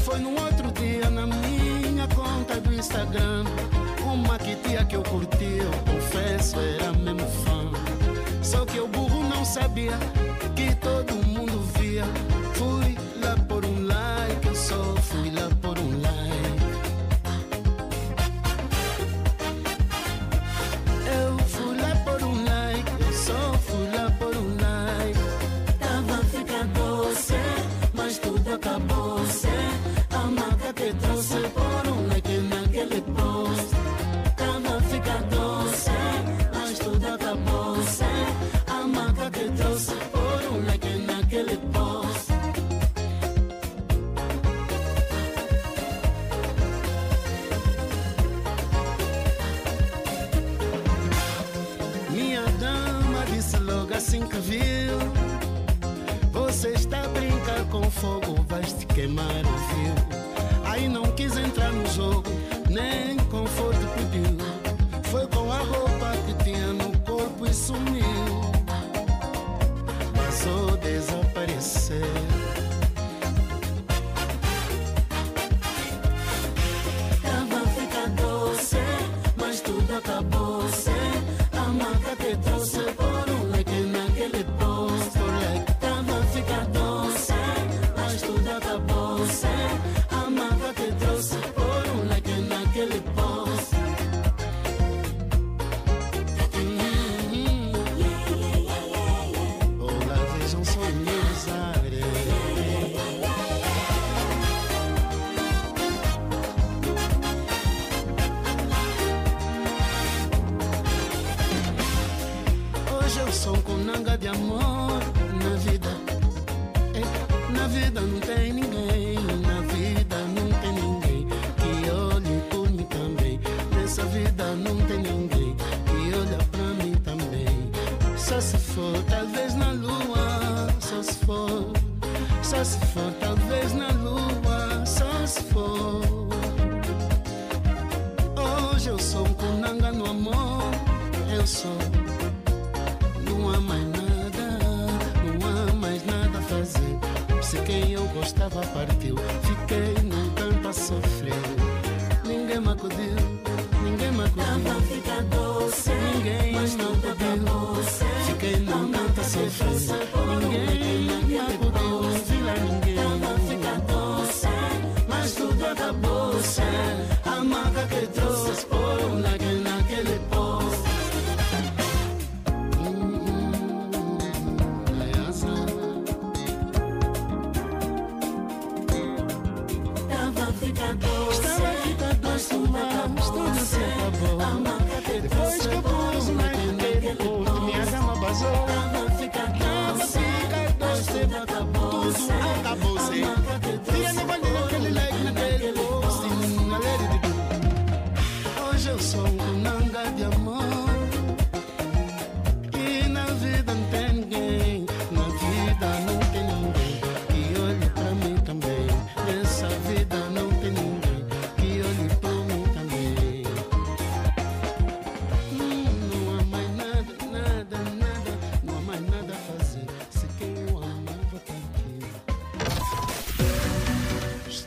foi no outro dia na minha conta do Instagram. Uma que tia que eu curti, eu confesso, era mesmo fã. Só que o burro não sabia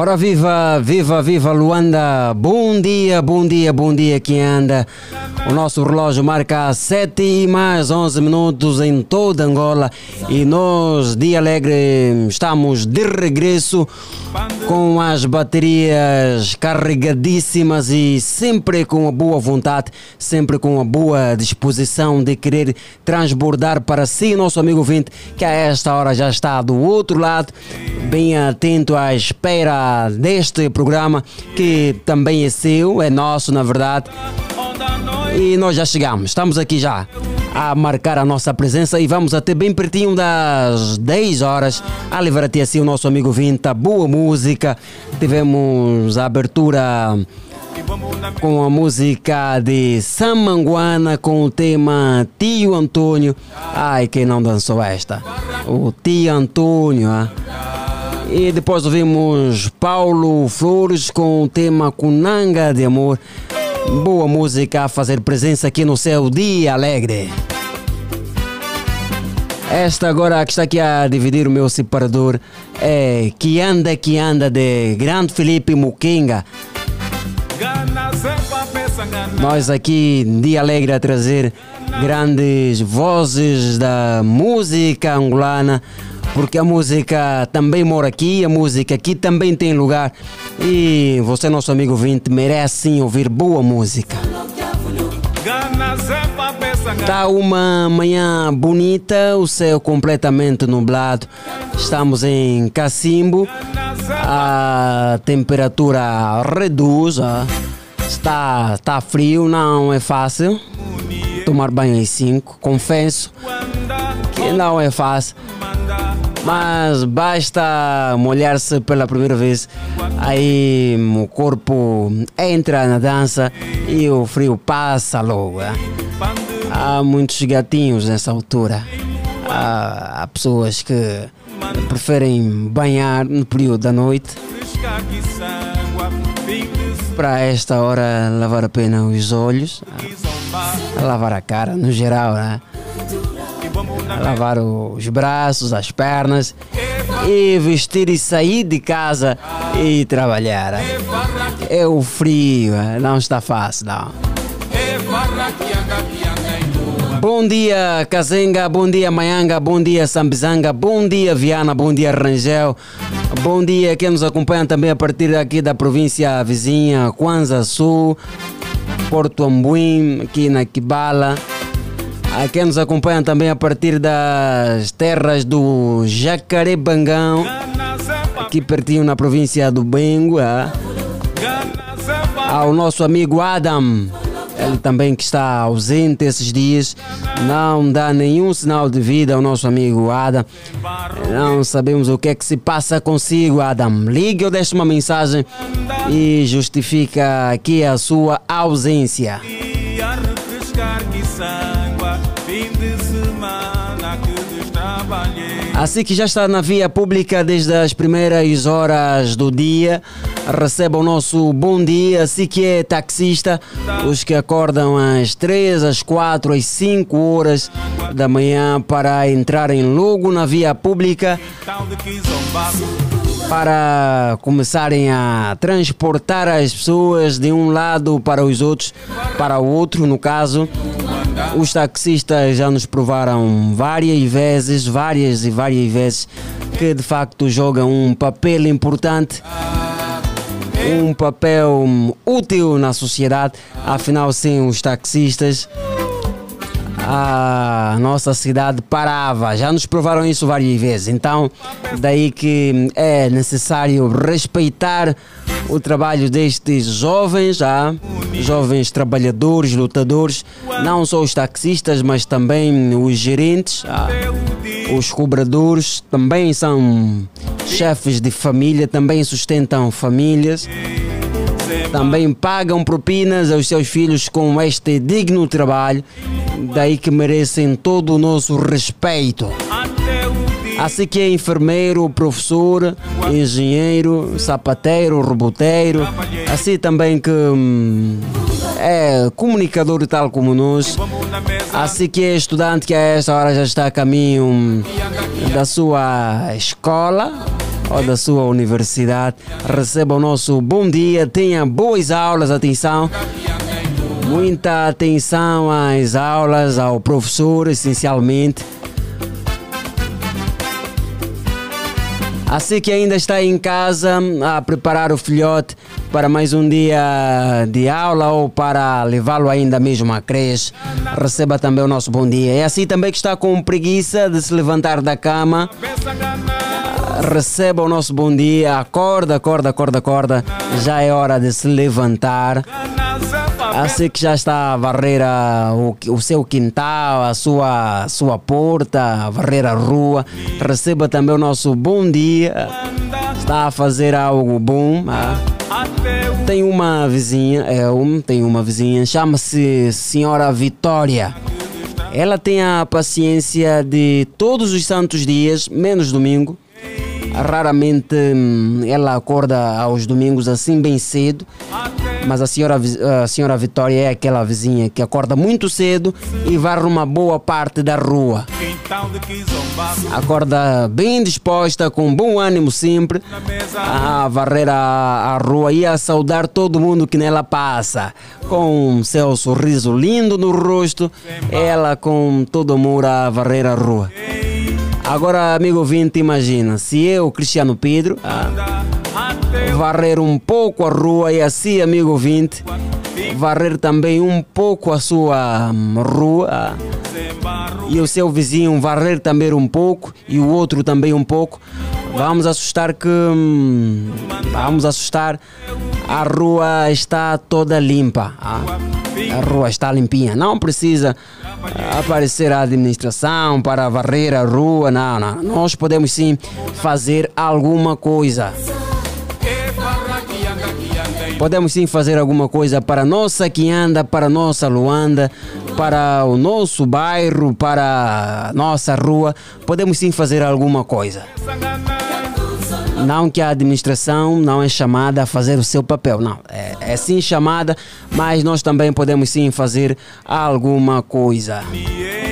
Ora viva, viva, viva Luanda! Bom dia, bom dia, bom dia quem anda. O nosso relógio marca 7 e mais 11 minutos em toda Angola e nós, Dia Alegre, estamos de regresso com as baterias carregadíssimas e sempre com a boa vontade, sempre com a boa disposição de querer transbordar para si, nosso amigo vinte, que a esta hora já está do outro lado, bem atento à espera deste programa que também é seu, é nosso na verdade. E nós já chegamos, estamos aqui já a marcar a nossa presença e vamos até bem pertinho das 10 horas a levar até assim o nosso amigo Vinta, boa música. Tivemos a abertura com a música de Samanguana com o tema Tio Antônio. Ai, quem não dançou esta? O Tio Antônio. Ah. E depois ouvimos Paulo Flores com o tema Cunanga de Amor. Boa música a fazer presença aqui no seu Dia Alegre. Esta agora que está aqui a dividir o meu separador é Que Anda Que Anda de Grande Felipe Muquinga. Nós aqui, Dia Alegre, a trazer grandes vozes da música angolana porque a música também mora aqui, a música aqui também tem lugar e você, nosso amigo vinte, merece sim ouvir boa música. Está uma manhã bonita, o céu completamente nublado. Estamos em Cacimbo, a temperatura reduz, está, está frio, não é fácil tomar banho às 5, confesso que não é fácil mas basta molhar-se pela primeira vez, aí o corpo entra na dança e o frio passa logo. É? Há muitos gatinhos nessa altura. Há, pessoas que preferem banhar no período da noite. Para esta hora lavar apenas os olhos, lavar a cara no geral, né? Lavar os braços, as pernas e vestir e sair de casa e trabalhar. É o frio, não está fácil, não. Bom dia, Kazenga, bom dia, Mayanga, bom dia, Sambizanga, bom dia, Viana, bom dia, Rangel. Bom dia, quem nos acompanha também a partir aqui da província vizinha, Kwanza Sul, Porto Ambuim, aqui na Kibala. A quem nos acompanha também a partir das terras do Jacarebangão, aqui pertinho na província do Bengo. Ao nosso amigo Adam, ele também que está ausente esses dias, não dá nenhum sinal de vida ao nosso amigo Adam. Não sabemos o que é que se passa consigo, Adam. Ligue ou deixe uma mensagem e justifica aqui a sua ausência. Assim que já está na via pública desde as primeiras horas do dia, receba o nosso bom dia. Assim que é taxista, os que acordam às 3, às 4, às 5 horas da manhã para entrarem logo na via pública para começarem a transportar as pessoas de um lado para os outros, para o outro, no caso. Os taxistas já nos provaram várias vezes, várias e várias vezes, que de facto jogam um papel importante, um papel útil na sociedade. Afinal, sem os taxistas, a nossa cidade parava. Já nos provaram isso várias vezes. Então, daí que é necessário respeitar o trabalho destes jovens, ah, jovens trabalhadores, lutadores, não só os taxistas, mas também os gerentes, ah, os cobradores, também são chefes de família, também sustentam famílias também pagam propinas aos seus filhos com este digno trabalho, daí que merecem todo o nosso respeito. Assim que é enfermeiro, professor, engenheiro, sapateiro, roboteiro, assim também que hum, é comunicador tal como nós. Assim que é estudante que a esta hora já está a caminho da sua escola ou da sua universidade, receba o nosso bom dia, tenha boas aulas, atenção. Muita atenção às aulas, ao professor, essencialmente. Assim que ainda está em casa a preparar o filhote para mais um dia de aula ou para levá-lo ainda mesmo à creche, receba também o nosso bom dia. É assim também que está com preguiça de se levantar da cama, receba o nosso bom dia. Acorda, acorda, acorda, acorda. Já é hora de se levantar. Assim que já está a varrer a- o, o seu quintal, a sua, sua porta, a varrer a rua, receba também o nosso bom dia. Está a fazer algo bom. ah. Tem uma vizinha, é um, tem uma vizinha, chama-se Senhora Vitória. Ela tem a paciência de todos os santos dias, menos domingo. Raramente hum, ela acorda aos domingos assim bem cedo. Mas a senhora, a senhora Vitória é aquela vizinha que acorda muito cedo e varre uma boa parte da rua. Acorda bem disposta, com bom ânimo sempre, a varrer a, a rua e a saudar todo mundo que nela passa. Com seu sorriso lindo no rosto, ela com todo amor a varrer a rua. Agora, amigo ouvinte, imagina, se eu, Cristiano Pedro, ah, varrer um pouco a rua e assim, amigo ouvinte, varrer também um pouco a sua hum, rua e o seu vizinho varrer também um pouco e o outro também um pouco, vamos assustar que hum, vamos assustar a rua está toda limpa. ah. A rua está limpinha. Não precisa ah, aparecer a administração para varrer a rua. Não, não. Nós podemos sim fazer alguma coisa. Podemos sim fazer alguma coisa para nossa Quianda, para nossa Luanda, para o nosso bairro, para a nossa rua. Podemos sim fazer alguma coisa. Não que a administração não é chamada a fazer o seu papel, não. É, é sim chamada, mas nós também podemos sim fazer alguma coisa. Em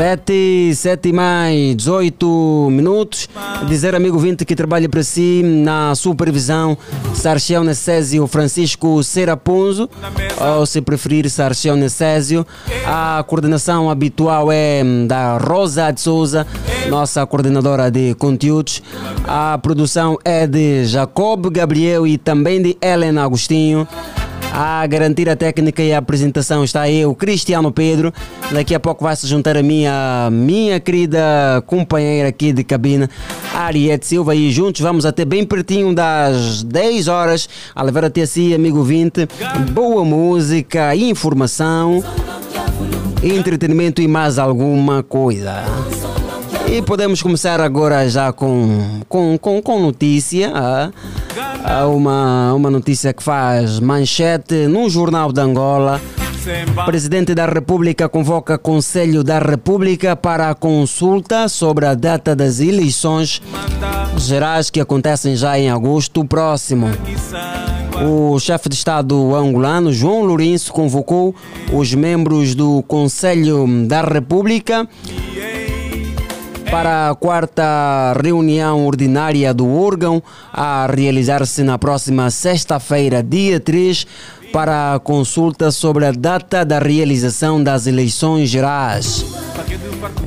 7, 7 mais 18 minutos. Dizer, amigo vinte, que trabalha para si na supervisão Sarchel Necésio Francisco Serapunzo, ou se preferir Sarchel Necésio. A coordenação habitual é da Rosa de Souza, nossa coordenadora de conteúdos. A produção é de Jacob Gabriel e também de Helena Agostinho. A garantir a técnica e a apresentação está eu, Cristiano Pedro. Daqui a pouco vai se juntar a minha, minha querida companheira aqui de cabina, Ariete Silva, e juntos vamos até bem pertinho das 10 horas a levar até si, amigo 20, boa música, informação, entretenimento e mais alguma coisa. E podemos começar agora já com, com, com, com notícia. ah. Ah, uma, uma notícia que faz manchete no Jornal de Angola. Presidente da República convoca Conselho da República para a consulta sobre a data das eleições gerais que acontecem já em agosto próximo. O chefe de Estado angolano, João Lourenço, convocou os membros do Conselho da República para a quarta reunião ordinária do órgão, a realizar-se na próxima sexta-feira, dia 3, para a consulta sobre a data da realização das eleições gerais.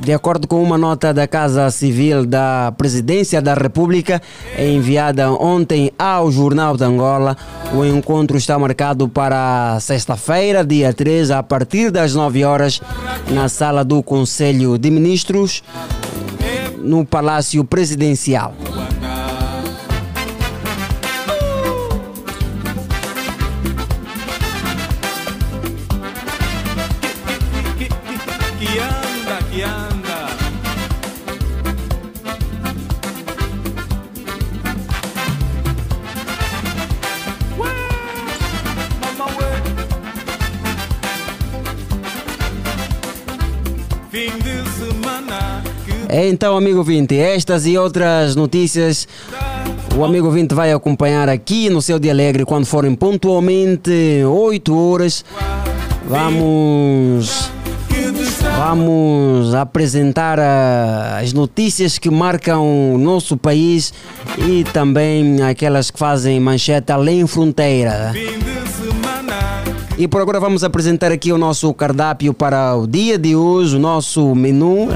De acordo com uma nota da Casa Civil da Presidência da República, enviada ontem ao Jornal de Angola, o encontro está marcado para sexta-feira, dia 3, a partir das 9 horas, na sala do Conselho de Ministros, no Palácio Presidencial. Então, amigo Vinte, estas e outras notícias o amigo Vinte vai acompanhar aqui no seu dia alegre quando forem pontualmente 8 horas. Vamos. Vamos apresentar as notícias que marcam o nosso país e também aquelas que fazem manchete além fronteira. E por agora vamos apresentar aqui o nosso cardápio para o dia de hoje, o nosso menu.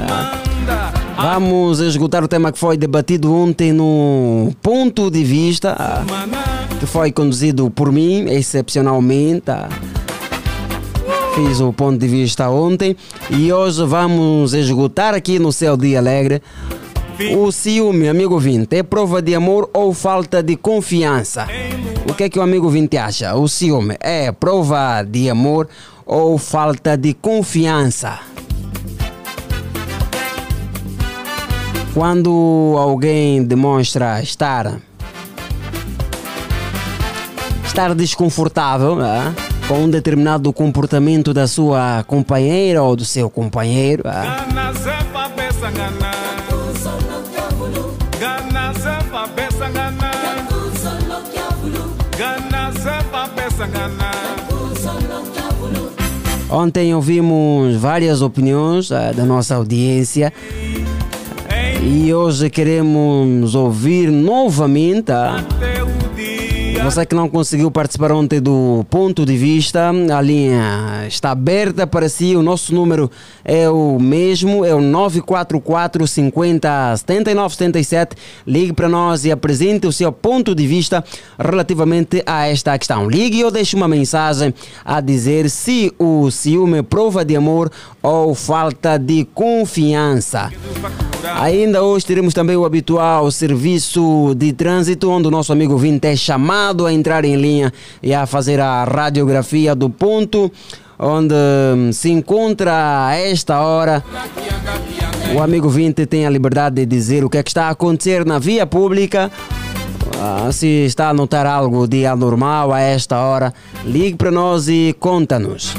Vamos esgotar o tema que foi debatido ontem no ponto de vista, que foi conduzido por mim, excepcionalmente. Fiz o ponto de vista ontem e hoje vamos esgotar aqui no Céu Dia Alegre. O ciúme, amigo Vinte, é prova de amor ou falta de confiança? O que é que o amigo Vinte acha? O ciúme é prova de amor ou falta de confiança? Quando alguém demonstra estar estar desconfortável né, com um determinado comportamento da sua companheira ou do seu companheiro, gana ontem ouvimos várias opiniões ah, da nossa audiência e hoje queremos ouvir novamente. Você que não conseguiu participar ontem do ponto de vista, a linha está aberta para si. O nosso número é o mesmo, é o 944 50 79 77. Ligue para nós e apresente o seu ponto de vista relativamente a esta questão. Ligue ou deixe uma mensagem a dizer se o ciúme é prova de amor ou falta de confiança. Ainda hoje teremos também o habitual serviço de trânsito, onde o nosso amigo Vinte é chamado a entrar em linha e a fazer a radiografia do ponto onde hum, se encontra a esta hora. O amigo Vinte tem a liberdade de dizer o que é que está a acontecer na via pública. Ah, se está a notar algo de anormal a esta hora, ligue para nós e conta-nos.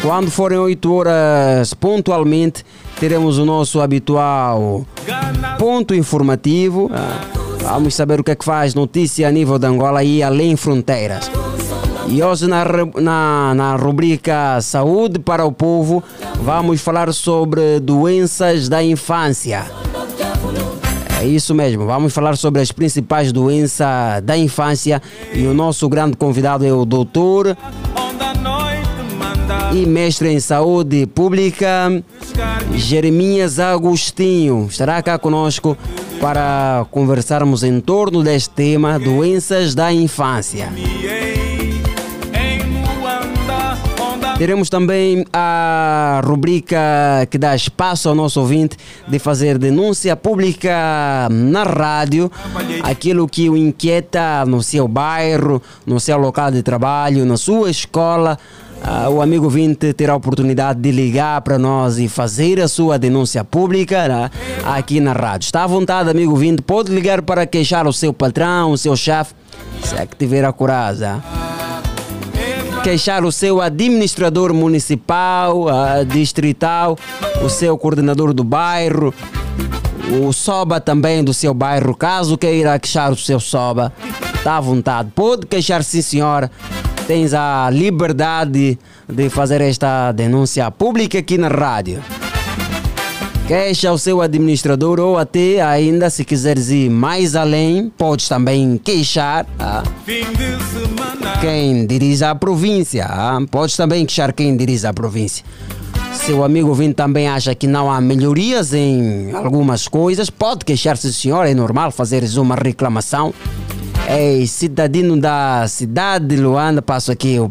Quando forem 8 horas pontualmente, teremos o nosso habitual ponto informativo. Ah, Vamos saber o que é que faz notícia a nível de Angola e além fronteiras. E hoje na, na, na rubrica Saúde para o Povo, vamos falar sobre doenças da infância. É isso mesmo, vamos falar sobre as principais doenças da infância e o nosso grande convidado é o doutor e mestre em saúde pública Jeremias Agostinho estará cá conosco para conversarmos em torno deste tema doenças da infância. Teremos também a rubrica que dá espaço ao nosso ouvinte de fazer denúncia pública na rádio, aquilo que o inquieta no seu bairro, no seu local de trabalho, na sua escola. Ah, o amigo ouvinte terá a oportunidade de ligar para nós e fazer a sua denúncia pública né, aqui na rádio. Está à vontade, amigo ouvinte, pode ligar para queixar o seu patrão, o seu chefe, se é que tiver a coragem. ah queixar o seu administrador municipal, ah, distrital, o seu coordenador do bairro, o SOBA também do seu bairro, caso queira queixar o seu SOBA, está à vontade. Pode queixar, sim senhora. Tens a liberdade de fazer esta denúncia pública aqui na rádio. Queixa o seu administrador ou até ainda se quiseres ir mais além, podes também queixar. ah, semana quem dirige a província. ah, Podes também queixar quem dirige a província. Se o amigo ouvinte também acha que não há melhorias em algumas coisas, pode queixar-se, senhor. É normal fazeres uma reclamação. Ei, cidadino da cidade de Luanda, passo aqui o.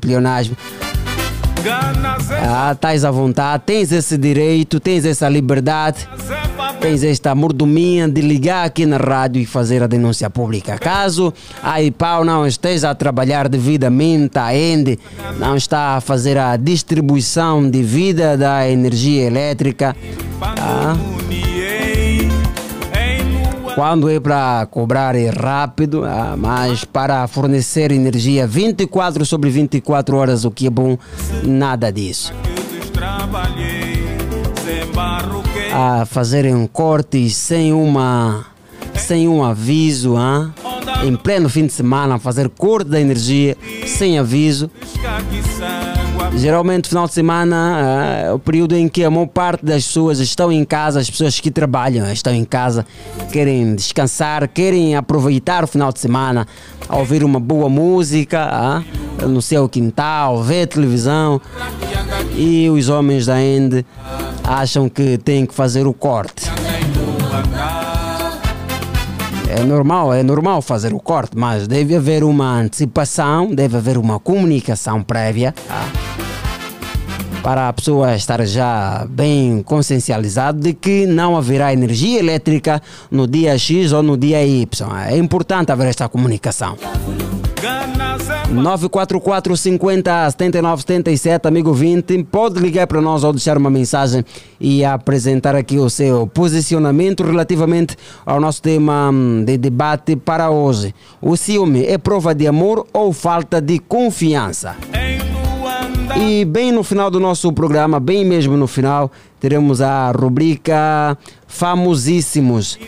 Gana Ah, estás à vontade, tens esse direito, tens essa liberdade. Tens esta mordomia de ligar aqui na rádio e fazer a denúncia pública. Caso a IPAU não esteja a trabalhar devidamente, a ENDE não está a fazer a distribuição devida da energia elétrica, ah, quando é para cobrar é rápido, ah, mas para fornecer energia 24 sobre 24 horas, o que é bom, nada disso. a fazerem cortes sem uma sem um aviso, hein? em pleno fim de semana, fazer corte da energia sem aviso. Geralmente, final de semana é o período em que a maior parte das pessoas estão em casa, as pessoas que trabalham estão em casa, querem descansar, querem aproveitar o final de semana, ouvir uma boa música ah, no seu quintal, ver televisão. E os homens da Ende acham que têm que fazer o corte. É normal, é normal fazer o corte, mas deve haver uma antecipação, deve haver uma comunicação prévia. Tá? Para a pessoa estar já bem consciencializada de que não haverá energia elétrica no dia X ou no dia Y. É importante haver esta comunicação. 944 50 79 77, amigo 20. Pode ligar para nós ou deixar uma mensagem e apresentar aqui o seu posicionamento relativamente ao nosso tema hum, de debate para hoje. O ciúme é prova de amor ou falta de confiança? E bem no final do nosso programa, bem mesmo no final, teremos a rubrica Famosíssimos.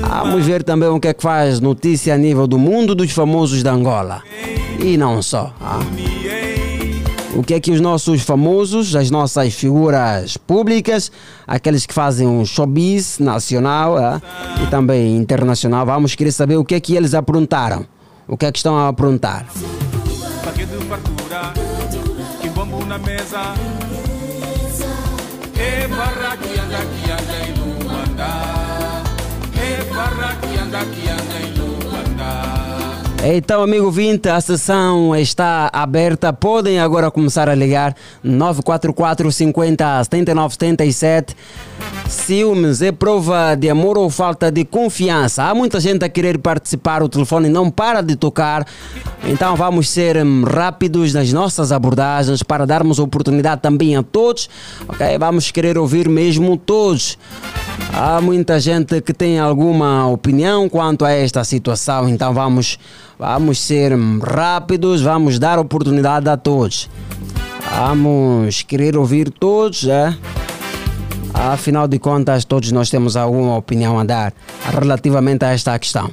Vamos ver também o que é que faz notícia a nível do mundo dos famosos da Angola. E não só. Ah. O que é que os nossos famosos, as nossas figuras públicas, aqueles que fazem um showbiz nacional ah, e também internacional, vamos querer saber o que é que eles aprontaram. O que é que estão a aprontar. Que bombo na mesa. Então, amigo 20, a sessão está aberta. Podem agora começar a ligar 944 50 79 77. Ciúmes é prova de amor ou falta de confiança? Há muita gente a querer participar, o telefone não para de tocar. Então vamos ser hum, rápidos nas nossas abordagens para darmos oportunidade também a todos. Ok? Vamos querer ouvir mesmo todos. Há muita gente que tem alguma opinião quanto a esta situação, então vamos, vamos ser rápidos, vamos dar oportunidade a todos. Vamos querer ouvir todos, é? Afinal de contas, todos nós temos alguma opinião a dar relativamente a esta questão.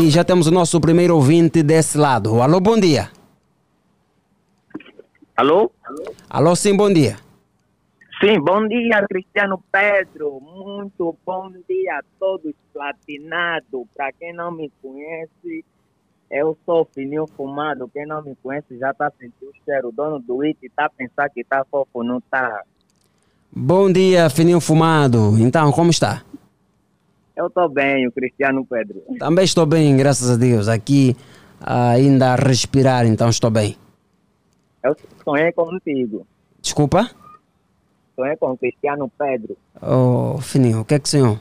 E já temos o nosso primeiro ouvinte desse lado. Alô, bom dia. Alô? Alô, sim, bom dia. Sim, bom dia, Cristiano Pedro. Muito bom dia a todos platinados. Para quem não me conhece, eu sou fininho fumado. Quem não me conhece já está sentindo o cheiro. O dono do IT está pensando que está fofo, não está. Bom dia, fininho fumado. Então, como está? Eu estou bem, o Cristiano Pedro. Também estou bem, graças a Deus. Aqui ainda a respirar, então estou bem. Eu sonhei contigo. Desculpa? Sonhei com o Cristiano Pedro. Oh, fininho, o que é que senhor?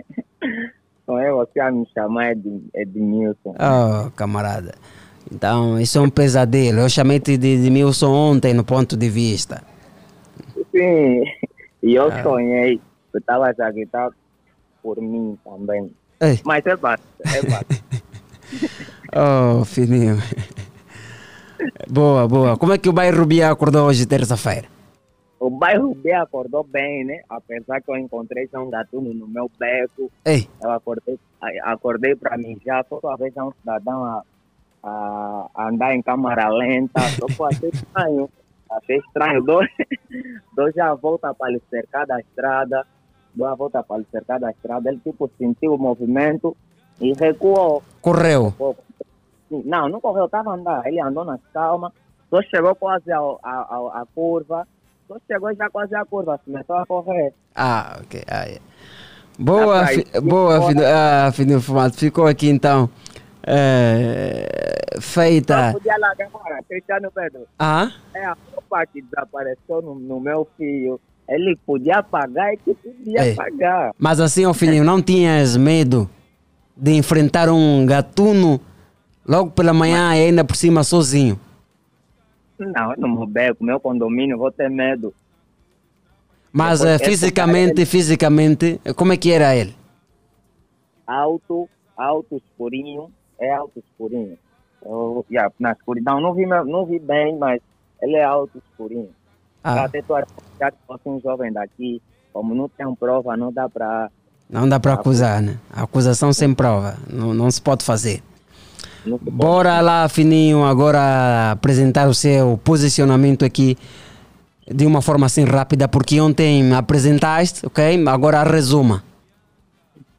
Sonhei você a me chamar Ed- Edmilson. Oh, camarada. Então, isso é um pesadelo. Eu chamei-te de Edmilson ontem no ponto de vista. Sim, e eu sonhei. Eu estava a gritar por mim também. Ei. Mas é basta, é basta. Oh, fininho. Boa, boa. Como é que o bairro Bia acordou hoje, terça-feira? O bairro B acordou bem, né? Apesar que eu encontrei já um gatuno no meu beco, Ei, eu acordei, a- acordei para mim já, toda vez é um cidadão a, a, a andar em câmara lenta, só que achei estranho, achei estranho, dois, dois já volta para lhe cercar da estrada, dou a volta para lhe cercar da estrada, ele tipo sentiu o movimento e recuou. Correu. Não, não correu, estava a andar, ele andou nas calmas, só chegou quase à curva, só chegou já quase à curva, começou a correr. Ah, ok. Ah, é. Boa, fi- boa, fininho, ah, fininho fumado. Ficou aqui então. Só feita. podia largar agora, Cristiano Pedro. Ah? É a roupa que desapareceu no, no meu filho. Ele podia pagar e que podia Ei. pagar. Mas assim, ó fininho, não tinhas medo de enfrentar um gatuno logo pela manhã e ainda por cima sozinho? Não, eu não me beco, meu condomínio, vou ter medo. Mas Depois, eh, essa fisicamente, fisicamente, como é que era ele? Alto, alto escurinho, é alto escurinho. Eu, yeah, na escuridão, não vi, não vi bem, mas ele é alto escurinho. Ah. Até tu já que fosse um jovem daqui, como não tem prova, não dá para. Não dá para acusar, né? A acusação sem prova. Não, não se pode fazer. Bora lá, Fininho, agora apresentar o seu posicionamento aqui de uma forma assim rápida, porque ontem apresentaste, ok? Agora resuma.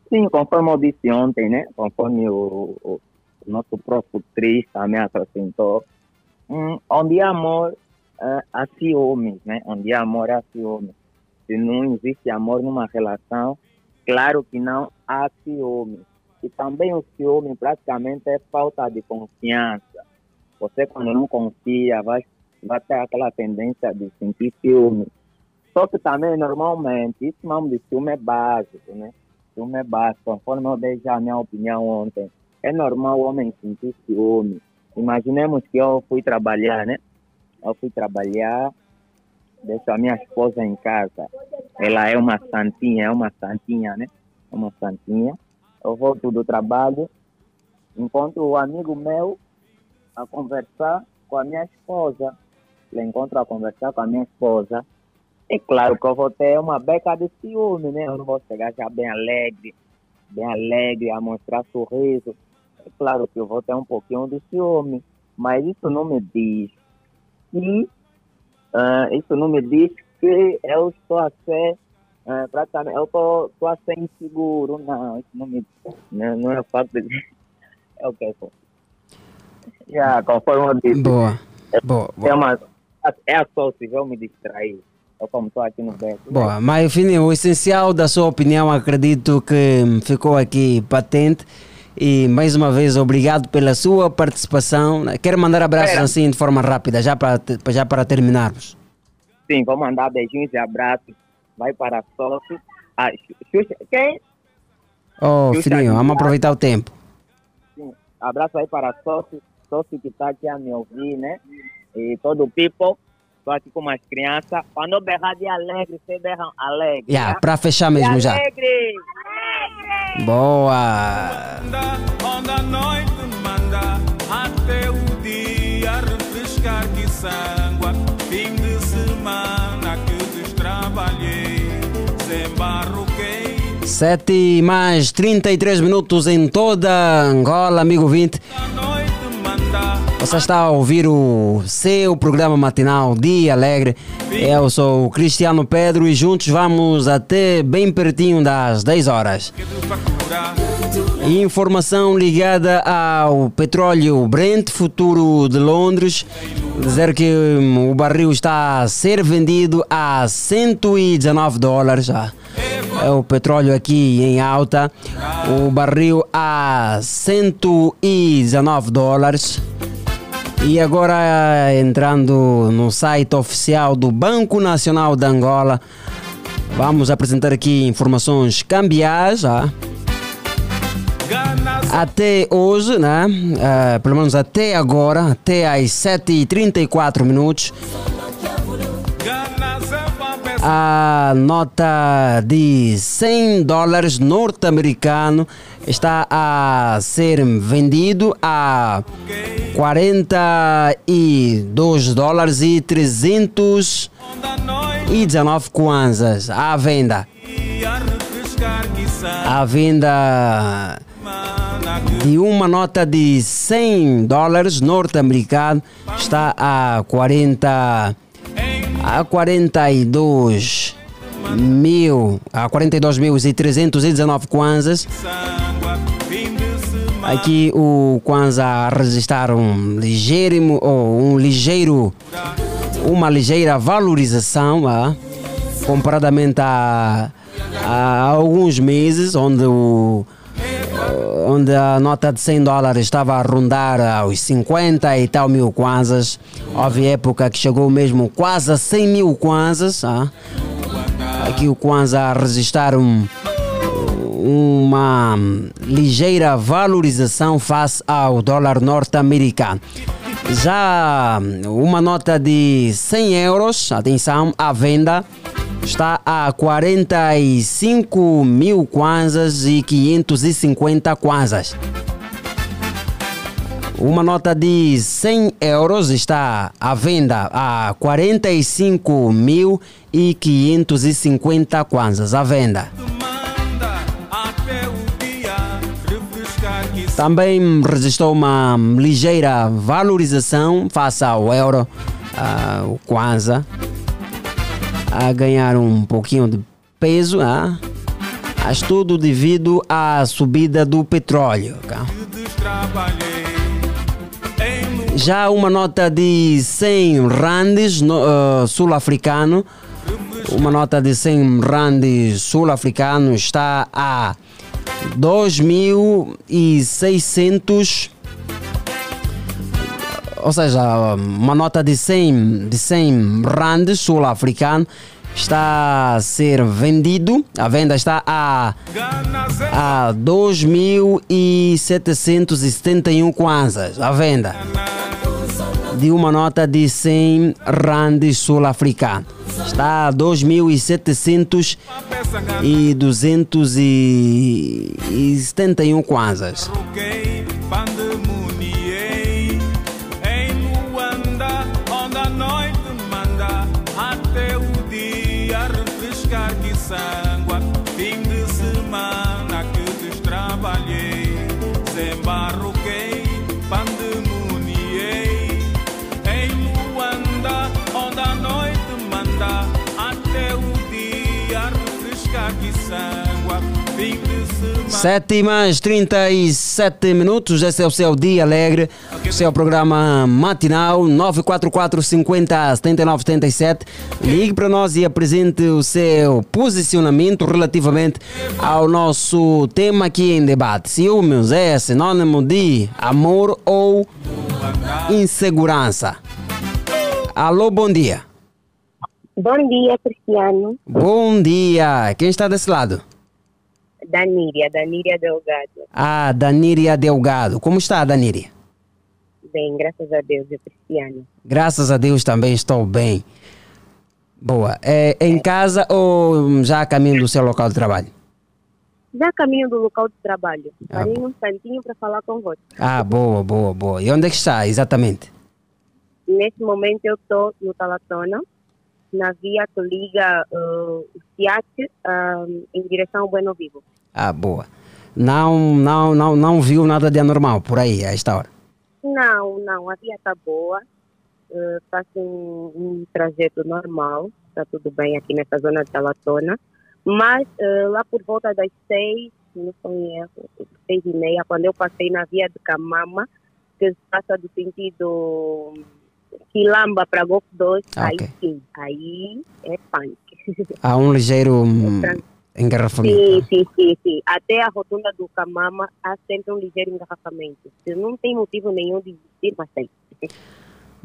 Sim, conforme eu disse ontem, né? Conforme o, o, o nosso próprio Tris também acrescentou, hum, onde há amor, eh, há ciúmes, né? Onde há amor, há ciúmes. Se não existe amor numa relação, claro que não há ciúmes. E também o ciúme praticamente é falta de confiança. Você quando não confia, vai, vai ter aquela tendência de sentir ciúme. Só que também, normalmente, isso mesmo de ciúme é básico, né? Ciúme é básico. Conforme eu dei já a minha opinião ontem, é normal o homem sentir ciúme. Imaginemos que eu fui trabalhar, né? Eu fui trabalhar, deixo a minha esposa em casa. Ela é uma santinha, é uma santinha, né? É uma santinha. Eu volto do trabalho, encontro o amigo meu a conversar com a minha esposa. Eu encontro a conversar com a minha esposa. É claro que eu vou ter uma beca de ciúme, né? Eu não vou chegar já bem alegre, bem alegre, a mostrar sorriso. É claro que eu vou ter um pouquinho de ciúme, mas isso não me diz que, ah, isso não me diz que eu estou a ser, praticamente, eu estou, estou a ser inseguro. Não, isso não me não, não é fato de... É o que é conforme eu disse, Boa, boa, boa. é, uma, é só se eu me distrair. Eu como estou aqui no beco. Boa, mas Fininho, o essencial da sua opinião acredito que ficou aqui patente. E mais uma vez, obrigado pela sua participação. Quero mandar abraços assim de forma rápida, já para, já para terminarmos. Sim, vou mandar beijinhos e abraços. Vai para a Sophie. Ah, Xu- Xuxa, quem? Oh, Xuxa Fininho, vamos aproveitar o tempo. Sim, abraço aí para a Sophie. Sophie que está aqui a me ouvir, né? E todo o people. Estou aqui com umas crianças. Quando eu berrar de alegre, vocês berram alegre. Yeah, tá? para fechar De mesmo já. alegre! Boa! Onde a noite manda até o dia refrescar que sangua. Fim de semana que destrabalhei, desembarroquei. 7 e mais 33 minutos em toda Angola, amigo 20. A noite manda Você está a ouvir o seu programa matinal Dia Alegre. Eu sou o Cristiano Pedro e juntos vamos até bem pertinho das 10 horas. Informação ligada ao petróleo Brent, futuro de Londres. Dizer que hum, o barril está a ser vendido a 119 dólares. É o petróleo aqui em alta. O barril a 119 dólares. E agora entrando no site oficial do Banco Nacional de Angola, vamos apresentar aqui informações cambiais. ah. Até hoje, né? ah, pelo menos até agora, até às 7h34 minutos, a nota de 100 dólares norte-americano está a ser vendido a 42 dólares e 319 Onde a noite kwanzas à venda. À venda de uma nota de 100 dólares norte-americano está a 40 a 42 mil a 42 mil e 319 kwanzas. Aqui o kwanza registrar um ligeiro ou um ligeiro uma ligeira valorização ah, comparadamente a, a alguns meses onde o onde a nota de 100 dólares estava a rondar aos 50 e tal mil kwanzas. Houve época que chegou mesmo quase a 100 mil kwanzas. ah. Aqui o kwanza a registrar um, uma ligeira valorização face ao dólar norte-americano. Já uma nota de 100 euros, atenção, à venda, está a 45 mil kwanzas e 550 kwanzas. Uma nota de 100 euros está à venda a 45.550 kwanzas à venda. Também registrou uma ligeira valorização face ao euro, ah, o Kwanza, a ganhar um pouquinho de peso, ah, mas tudo devido à subida do petróleo. Em Já uma nota de 100 randes ah, sul-africano, uma nota de 100 randes sul-africano está a 2.600 ou seja, uma nota de 100, de 100 randes sul-africano está a ser vendido, a venda está a, a 2.771 kwanzas, a venda de uma nota de 100 randes sul-africano. Está a 2.700 peça e 271 kwanzas. 7 mais 37 minutos, esse é o seu Dia Alegre, o seu programa matinal 944 50 79 77. Ligue para nós e apresente o seu posicionamento relativamente ao nosso tema aqui em debate. Ciúmes é sinônimo de amor ou insegurança? Alô, bom dia. Bom dia, Cristiano. Bom dia. Quem está desse lado? Daníria, Daníria Delgado. Ah, Daníria Delgado. Como está, Daníria? Bem, graças a Deus, é Cristiano. Graças a Deus também estou bem. Boa. É em casa ou já a caminho do seu local de trabalho? Já a caminho do local de trabalho. Ah, Parei um instantinho para falar com você. Ah, boa, boa, boa. E onde é que está exatamente? Neste momento eu estou no Talatona, na via que liga uh, o Ciate ah, em direção ao Bueno Vivo. Ah, boa. Não, não, não, não viu nada de anormal por aí a esta hora. Não, não, a via está boa. Uh, faço um, um trajeto normal, está tudo bem aqui nessa zona de Talatona. Mas uh, lá por volta das seis, não estou em erro, seis e meia, quando eu passei na via de Camama, que passa do sentido Quilamba para Golfo 2, Ah, aí sim, aí é punk. Há um ligeiro hum, engarrafamento. Sim, sim, sim, sim. Até a rotunda do Camama há sempre um ligeiro engarrafamento. Não tem motivo nenhum de existir, mas tem.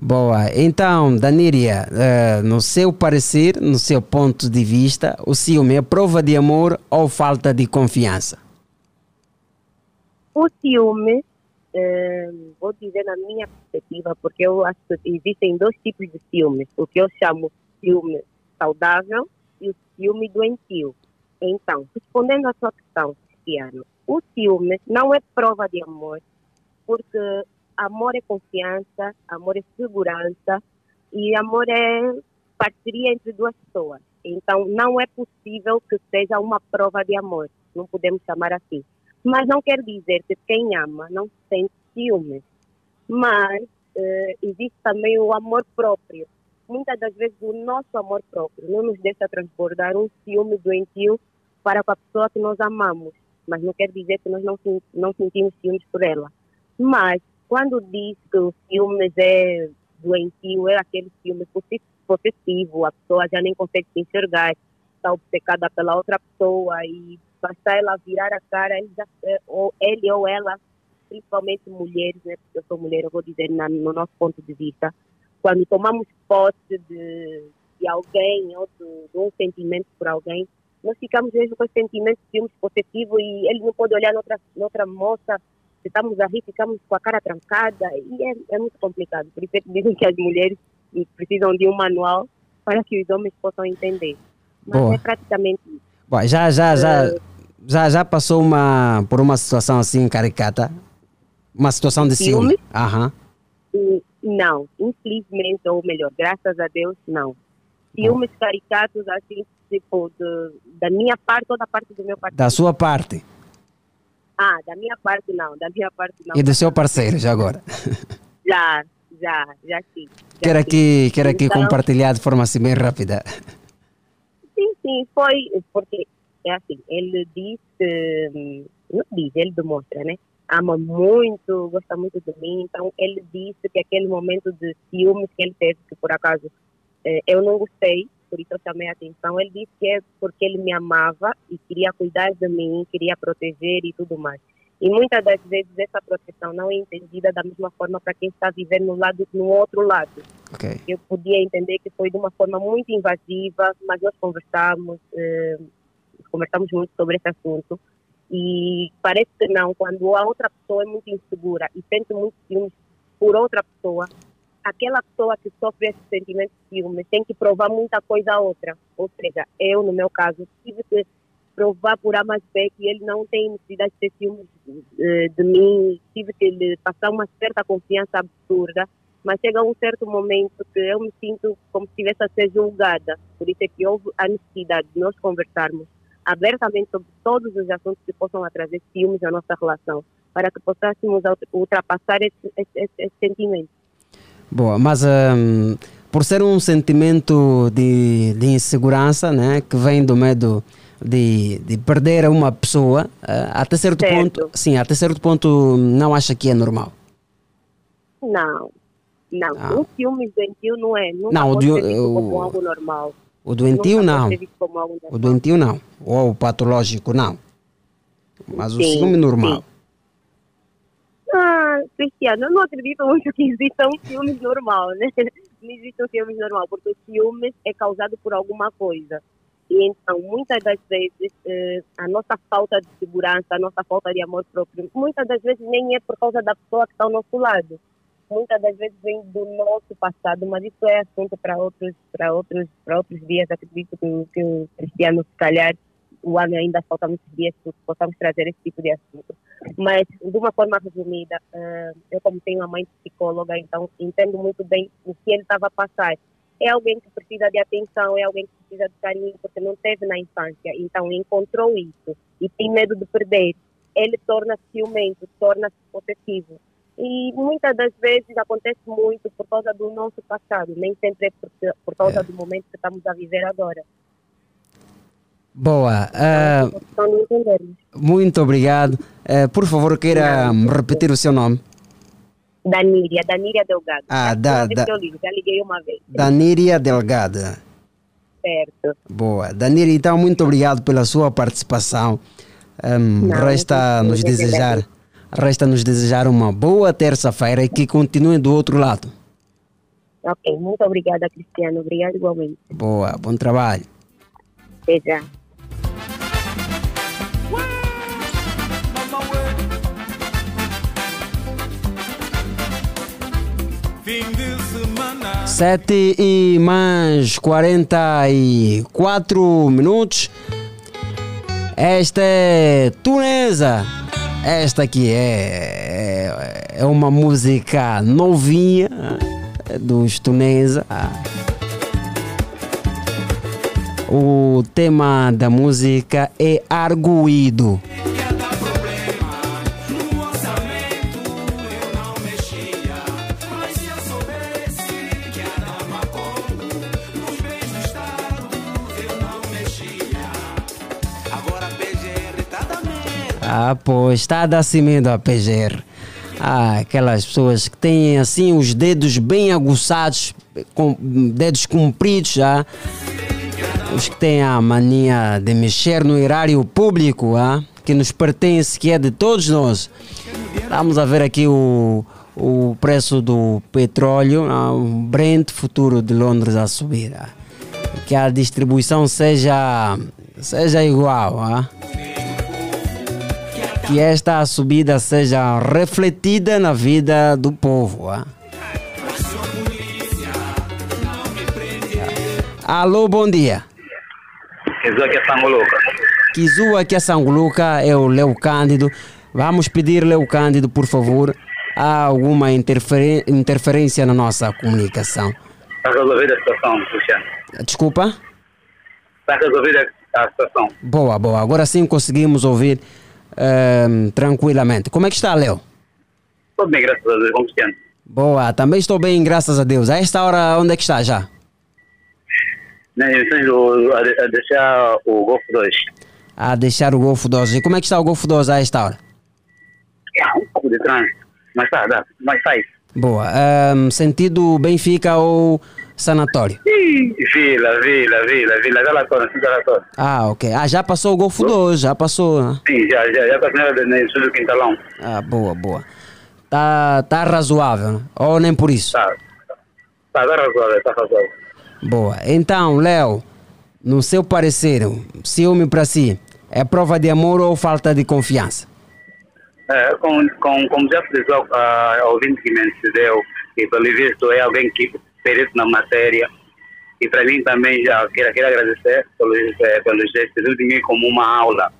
Boa. Então, Daníria, eh, no seu parecer, no seu ponto de vista, o ciúme é prova de amor ou falta de confiança? O ciúme, eh, vou dizer na minha perspectiva, porque eu acho que existem dois tipos de ciúmes. O que eu chamo ciúme saudável e o ciúme doentio. Então, respondendo à sua questão, Cristiano, o ciúme não é prova de amor, porque amor é confiança, amor é segurança e amor é parceria entre duas pessoas. Então, não é possível que seja uma prova de amor. Não podemos chamar assim. Mas não quer dizer que quem ama não sente ciúmes. Mas eh, existe também o amor próprio. Muitas das vezes o nosso amor próprio não nos deixa transbordar um ciúme doentio para com a pessoa que nós amamos. Mas não quer dizer que nós não, não sentimos ciúmes por ela. Mas quando diz que o ciúmes é doentio, é aquele ciúme possessivo, a pessoa já nem consegue se enxergar, está obcecada pela outra pessoa e basta ela virar a cara, ele, já, eh, ou ele ou ela, principalmente mulheres, né, porque eu sou mulher, eu vou dizer na, no nosso ponto de vista, quando tomamos posse de, de alguém ou de, de um sentimento por alguém, nós ficamos mesmo com esse sentimento de ciúmes possessivo e ele não pode olhar noutra, noutra moça, se estamos a rir, ficamos com a cara trancada e é, é muito complicado. Por isso é que dizem que as mulheres precisam de um manual para que os homens possam entender. Mas Boa. é praticamente isso. Bom, já, já, já, já, já passou uma, por uma situação assim caricata? Uma situação de ciúme. Aham. E, não, infelizmente, ou melhor, graças a Deus, não. Ciúmes caricatos, assim, tipo, de, da minha parte ou da parte do meu partido? Da sua parte Ah, da minha parte não, da minha parte não. e do seu parceiro, já agora. Já, já, já sim. já Quero aqui, quero aqui Então- compartilhar de forma assim bem rápida. Sim, sim, foi porque é assim, ele disse, hum, não diz, ele demonstra, né? Ama muito, gosta muito de mim, então ele disse que aquele momento de ciúmes que ele teve, que por acaso eh, eu não gostei, por isso eu chamei a atenção, ele disse que é porque ele me amava e queria cuidar de mim, queria proteger e tudo mais. E muitas das vezes essa proteção não é entendida da mesma forma para quem está vivendo no lado no outro lado Ok. eu podia entender que foi de uma forma muito invasiva, mas nós conversamos, eh, conversamos muito sobre esse assunto e parece que não, quando a outra pessoa é muito insegura e sente muito ciúmes por outra pessoa, aquela pessoa que sofre esse sentimento de ciúmes tem que provar muita coisa a outra. Ou seja, eu, no meu caso, tive que provar por A mais B que ele não tem necessidade de ter ciúmes eh, de mim, tive que lhe passar uma certa confiança absurda mas chega um certo momento que eu me sinto como se estivesse a ser julgada. Por isso é que houve a necessidade de nós conversarmos abertamente sobre todos os assuntos que possam trazer ciúmes à nossa relação, para que possássemos ultra- ultrapassar esse, esse, esse, sentimento. Boa, mas hum, por ser um sentimento de, de insegurança, né, que vem do medo de, de perder uma pessoa, eh, até certo Certo. ponto, sim, até certo ponto não acha que é normal. Não, não. Ah. Um ciúmes doentio não é. Nunca Não, o de- como algo normal. O doentio não, o doentio não, ou o patológico não, mas o Sim, ciúme normal. sim. Ah, Cristiano, eu não acredito muito que exista um ciúmes normal, né? Não existe um ciúmes normal, porque o ciúmes é causado por alguma coisa. E então, muitas das vezes, eh, a nossa falta de segurança, a nossa falta de amor próprio, muitas das vezes nem é por causa da pessoa que está ao nosso lado. Muitas das vezes vem do nosso passado, mas isso é assunto para outros, para outros, para outros dias. Acredito que, que o Cristiano, se calhar, o ano ainda falta muitos dias que possamos trazer esse tipo de assunto. Mas, de uma forma resumida, eh, eu como tenho uma mãe psicóloga, então entendo muito bem o que ele estava a passar. É alguém que precisa de atenção, é alguém que precisa de carinho, porque não teve na infância. Então, encontrou isso e tem medo de perder. Ele torna-se ciumento, torna-se possessivo. E muitas das vezes acontece muito por causa do nosso passado, nem sempre é por, por causa É. do momento que estamos a viver agora. Boa, entendermos. muito obrigado. Eh, por favor, queira repetir o seu nome. Daníria, Daníria Delgado. Ah, da- da- que eu ligo, já liguei uma vez. Daníria Delgada. Certo. Boa. Danilo, então, muito obrigado pela sua participação. Não, resta nos desejar, agradeço. resta nos desejar uma boa terça-feira e que continue do outro lado. Ok, muito obrigada, Cristiano. Obrigada igualmente. Boa, bom trabalho. Até já. Fim de semana. 7 e mais 44 minutos. Esta é Tunesa. Esta aqui é, é, é uma música novinha eh, dos Tunesa. O tema da música é Arguído. Ah, pois, está a dar cimento a PGR. Ah, aquelas pessoas que têm assim os dedos bem aguçados, com dedos compridos já. Os que têm a mania de mexer no erário público, ah, que nos pertence, que é de todos nós. Vamos a ver aqui o, o preço do petróleo, ah, o Brent futuro de Londres a subir. ah. Que a distribuição seja, seja igual. Ah que esta subida seja refletida na vida do povo. ah. Alô, bom dia. Exato, que é Sangoluca. Kizua aqui a Sanguluca é o Leo Cândido. Vamos pedir, Leo Cândido, por favor, há alguma interferen- interferência na nossa comunicação. Está resolvida a situação, Luciano. Desculpa? Está resolvida a situação. Boa, boa. Agora sim conseguimos ouvir ehm, tranquilamente. Como é que está, Leo? Tudo bem, graças a Deus, com Luciano. Boa, também estou bem, graças a Deus. A esta hora, onde é que está já? Né, eu a, de- a deixar o Golfo 2. A deixar o Golfo 12. E como é que está o Golfo 12 a esta hora? É, um pouco de trânsito. Mas tá, dá. Mas sai. Boa. Ehm, sentido Benfica ou Sanatório? Ih, Vila, vila, vila, vila. Já lá estou. Ah, ok. Ah, já passou o Golfo 12, já passou. né? Sim, já, já, já está no sul do Quintalão. Ah, boa, boa. Tá, tá razoável, né? ou nem por isso? Tá. Tá, tá razoável, está razoável. Boa. Então, Léo, no seu parecer, ciúme para si é prova de amor ou falta de confiança? É, com, com, como já a ao ouvinte que me antecedeu, que pelo visto é alguém que perito na matéria, e para mim também já quero, quero agradecer pelo, é, pelo gesto de mim como uma aula.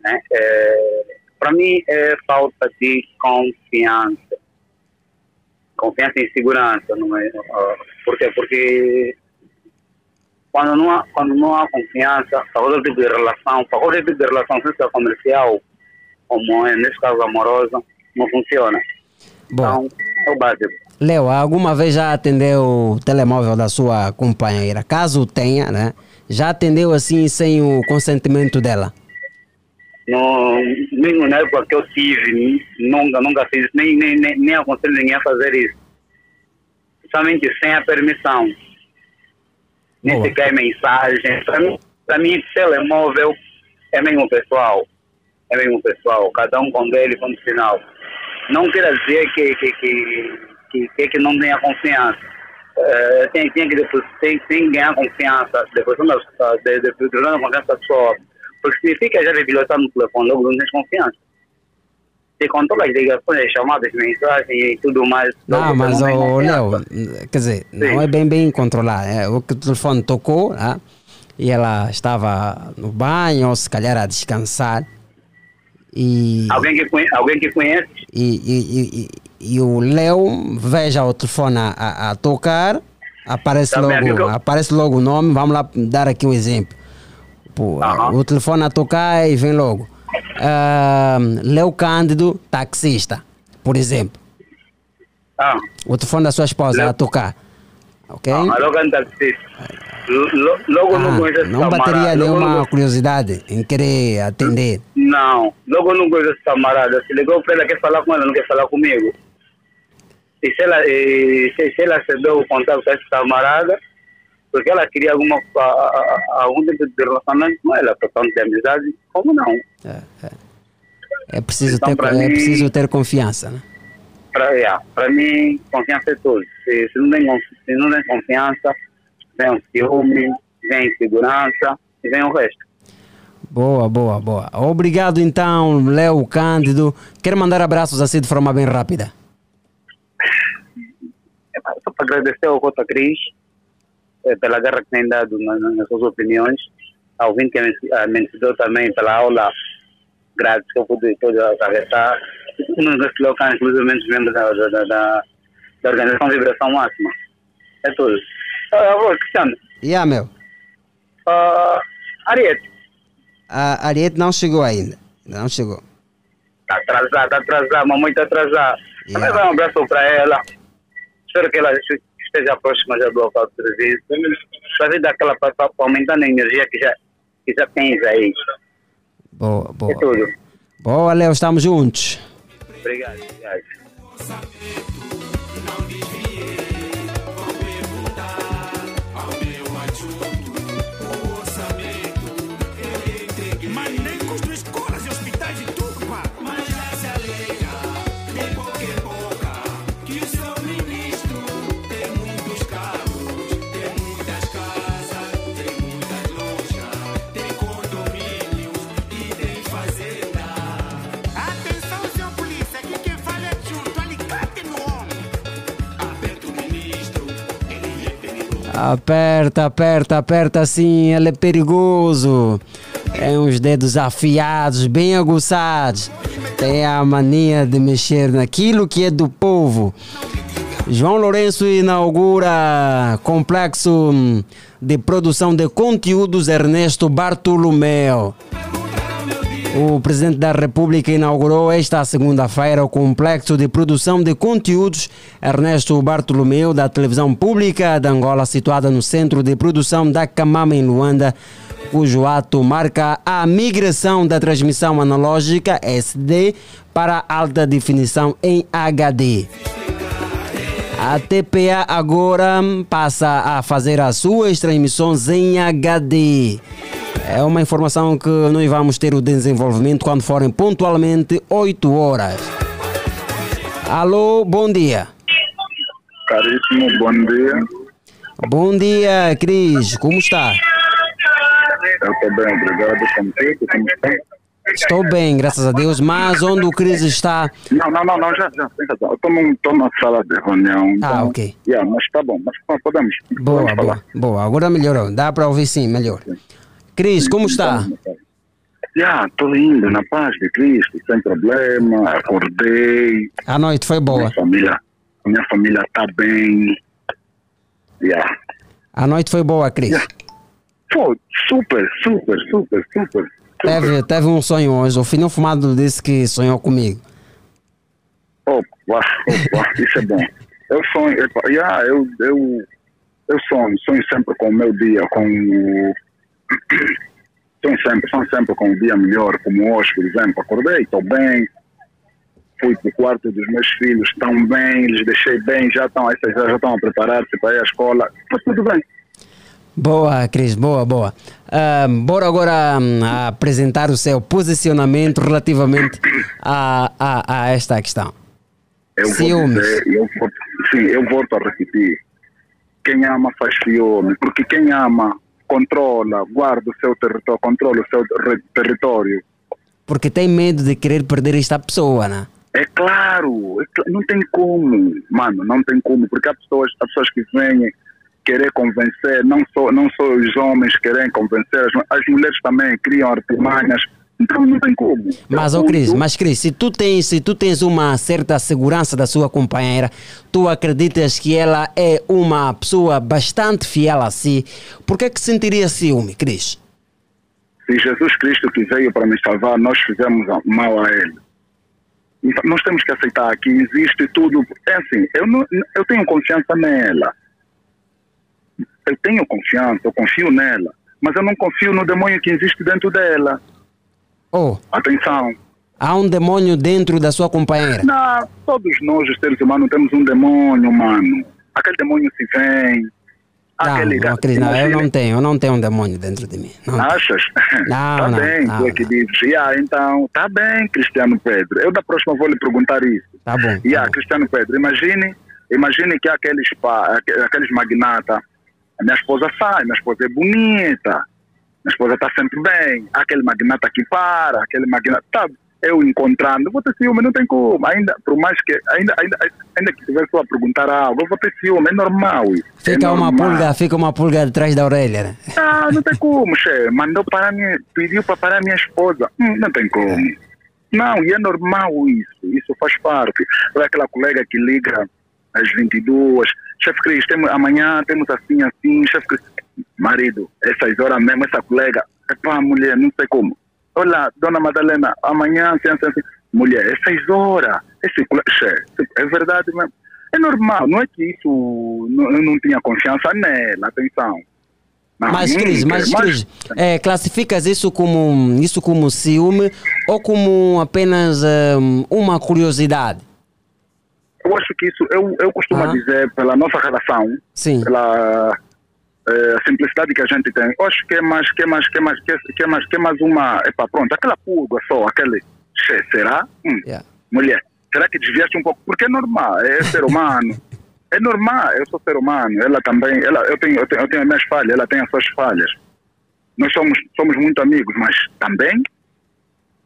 Né? É, para mim é falta de confiança. Confiança e segurança. Não é? Por quê? Porque quando não há, quando não há confiança, para qualquer tipo de relação, para qualquer tipo de relação, seja comercial, como é nesse caso amorosa, não funciona. Boa. Então, é o básico. Léo, alguma vez já atendeu o telemóvel da sua companheira? Caso tenha, né? Já atendeu assim sem o consentimento dela? No, mesmo na época que eu tive, nunca, nunca fiz, nem, nem, nem, nem aconselho ninguém a fazer isso. Somente sem a permissão. Nem Boa. sequer mensagem. Para mim, pra mim, telemóvel é mesmo pessoal. É mesmo pessoal. Cada um com dele, ponto final. Não quer dizer que, que, que, que, que, que não tenha confiança. Eh, tem, tem que depois, tem, tem que ganhar confiança, depois de, de, de, de confiança pessoa. Porque significa já debilitar no telefone, logo não tens confiança. Você controla as ligações, chamadas, mensagens e tudo mais. Não, logo mas, tem ô, Léo, quer dizer, não é bem bem controlar. É, o que o telefone tocou, né? e ela estava no banho, ou se calhar a descansar. E, Alguém que, conhe- alguém que conhece, e, e, e, e- o Léo veja o telefone a, a, a tocar, aparece Também logo, aparece logo o nome. Vamos lá dar aqui um exemplo. Pô. O telefone a tocar e vem logo. Ah, Léo Cândido, taxista, por exemplo. ah, O telefone da sua esposa Léo- a tocar. Ok? ah, logo Logo não Ah, conhece esse não bateria nenhuma não- curiosidade em querer atender. Não, logo não conheço esse camarada. Se ligou para ela, quer falar com ela, não quer falar comigo. E se ela, e se, se ela cedeu o contato com esse camarada, porque ela queria alguma, algum tipo de relacionamento com ela, portanto, de amizade, como não? É preciso, Então, ter, é mim- preciso ter confiança. Né? Para yeah, mim, confiança é tudo. Se, se, não tem, se não tem confiança, vem o ciúme, vem insegurança e vem o resto. Boa, boa, boa. Obrigado então, Léo Cândido. Quero mandar abraços assim de forma bem rápida. Só para agradecer ao Cota Cris eh, pela guerra que tem dado na- na- nas suas opiniões, ao Vinte que me ah, me ensinou também pela aula grátis que eu pude, pude um dos meus locais, inclusive os membros da, da, da, da, Organização Vibração Máxima. É tudo. Ô, Cristiano, E meu, ah, Ariete, a Ariete não chegou ainda. Não chegou. Está atrasada, está atrasada, mamãe está atrasada. Yeah. Também vai um abraço para ela. Espero que ela este- esteja próxima já do local de serviço. Ver daquela para aumentar a energia que já, que já tens aí. Boa, É boa. tudo. Boa, Léo, estamos juntos. Obrigado. obrigado. Aperta, aperta, aperta sim, ele é perigoso. É uns dedos afiados, bem aguçados. tem a mania de mexer naquilo que é do povo. João Lourenço inaugura complexo hum, de produção de conteúdos Ernesto Bartolomeu. O presidente da República inaugurou esta segunda-feira o complexo de produção de conteúdos Ernesto Bartolomeu da televisão pública de Angola, situada no centro de produção da Camama em Luanda, cujo ato marca a migração da transmissão analógica SD para alta definição em HD. A TPA agora passa a fazer as suas transmissões em HD. É uma informação que nós vamos ter o desenvolvimento quando forem pontualmente 8 horas. Alô, bom dia. Caríssimo, bom dia. Bom dia, Cris. Como está? Eu estou bem, obrigado. Contigo, como está? Estou bem, graças a Deus. Mas onde o Cris está? Não, não, não, não já, já, tem razão. Eu estou na sala de reunião. Ah, então, ok. Yeah, mas está bom, mas podemos. Boa, podemos boa, falar. boa. Agora melhorou. Dá para ouvir sim, melhor. Cris, como está? Já, estou indo na paz de Cristo, sem problema. Acordei. A noite foi boa. Minha família, minha família está bem. Yeah. A noite foi boa, Cris. Foi super, super, super, super. Teve, teve um sonho hoje. O Finão Fumado disse que sonhou comigo. Opa, opa, isso é bom. Eu sonho, epa, yeah, eu, eu, eu sonho, sonho sempre com o meu dia, com o. Sonho sempre, sonho sempre com um dia melhor, como hoje, por exemplo. Acordei, estou bem, fui para o quarto dos meus filhos, estão bem, lhes deixei bem, já estão, já estão a preparar-se para ir à escola, está tudo bem. Boa, Cris, boa, boa. Ah, bora agora hum, apresentar o seu posicionamento relativamente a, a, a esta questão. Eu Ciúmes. dizer, eu vou, sim, eu volto a repetir. Quem ama faz ciúme, porque quem ama controla, guarda o seu território, controla o seu território. Porque tem medo de querer perder esta pessoa, né? É claro, é cla- não tem como, mano, não tem como, porque há pessoas, há pessoas que vêm querer convencer, não só, não só os homens querem convencer, as, as mulheres também criam artimanhas, então não tem como. Mas, oh, Cris, mas Cris, se tu tens, se tu tens uma certa segurança da sua companheira, tu acreditas que ela é uma pessoa bastante fiel a si, por que é que sentiria ciúme, Cris? se Jesus Cristo que veio para me salvar, nós fizemos mal a Ele. Então, nós temos que aceitar que existe tudo. É assim, eu, não, eu tenho confiança nela. Eu tenho confiança, eu confio nela. Mas eu não confio no demônio que existe dentro dela. Oh, Atenção. há um demônio dentro da sua companheira. Não, todos nós, os seres humanos, temos um demônio, mano. Aquele demônio se vem. Não, Aquele não, Cris, não, eu não tenho, eu não tenho um demônio dentro de mim. Não. Achas? Não, tá não, bem, não, tu é que dizes. Yeah, então, tá bem, Cristiano Pedro. Eu da próxima vou lhe perguntar isso. Tá bom. tá Yeah, bom. Cristiano Pedro, imagine, imagine que aqueles, aqueles magnatas, a minha esposa sai, minha esposa é bonita, minha esposa está sempre bem, aquele magnata que para, aquele magnata, tá, eu encontrando, vou ter ciúme, não tem como, ainda, por mais que, ainda, ainda, ainda que estiver só a perguntar algo, eu vou ter ciúme, é normal isso. é Fica uma normal. pulga, fica uma pulga atrás da orelha, né? Ah, não tem como, chefe. Mandou parar minha, pediu para parar minha esposa. Hum, não tem como. Não, e é normal isso. Isso faz parte. Olha aquela colega que liga às 22. Chefe Cris, temos, amanhã temos assim, assim. Chefe Cris, marido, essas horas mesmo, essa colega. Epá, mulher, não sei como. Olha, dona Madalena, amanhã, assim, assim, assim. Mulher, essas horas. Esse colega, chefe, é verdade mesmo. É normal, não é que isso, não, eu não tinha confiança nela, atenção. Não, Mas, Cris, mas, Cris, é, classificas isso como, isso como ciúme ou como apenas hum, uma curiosidade? Eu acho que isso, eu, eu costumo Ah. dizer, pela nossa relação, Sim. pela eh, simplicidade que a gente tem, eu acho que é mais, que é mais, que é mais, que é, que é mais, que é mais uma, epa, pronto, aquela pulga só, aquele, che, será? Hum, Yeah. mulher, será que desviaste um pouco? Porque é normal, é ser humano. é normal, eu sou ser humano, ela também, ela, eu, tenho, eu, tenho, eu tenho as minhas falhas, ela tem as suas falhas. Nós somos, somos muito amigos, mas também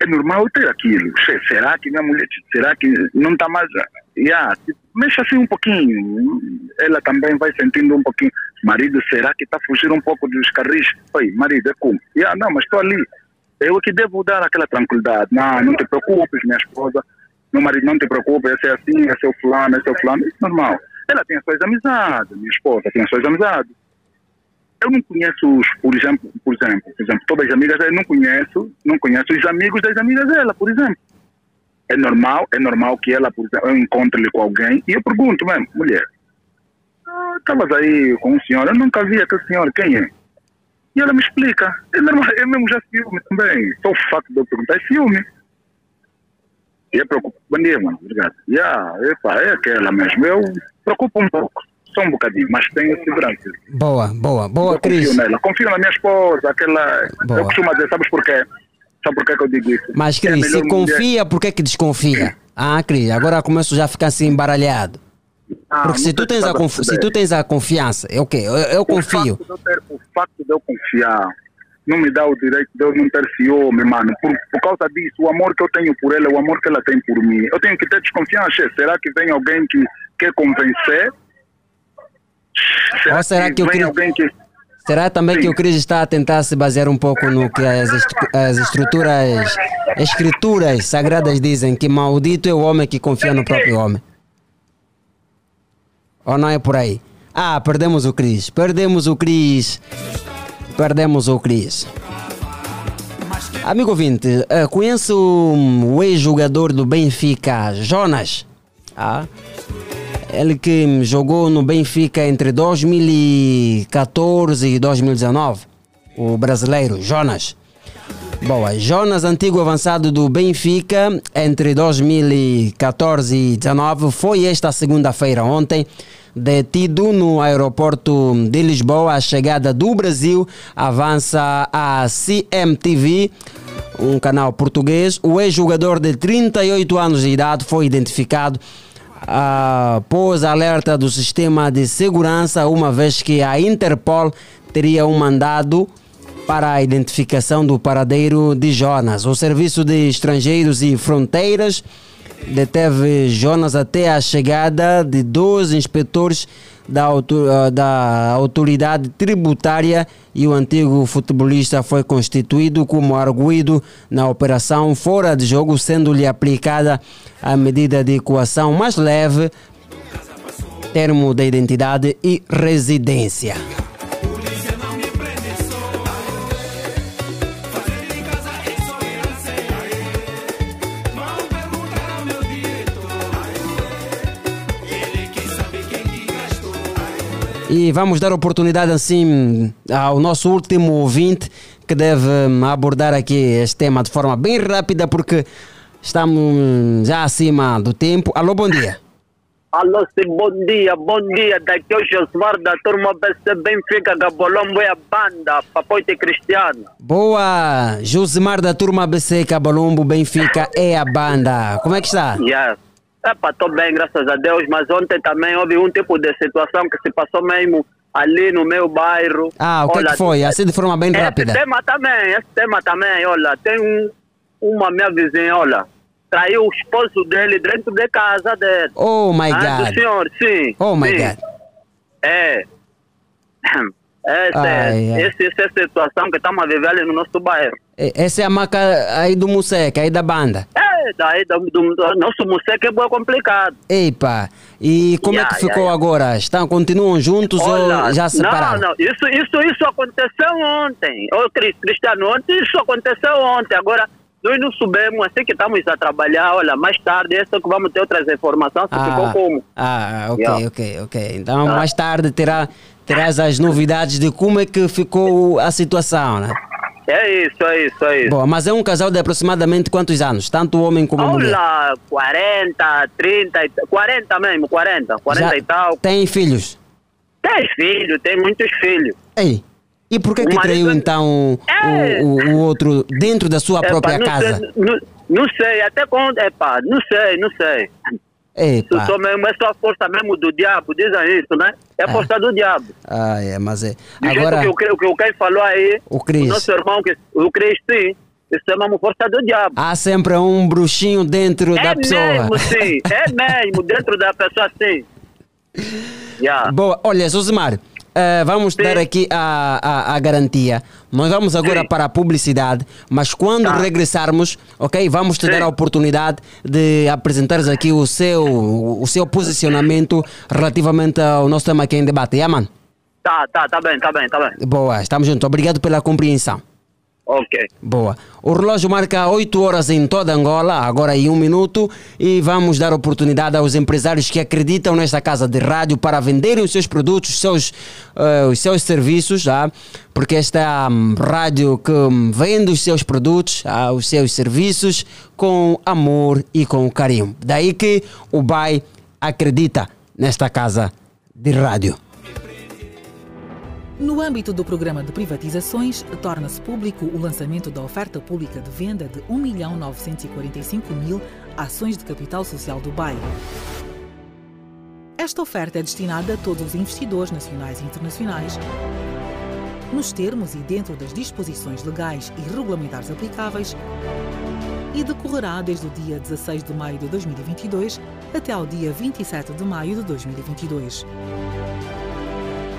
é normal eu ter aquilo. Che, será que minha mulher, será que não está mais. Yeah, mexe assim um pouquinho. Ela também vai sentindo um pouquinho. Marido, será que está a fugir um pouco dos carris? Oi, marido, é como? Yeah, não, mas estou ali. Eu é que devo dar aquela tranquilidade. Não, não te preocupes, minha esposa. Meu marido, não te preocupes, esse é assim, esse é o fulano, esse é o fulano. Isso é normal. Ela tem as suas amizades, minha esposa tem as suas amizades. Eu não conheço, os, por exemplo, por exemplo, por exemplo, todas as amigas dela, não conheço, não conheço os amigos das amigas dela, por exemplo. É normal, é normal que ela, por exemplo, eu encontre-lhe com alguém e eu pergunto mesmo, mulher, ah, estavas aí com um senhor, eu nunca vi aquele senhor, quem é? E ela me explica. É normal, eu mesmo já ciúme também. Só o facto de eu perguntar é ciúme. E é preocupante. Bom dia, mano. Obrigado. Yeah, epa, é aquela mesmo. Eu preocupo um pouco. Só um bocadinho, mas tenho segurança. Boa, boa, boa, eu confio Cris. nela. Confio na minha esposa, aquela. Boa. Eu costumo dizer, sabes porquê? Sabe porquê que eu digo isso? Mas, É Cris, melhor se confia, por que que desconfia? Ah, Cris, agora começo já a ficar assim embaralhado. Ah, Porque se tu, tens a conf... se tu tens a confiança, é o quê? Eu, eu confio. O facto, eu ter, o facto de eu confiar não me dá o direito de eu não ter ciúme, mano. Por, por causa disso, o amor que eu tenho por ela é o amor que ela tem por mim. Eu tenho que ter desconfiança. Será que vem alguém que quer convencer? Ou será que eu vem queria- alguém que. Será também que o Cris está a tentar se basear um pouco no que as, as estruturas, escrituras sagradas dizem, que maldito é o homem que confia no próprio homem? Ou não é por aí? Ah, perdemos o Cris, perdemos o Cris, perdemos o Cris. Amigo ouvinte, eh, conhece o, o ex-jogador do Benfica, Jonas? Ah, ele que jogou no Benfica entre 2014 e 2019. O brasileiro Jonas. Boa, Jonas, antigo avançado do Benfica, entre 2014 e 2019, foi esta segunda-feira, ontem, detido no aeroporto de Lisboa. A chegada do Brasil avança a CMTV, um canal português. O ex-jogador de 38 anos de idade foi identificado após alerta do sistema de segurança, uma vez que a Interpol teria um mandado para a identificação do paradeiro de Jonas. O Serviço de Estrangeiros e Fronteiras deteve Jonas até a chegada de dois inspetores da, ah, da autoridade tributária e o antigo futebolista foi constituído como arguído na operação fora de jogo, sendo-lhe aplicada a medida de coação mais leve, termo de identidade e residência. E vamos dar oportunidade assim ao nosso último ouvinte que deve hum, abordar aqui este tema de forma bem rápida porque estamos já acima do tempo. Alô, bom dia. Alô, sim, bom dia, bom dia. Daqui é o Josmar da turma BC Benfica, Gabolombo e a banda, Papoite Cristiano. Boa, Josimar da turma ABC Cabalombo Benfica é a banda. Como é que está? Yes. Epa, estou bem, graças a Deus, mas ontem também houve um tipo de situação que se passou mesmo ali no meu bairro. Ah, o que, é Olha, que foi? Assim de forma bem rápida. Esse tema também, esse tema também, olha, tem um, uma minha vizinha, olha, traiu o esposo dele dentro de casa dele. Oh my Ah, do God. senhor, sim. Oh my sim. God. É. Essa, Ai, é, ai. esse- essa é a situação que estamos a viver ali no nosso bairro. E- Essa é a marca aí do Museca, aí da banda. É, daí do, do, do nosso museu que é bem complicado. Eipa, e como é Ya, que ficou ya. agora? Estão, continuam juntos ou já separaram? Não, não, isso, isso, isso aconteceu ontem. Ô, Cris- Cristiano, ontem isso aconteceu ontem. Agora, nós não soubemos, assim que estamos a trabalhar, olha, mais tarde, essa que vamos ter outras informações, se ficou como. ah, ok, Ya. ok, ok. Então Tá. mais tarde terá, terás as novidades de como é que ficou a situação, né? É isso, é isso, é isso. Bom, mas é um casal de aproximadamente quantos anos? Tanto o homem como a mulher? Olha, 40, 30, e t- 40 mesmo, 40, 40 Já e tal. Tem filhos? Tem filho, tem muitos filhos. Ei, e por que que traiu então É. o, o, o outro dentro da sua Epa, própria não casa? Sei, não, não sei, até quando, epá, não sei, não sei. Eipa. Isso só mesmo, é só a força mesmo do diabo, dizem isso, né? É a força do diabo. Ah, é, mas é. Do Agora, que o, que o Ken falou aí, O Cris. nosso irmão, que, o Cris, sim, isso é mesmo força do diabo. há sempre um bruxinho dentro da é pessoa. mesmo, sim, é mesmo, dentro da pessoa, sim. Yeah. Boa, olha, Josimar, eh, vamos dar aqui a, a, a garantia. Nós vamos agora Sim. para a publicidade, mas quando Tá. regressarmos, ok, vamos te Sim. dar a oportunidade de apresentares aqui o seu, o seu posicionamento relativamente ao nosso tema aqui em debate. Yeah, mano? Tá, tá, tá bem, tá bem, tá bem. Boa, estamos juntos. Obrigado pela compreensão. Ok. Boa. O relógio marca 8 horas em toda Angola, agora em um minuto, e vamos dar oportunidade aos empresários que acreditam nesta casa de rádio para venderem os seus produtos, os seus, eh, os seus serviços, porque esta hum, rádio que hum, vende os seus produtos, os seus serviços com amor e com carinho. Daí que o BAI acredita nesta casa de rádio. No âmbito do programa de privatizações, torna-se público o lançamento da oferta pública de venda de 1.945.000 ações de capital social do BAE. Esta oferta é destinada a todos os investidores nacionais e internacionais, nos termos e dentro das disposições legais e regulamentares aplicáveis, e decorrerá desde o dia 16 de maio de 2022 até ao dia 27 de maio de 2022.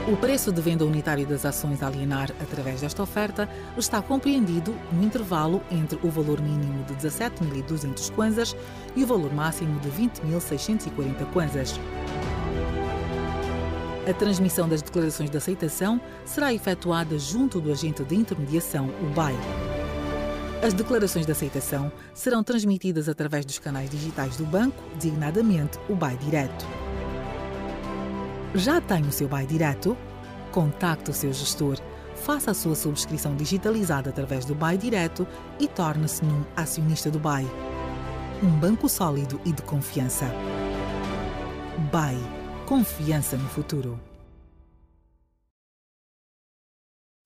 O preço de venda unitário das ações alienar através desta oferta está compreendido no intervalo entre o valor mínimo de 17.200 kwanzas e o valor máximo de 20.640 kwanzas. A transmissão das declarações de aceitação será efetuada junto do agente de intermediação, o BAI. As declarações de aceitação serão transmitidas através dos canais digitais do banco, designadamente o BAI Direto. Já tem o seu BAI Direto? Contacte o seu gestor, faça a sua subscrição digitalizada através do BAI Direto e torne-se num acionista do BAI. Um banco sólido e de confiança. BAI. Confiança no futuro.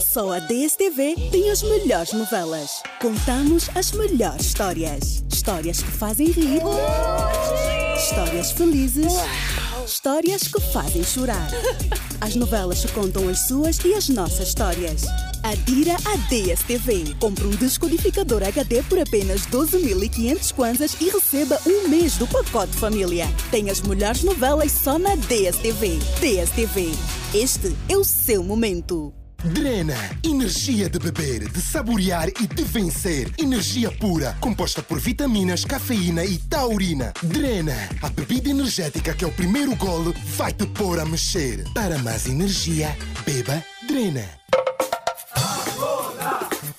Só a DSTV tem as melhores novelas. Contamos as melhores histórias. Histórias que fazem rir. Histórias felizes. Histórias que fazem chorar. As novelas que contam as suas e as nossas histórias. Adira a DSTV. Compre um descodificador HD por apenas 12.500 kwanzas e receba um mês do pacote família. Tem as melhores novelas só na DSTV. DSTV. Este é o seu momento. Drena, energia de beber, de saborear e de vencer. Energia pura, composta por vitaminas, cafeína e taurina. Drena, a bebida energética que é o primeiro golo vai te pôr a mexer. Para mais energia, beba Drena.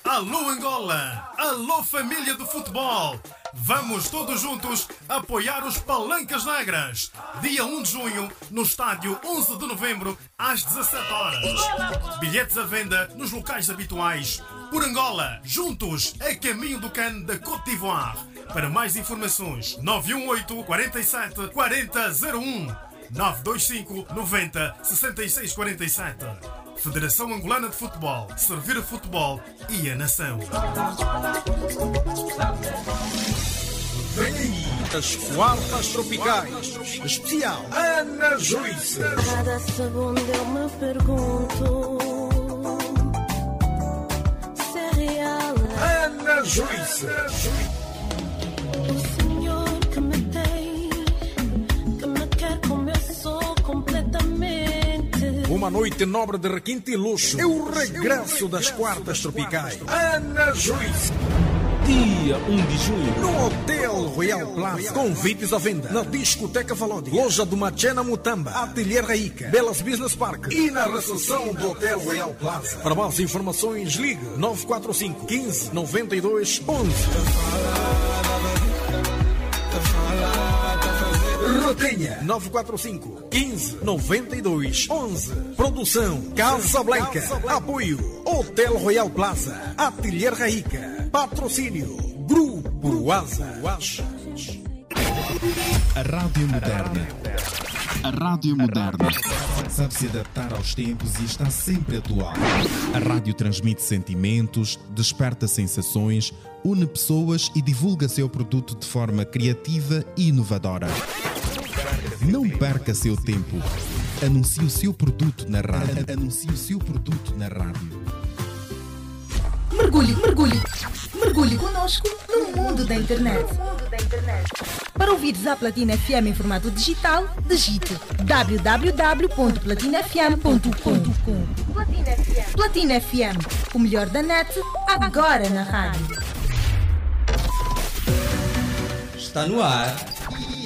Alô Angola! Alô família do futebol! Vamos todos juntos apoiar os Palancas Negras. Dia 1 de junho, no estádio 11 de novembro, às 17 horas. Bilhetes à venda nos locais habituais. Por Angola, juntos, a caminho do CAN da Côte d'Ivoire. Para mais informações, 918 47 4001 925 90 66 47. Federação Angolana de Futebol. Servir a futebol e a nação. Vem aí as quartas tropicais. Especial Ana Joyce. Cada segundo eu me pergunto se é real. Ana Joyce. Uma noite nobre de requinte e luxo. É o regresso das quartas tropicais. Ana Joyce. Dia 1 de junho, no Hotel Royal Plaza. Convites à venda na Discoteca Valodi, Loja do Machena Mutamba, Atelier Raica, Belas Business Park e na recepção do Hotel Royal Plaza. Para mais informações, ligue 945 15 92 11. Rotenha 945 15 92 11. Produção Casa Blanca. Apoio Hotel Royal Plaza. Atelier Raica. Patrocínio Grupo Asa. A Rádio Moderna. A Rádio Moderna. sabe se adaptar aos tempos e está sempre atual. A rádio transmite sentimentos, desperta sensações, une pessoas e divulga seu produto de forma criativa e inovadora. Não perca seu tempo. Anuncie o seu produto na rádio. Anuncie o seu produto na rádio. Mergulhe, mergulhe, mergulhe conosco no mundo da internet. Para ouvires a Platina FM em formato digital, digite www.platinafm.com. Platina FM. Platina FM, o melhor da net, agora na rádio. Está no ar.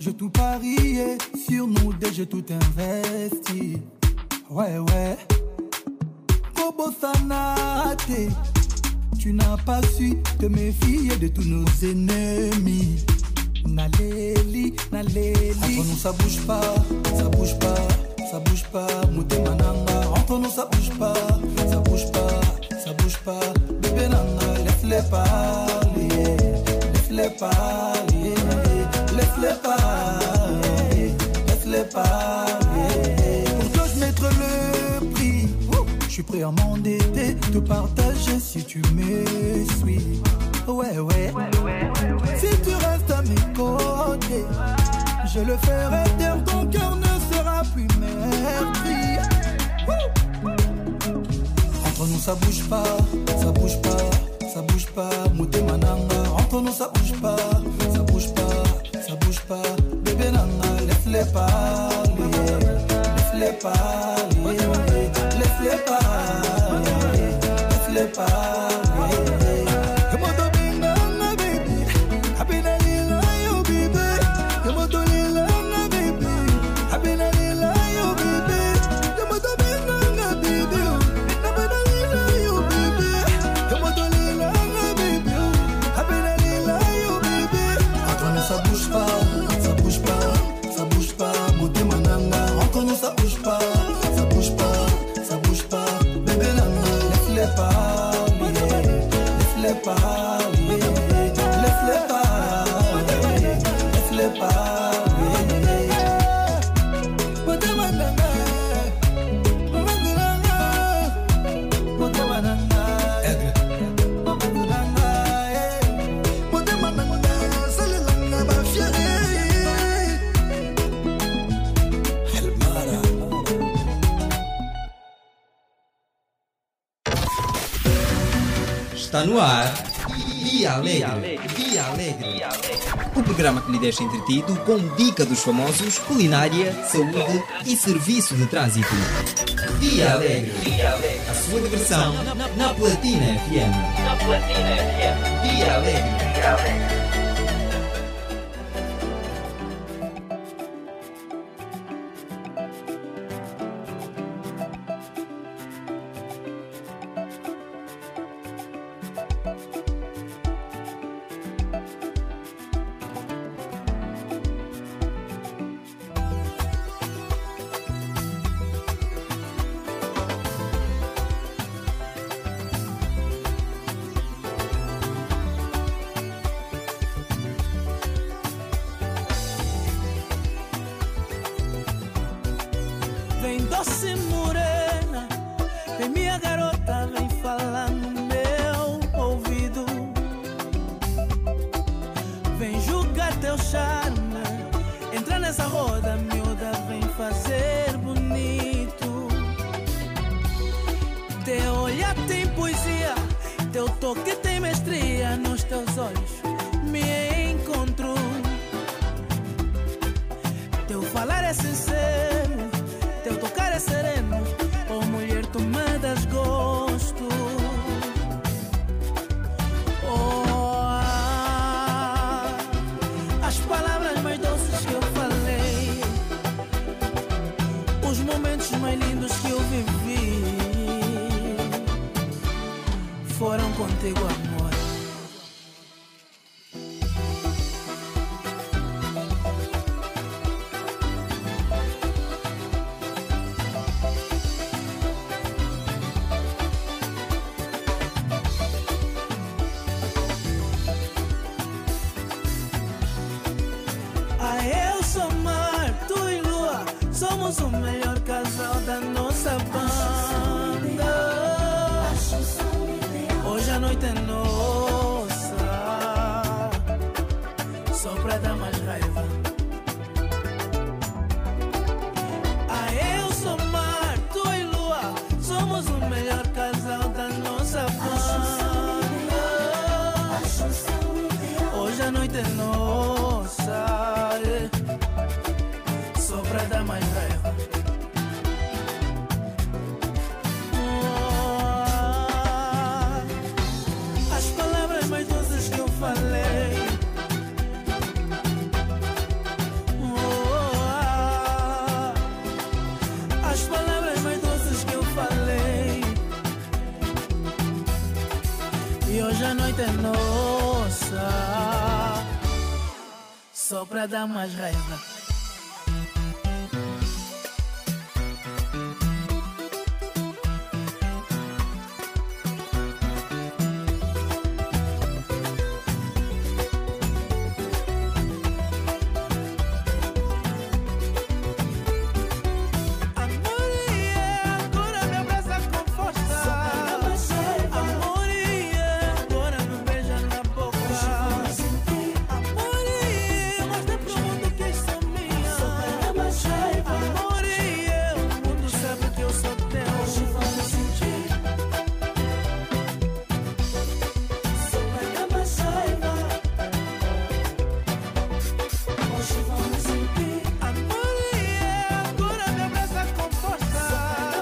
je tout parié sur nous deux, j'ai tout investi. Ouais, ouais. Kobo Sanate, tu n'as pas su te méfier de tous nos ennemis. Naleli, Naleli. Entre nous, ça bouge pas, ça bouge pas, ça bouge pas. Mouté Mananga, entre nous, ça bouge pas, ça bouge pas, ça bouge pas. Bébé Nanga, laisse-les parler, laisse-les parler, laisse-les parler, laisse-les parler. Pour toi, je mettrai le prix. Je suis prêt à m'endetter, te partager si tu me suis. Ouais, ouais. Si tu restes à mes côtés, je le ferai taire, ton cœur ne sera plus merdi. Entre nous, ça bouge pas, ça bouge pas, ça bouge pas. Mouté Mananga, entre nous, ça bouge pas, Parler, laisse-les parler, laisse-les parler, laisse-les parler. Lhe deixa entretido com dica dos famosos, culinária, saúde e serviço de trânsito. Dia Alegre. A sua diversão na Platina FM. Na Platina FM. Dia Alegre. Vem dar mais raiva.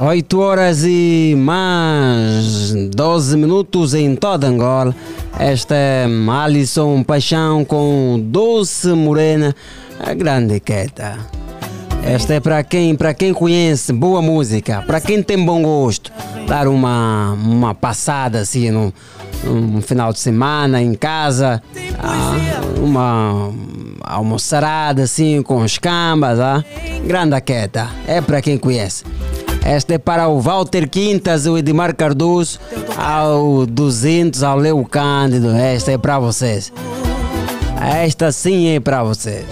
8 horas e mais 12 minutos em toda Angola. Esta é Alisson Paixão com Doce Morena, a grande queta. Esta é para quem, para quem conhece boa música, para quem tem bom gosto, dar uma, uma passada assim no, final de semana em casa, ah, uma almoçarada assim com os cambas, ah, grande queta. É para quem conhece. Esta é para o Walter Quintas, o Edmar Cardoso, ao 200, ao Leo Cândido. Esta é para vocês. Esta sim é para vocês.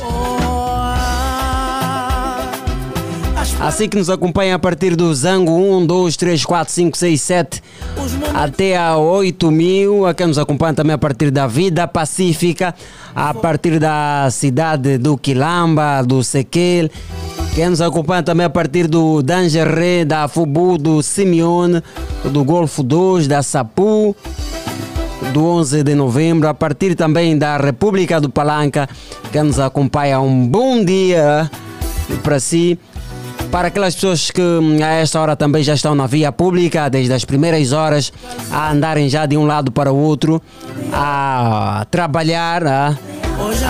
Assim que nos acompanha a partir do Zango 1, 2, 3, 4, 5, 6, 7 até a 8 mil. A quem nos acompanha também a partir da Vida Pacífica, a partir da cidade do Quilamba, do Sequel. Quem nos acompanha também a partir do Dangeré, da Fubu, do Simeone, do Golfo 2, da Sapu, do 11 de novembro, a partir também da República do Palanca. Quem nos acompanha, um bom dia para si. Para aquelas pessoas que hum, a esta hora também já estão na via pública, desde as primeiras horas, a andarem já de um lado para o outro, a trabalhar, ah,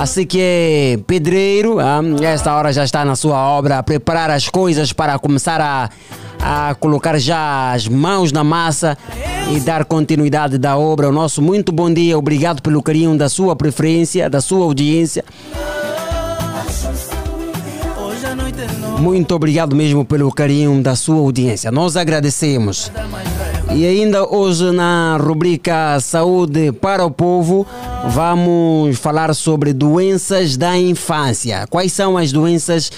assim que é pedreiro, ah, esta hora já está na sua obra, a preparar as coisas para começar a, a colocar já as mãos na massa e dar continuidade da obra. O nosso muito bom dia, obrigado pelo carinho da sua preferência, da sua audiência. É. Muito obrigado mesmo pelo carinho da sua audiência. Nós agradecemos. E ainda hoje na rubrica Saúde para o Povo, vamos falar sobre doenças da infância. Quais são as doenças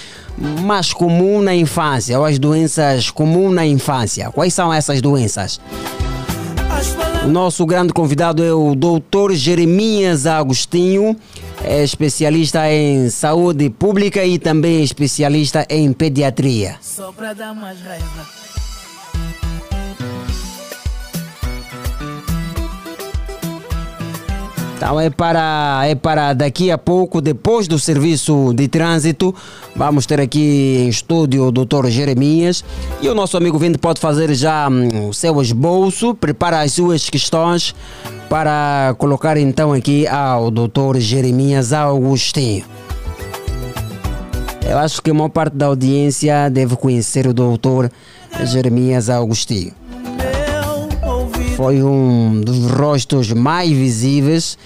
mais comuns na infância ou as doenças comuns na infância? Quais são essas doenças? O nosso grande convidado é o Dr. Jeremias Agostinho, é especialista em saúde pública e também especialista em pediatria. Só pra dar mais raiva. Então é para, é para daqui a pouco, depois do serviço de trânsito, vamos ter aqui em estúdio o Dr. Jeremias e o nosso amigo Vinte pode fazer já hum, o seu esboço, prepara as suas questões para colocar então aqui ao Dr. Jeremias Augustinho. Eu acho que a maior parte da audiência deve conhecer o Dr. Jeremias Augustinho. Foi um dos rostos mais visíveis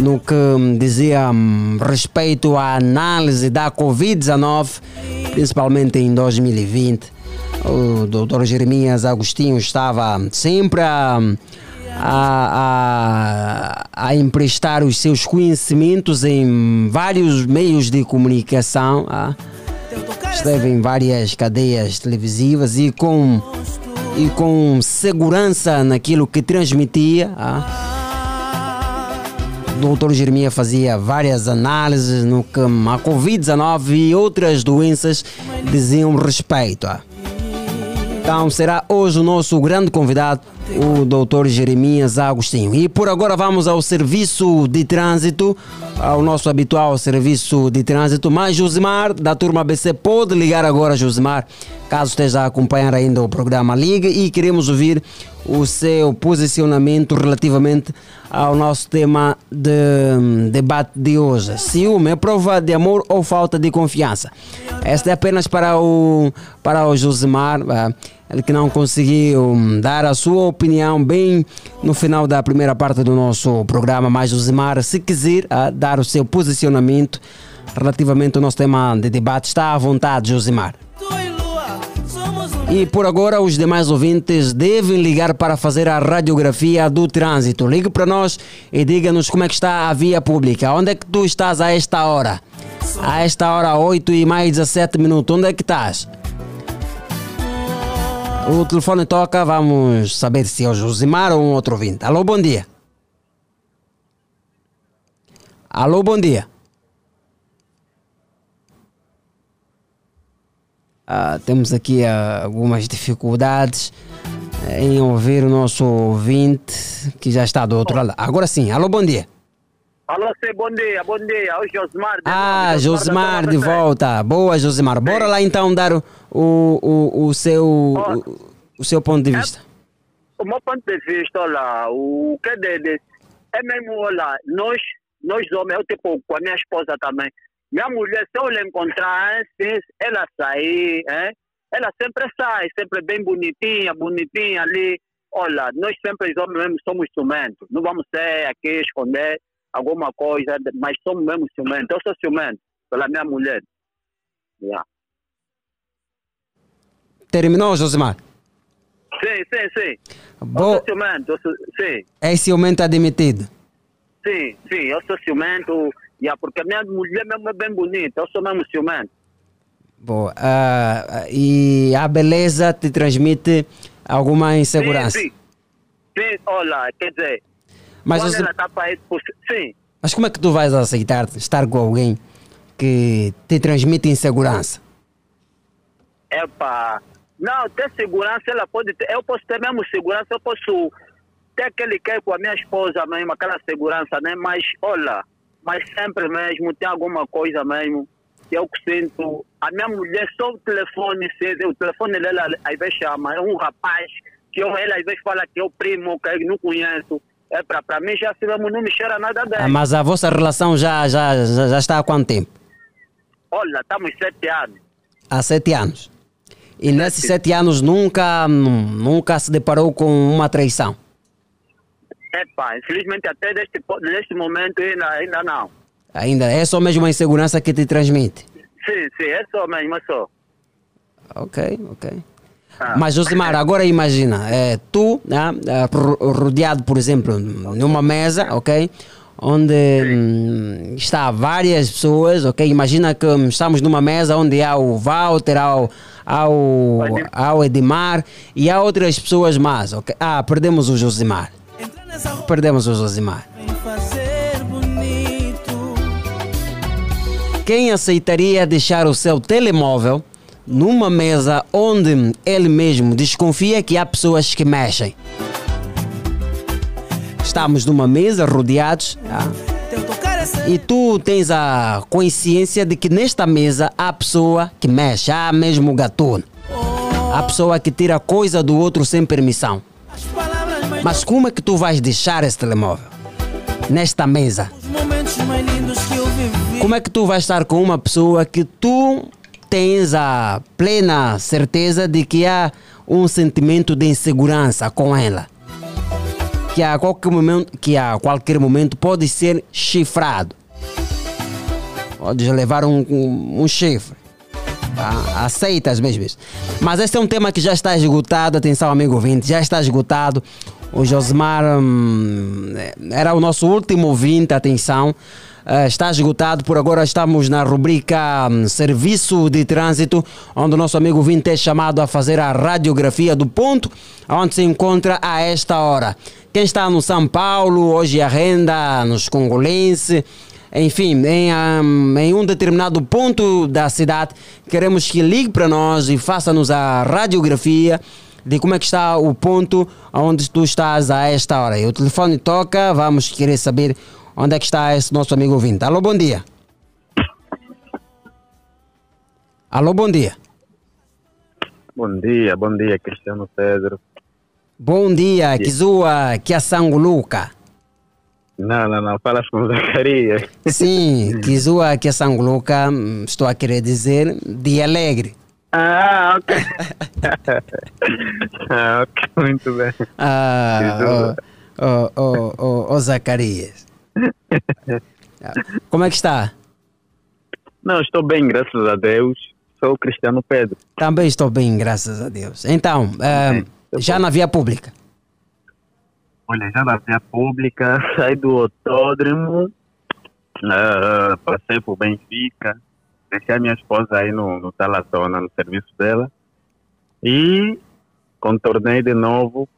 no que hum, dizia hum, respeito à análise da Covid-19, principalmente em 2020. O Dr. Jeremias Agostinho estava sempre a, a, a, a emprestar os seus conhecimentos em vários meios de comunicação. ah. Esteve em várias cadeias televisivas e com, e com segurança naquilo que transmitia. ah. O Dr. Jeremias fazia várias análises no que a Covid-19 e outras doenças diziam respeito. ah. Então será hoje o nosso grande convidado, o Dr. Jeremias Agostinho. E por agora vamos ao serviço de trânsito, ao nosso habitual serviço de trânsito. Mas Josimar, da turma ABC, pode ligar agora, Josimar, caso esteja a acompanhar ainda o programa Liga e queremos ouvir o seu posicionamento relativamente ao nosso tema de hum, debate de hoje. Ciúme é prova de amor ou falta de confiança? Esta é apenas para o, para o Josimar, ah, ele que não conseguiu hum, dar a sua opinião bem no final da primeira parte do nosso programa. Mas Josimar, se quiser dar o seu posicionamento relativamente ao nosso tema de debate, está à vontade, Josimar. E por agora, os demais ouvintes devem ligar para fazer a radiografia do trânsito. Ligue para nós e diga-nos como é que está a via pública. Onde é que tu estás a esta hora? A esta hora, 8 e mais 17 minutos. Onde é que estás? O telefone toca, vamos saber se é o Josimar ou um outro ouvinte. Alô, bom dia. Alô, bom dia. Ah, temos aqui ah, algumas dificuldades eh, em ouvir o nosso ouvinte que já está do outro lado. Agora sim, alô, bom dia. Alô, sim, bom dia, bom dia. O Josmar. de Ah, da de volta. Boa, Josimar. Bora lá então dar o, o, o, seu, o, o seu ponto de vista. O meu ponto de vista, olha, o que é de, de- é mesmo, olha, nós, nós homens, eu tipo, com a minha esposa também, minha mulher, se eu lhe encontrar, hein, ela sair, hein, ela sempre sai, sempre bem bonitinha, bonitinha ali. Olha, nós sempre, os homens mesmo, somos ciumentos. Não vamos ser aqui esconder alguma coisa, mas somos mesmo ciumentos. Eu sou ciumento pela minha mulher. Yeah. Terminou, Josimar? Sim, sim, sim. Eu Bo sou ciumento, eu sou, sim. esse aumento admitido. Sim, sim, eu sou ciumento, yeah, porque a minha mulher mesmo é bem bonita, eu sou mesmo ciumento. Boa. Ah, e a beleza te transmite alguma insegurança. Sim, sim. Sim, olha, quer dizer, Mas quando você- ela está para isso, sim, Mas como é que tu vais aceitar estar com alguém que te transmite insegurança? Epa, não, ter segurança, ela pode ter, eu posso ter mesmo segurança, eu posso ter aquele que é com a minha esposa mesmo, aquela segurança, né? Mas, olha, mas sempre mesmo tem alguma coisa mesmo que eu sinto. A minha mulher, só o telefone, o telefone dela às vezes chama, é um rapaz que eu, ela às vezes fala que é o primo, que eu não conheço. É para pra mim já se não me cheira nada bem. Ah, mas a vossa relação já, já, já, já está há quanto tempo? Olha, estamos sete anos. Há sete anos. E nesses sete anos nunca, nunca se deparou com uma traição. Epa, infelizmente até deste, po- deste momento ainda, ainda não. Ainda é só mesmo a insegurança que te transmite. Sim, sim, é só mesmo, é só. Ok, ok. Ah. Mas Josimar, agora imagina, é, tu, né, é, ro- rodeado, por exemplo, numa mesa, ok? Onde hum, está várias pessoas, ok? Imagina que hum, estamos numa mesa onde há o Walter, há o, há o, há o Edmar e há outras pessoas mais, ok? Ah, perdemos o Josimar. Perdemos o Josimar. Quem aceitaria deixar o seu telemóvel numa mesa onde ele mesmo desconfia que há pessoas que mexem? Estamos numa mesa rodeados tá? e tu tens a consciência de que nesta mesa há pessoa que mexe, há mesmo gatuno. Há pessoa que tira coisa do outro sem permissão. Mas como é que tu vais deixar esse telemóvel? Nesta mesa. Como é que tu vais estar com uma pessoa que tu tens a plena certeza de que há um sentimento de insegurança com ela? que a qualquer momento, que a qualquer momento pode ser chifrado. Podes levar um, um, um chifre. Tá? Aceitas mesmo isso. Mas este é um tema que já está esgotado. Atenção, amigo ouvinte, já está esgotado. O Josmar hum, era o nosso último ouvinte, atenção. Eh, está esgotado, por agora estamos na rubrica hum, Serviço de Trânsito, onde o nosso amigo ouvinte é chamado a fazer a radiografia do ponto onde se encontra a esta hora. Quem está no São Paulo, hoje a renda nos congolenses, enfim, em, um, em um determinado ponto da cidade, queremos que ligue para nós e faça-nos a radiografia de como é que está o ponto onde tu estás a esta hora. E o telefone toca, vamos querer saber onde é que está esse nosso amigo ouvinte. Alô, bom dia. Alô, bom dia. Bom dia, bom dia, Cristiano Pedro. Bom dia, Kizua Kiasanguluka. Não, não, não, falas com Zacarias. Sim, Kizua Kiasanguluka, estou a querer dizer de alegre. Ah, ok. ah, ok, muito bem. Ah, oh, oh, oh, oh, Zacarias. Como é que está? Não, estou bem, graças a Deus. Sou o Cristiano Pedro. Também estou bem, graças a Deus. Então, ah, já na via pública? Olha, já na via pública, saí do autódromo, ah, passei por Benfica, deixei a minha esposa aí no, no Talatona, no serviço dela, e contornei de novo,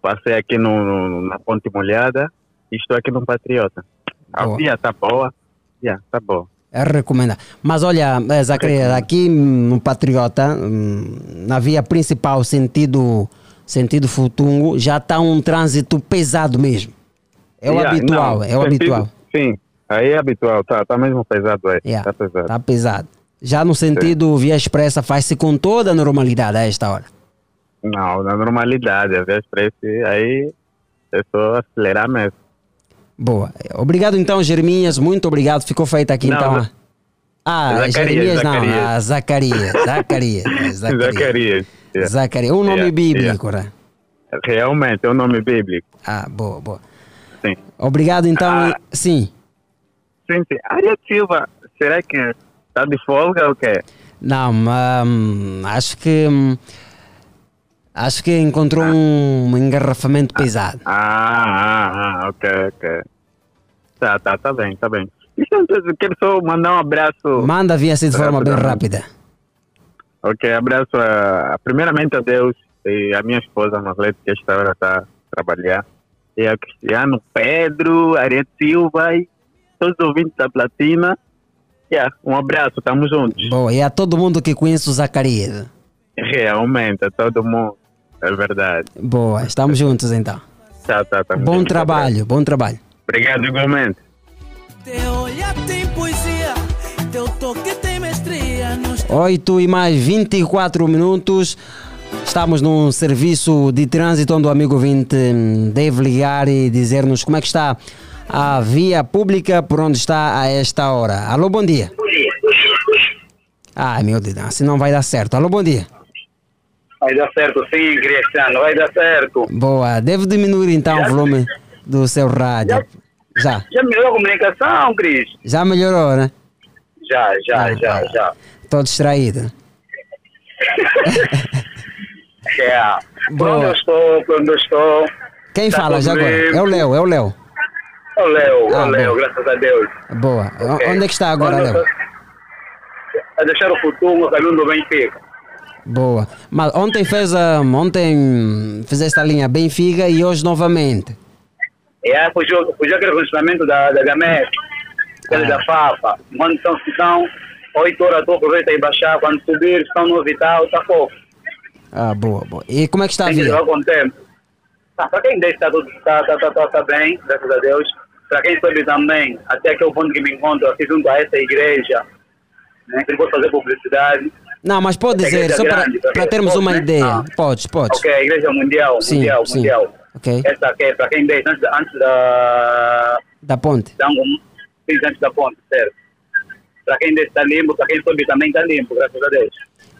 passei aqui no, no- na Ponte Molhada estou aqui no Patriota. A Boa. via tá boa, via tá boa. É recomendado. Mas olha, eh, Zacarias, aqui hum, no Patriota, hum, na via principal, sentido, sentido Futungo, já está um trânsito pesado mesmo. É o Yeah, habitual, não, é o sentido- habitual. Sim, aí é habitual, tá, tá mesmo pesado aí, Yeah, tá pesado. Está pesado. Já no sentido via expressa faz-se com toda a normalidade a esta hora. Não, na normalidade, vezes para esse aí é só acelerar mesmo. Boa. Obrigado então, Jeremias. Muito obrigado. Ficou feita aqui Não, então. Ah, Zacarias, Jeremias não, Zacarias. ah, Zacarias. Zacarias. é, Zacarias. Zacarias. yeah. Zacarias. Um nome Yeah, bíblico, né? yeah. Realmente, é um nome bíblico. Ah, boa, boa. Sim. Obrigado então. Ah. Sim. Sim, sim. Área Silva, será que está de folga ou quê? Não, hum, acho que. hum, acho que encontrou um engarrafamento pesado. Ah, ah, ah, ok, ok. Tá, tá, tá bem, tá bem. Então, eu quero só mandar um abraço. Manda vir assim de forma bem rápida. Ok, abraço a, primeiramente a Deus e a minha esposa Marlete, que esta hora está a trabalhar. E a Cristiano Pedro, Ariete Silva e todos os ouvintes da Platina. Yeah, um abraço, estamos juntos. Boa, e a todo mundo que conhece o Zacarias. Realmente, a todo mundo. É verdade. Boa, estamos juntos então. Tá, tá, tá. Bom trabalho, bom trabalho. Obrigado, igualmente. Teu olhar tem poesia, teu toque tem mestria. Nos 8 e mais 24 minutos. Estamos num serviço de trânsito onde o amigo 20 deve ligar e dizer-nos como é que está a via pública por onde está a esta hora. Alô, bom dia. Ai, meu Deus, assim não vai dar certo. Alô, bom dia. Vai dar certo sim, Cristiano, vai dar certo. Boa, deve diminuir então o volume do seu rádio. Já, Já melhorou a comunicação, Cris? já melhorou, né? Já, já, Ah, já, ah. já. Estou distraído. É. Boa. onde eu estou, onde eu estou. Quem Tá fala já agora? É o Léo, é o Léo. É o Léo, é Ah, o Léo, boa. graças a Deus. Boa. O- Ok. Onde é que está agora, Léo? A deixar o futuro, o caminho do Benfica. Boa. Mas ontem fez a, ontem fizeste a linha Benfica e hoje novamente. E aí fugiu, fugiu aquele funcionamento da, da aquele Ah. da Fafa. Quando estão, estão 8 horas, tu aproveita e baixar. Quando subir, estão no Vital, está pouco. Ah, boa, boa. E como é que está a Tem levar com o tempo. Ah, para quem deixa está tudo tá, tá, tá, tá, tá bem, graças a Deus. Para quem soube também, até aquele ponto que me encontro aqui junto a essa igreja, né, que vou fazer publicidade. Não, mas pode dizer, só para, termos uma né? ideia. Ah. Podes, podes. Ok, a igreja mundial, Sim, mundial, sim. mundial. Ok. Essa aqui é para quem deixa antes, da- antes da, Da ponte. da um, antes da ponte, certo? Para quem deixa está limpo, para quem soube também está limpo, graças a Deus.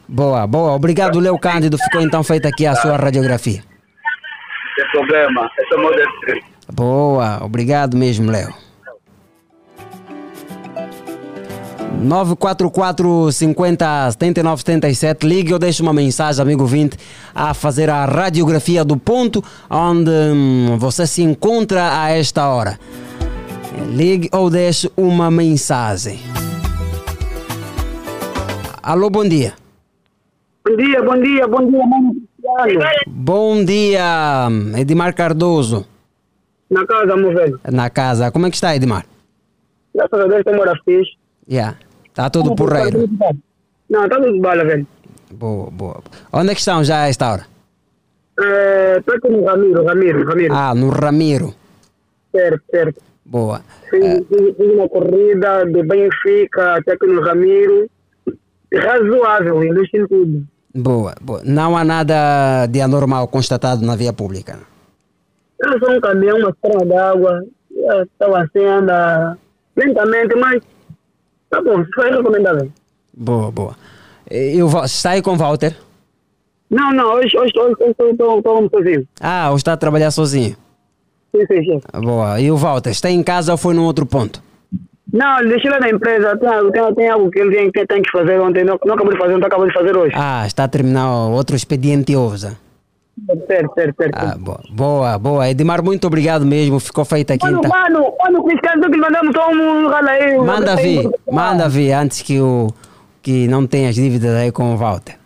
Boa, boa. Obrigado, Léo Cândido. Ficou então feita aqui a sua radiografia. esse programa. Esse é o meu. Boa, obrigado mesmo, Léo. 944 50 79 77 ligue ou deixe uma mensagem, amigo 20, a fazer a radiografia do ponto onde hum, você se encontra a esta hora. Ligue ou deixe uma mensagem. Alô, bom dia. Bom dia, bom dia, bom dia, mano. Bom dia, Edmar Cardoso. Na casa, meu velho. Na casa. Como é que está, Edmar? Graças a Deus, tem hora fixe. Yeah. Está tudo porreiro. Não, tá tudo bala, velho. Boa, boa. Onde é que estão já a esta hora? É, tô aqui no Ramiro, Ramiro, Ramiro. Ah, no Ramiro. Certo, certo. Boa. Fiz, fiz- fiz uma corrida de Benfica até aqui no Ramiro. Razoável, investi em tudo. Boa, boa. Não há nada de anormal constatado na via pública. Eu sou um caminhão, uma perna d'água. Estava assim, anda lentamente, mas tá bom, foi recomendável. Boa, boa. E o está aí com o Walter? Não, não, hoje hoje hoje hoje estou sozinho. Ah, ou está a trabalhar sozinho? Sim, sim, sim. Boa. E o Walter, está em casa ou foi num outro ponto? Não, deixei lá na empresa. Tem, tem, tem algo que ele tem, que- tem que fazer ontem. Não, não acabou de fazer, não acabou de fazer hoje. Ah, está a terminar outro expediente hoje. Certo, certo, certo. Ah, boa, boa. Edmar, muito obrigado mesmo. Ficou feita aqui. Mano, então. mano, mano, Cristiano, tu que mandamos só um aí. Manda Tem- vir, manda vir antes que, o, que não tenhas dívidas aí com o Walter.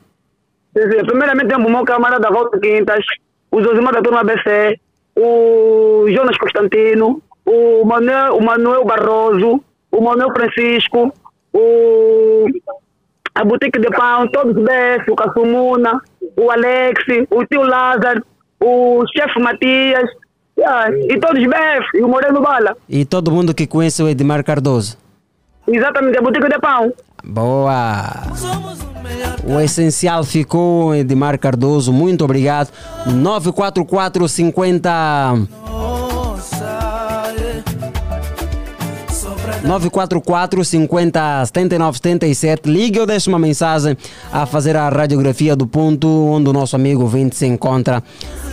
Sim, sim. Primeiramente, temos o meu camarada Walter Quintas, o Josimar da turma BC, o Jonas Constantino, o Manuel, o Manuel Barroso, o Manuel Francisco, o a Boutique de Pão, todos os BF, o Cassumuna, o Alex, o tio Lázaro, o chefe Matias, yeah, e todos os BF, e o Moreno Bala. E todo mundo que conhece o Edmar Cardoso. Exatamente, a Boutique de Pão. Boa! O essencial ficou, Edmar Cardoso. Muito obrigado. 944 50 944 50 79 77. Ligue ou deixe uma mensagem a fazer a radiografia do ponto onde o nosso amigo 20 se encontra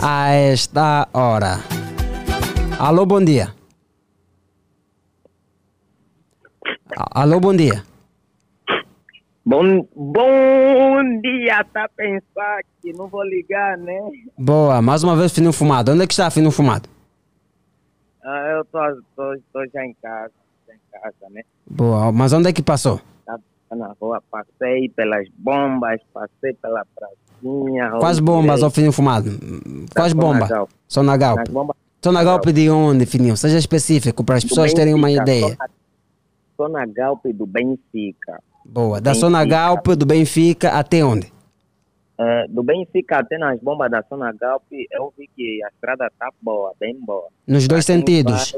a esta hora. Alô, bom dia. Alô, bom dia. Bom, bom dia, tá pensar que não vou ligar, né? Boa, mais uma vez fino fumado. Onde é que está fino fumado? Ah, eu tô, tô, tô já em casa, casa, né? Boa, mas onde é que passou? Tá na rua, passei pelas bombas, passei pela pracinha. Quais bombas ao fino fumado? Quais Tá, bombas? Sonagal. Sonagal. Nas bombas- Sonagal de onde, fininho? Seja específico para as pessoas terem uma ideia. Sona- Sonagalp do Benfica. Boa, da Benfica. Sonagalp do Benfica até onde? Eh, do Benfica até nas bombas da Sonagalp, eu vi que a estrada tá boa, bem boa. Nos dois sentidos.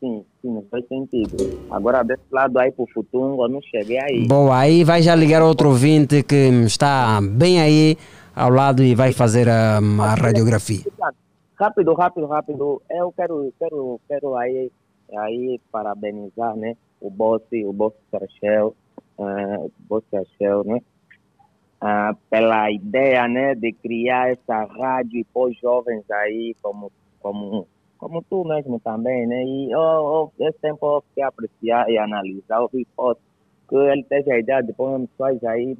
Sim, sim, nos dois sentidos. Agora, desse lado aí pro Futungo, eu não cheguei aí. Boa, aí vai já ligar outro ouvinte que está bem aí ao lado e vai fazer a, a radiografia. Rápido, rápido, rápido. Eu quero, quero, quero aí, aí parabenizar, né? O boss, o boss Sarchel, uh, boss Sarchel, né? Ah, pela ideia, né, de criar essa rádio e pôr jovens aí como, como, como tu mesmo também, né? E eu, eu, esse tempo eu fiquei apreciar e analisar, eu vi que ele teve a ideia de pôr pessoas aí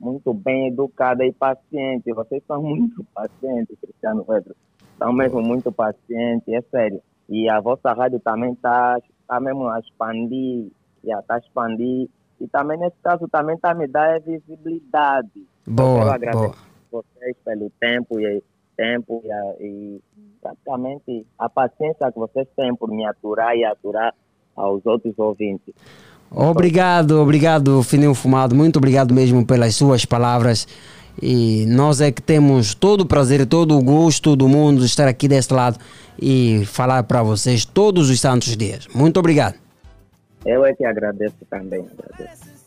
muito bem educadas e pacientes. Vocês são muito pacientes, Cristiano Pedro. São mesmo muito pacientes, é sério. E a vossa rádio também está tá mesmo a expandir, já está a expandir. E também, nesse caso, também está me dar visibilidade. Boa, Eu agradecer boa. vocês pelo tempo e tempo e, e praticamente a paciência que vocês têm por me aturar e aturar aos outros ouvintes. Obrigado, obrigado, Fininho Fumado. Muito obrigado mesmo pelas suas palavras. E nós é que temos todo o prazer, todo o gosto do mundo de estar aqui deste lado e falar para vocês todos os santos dias. Muito obrigado. Eu é que agradeço também. Agradeço.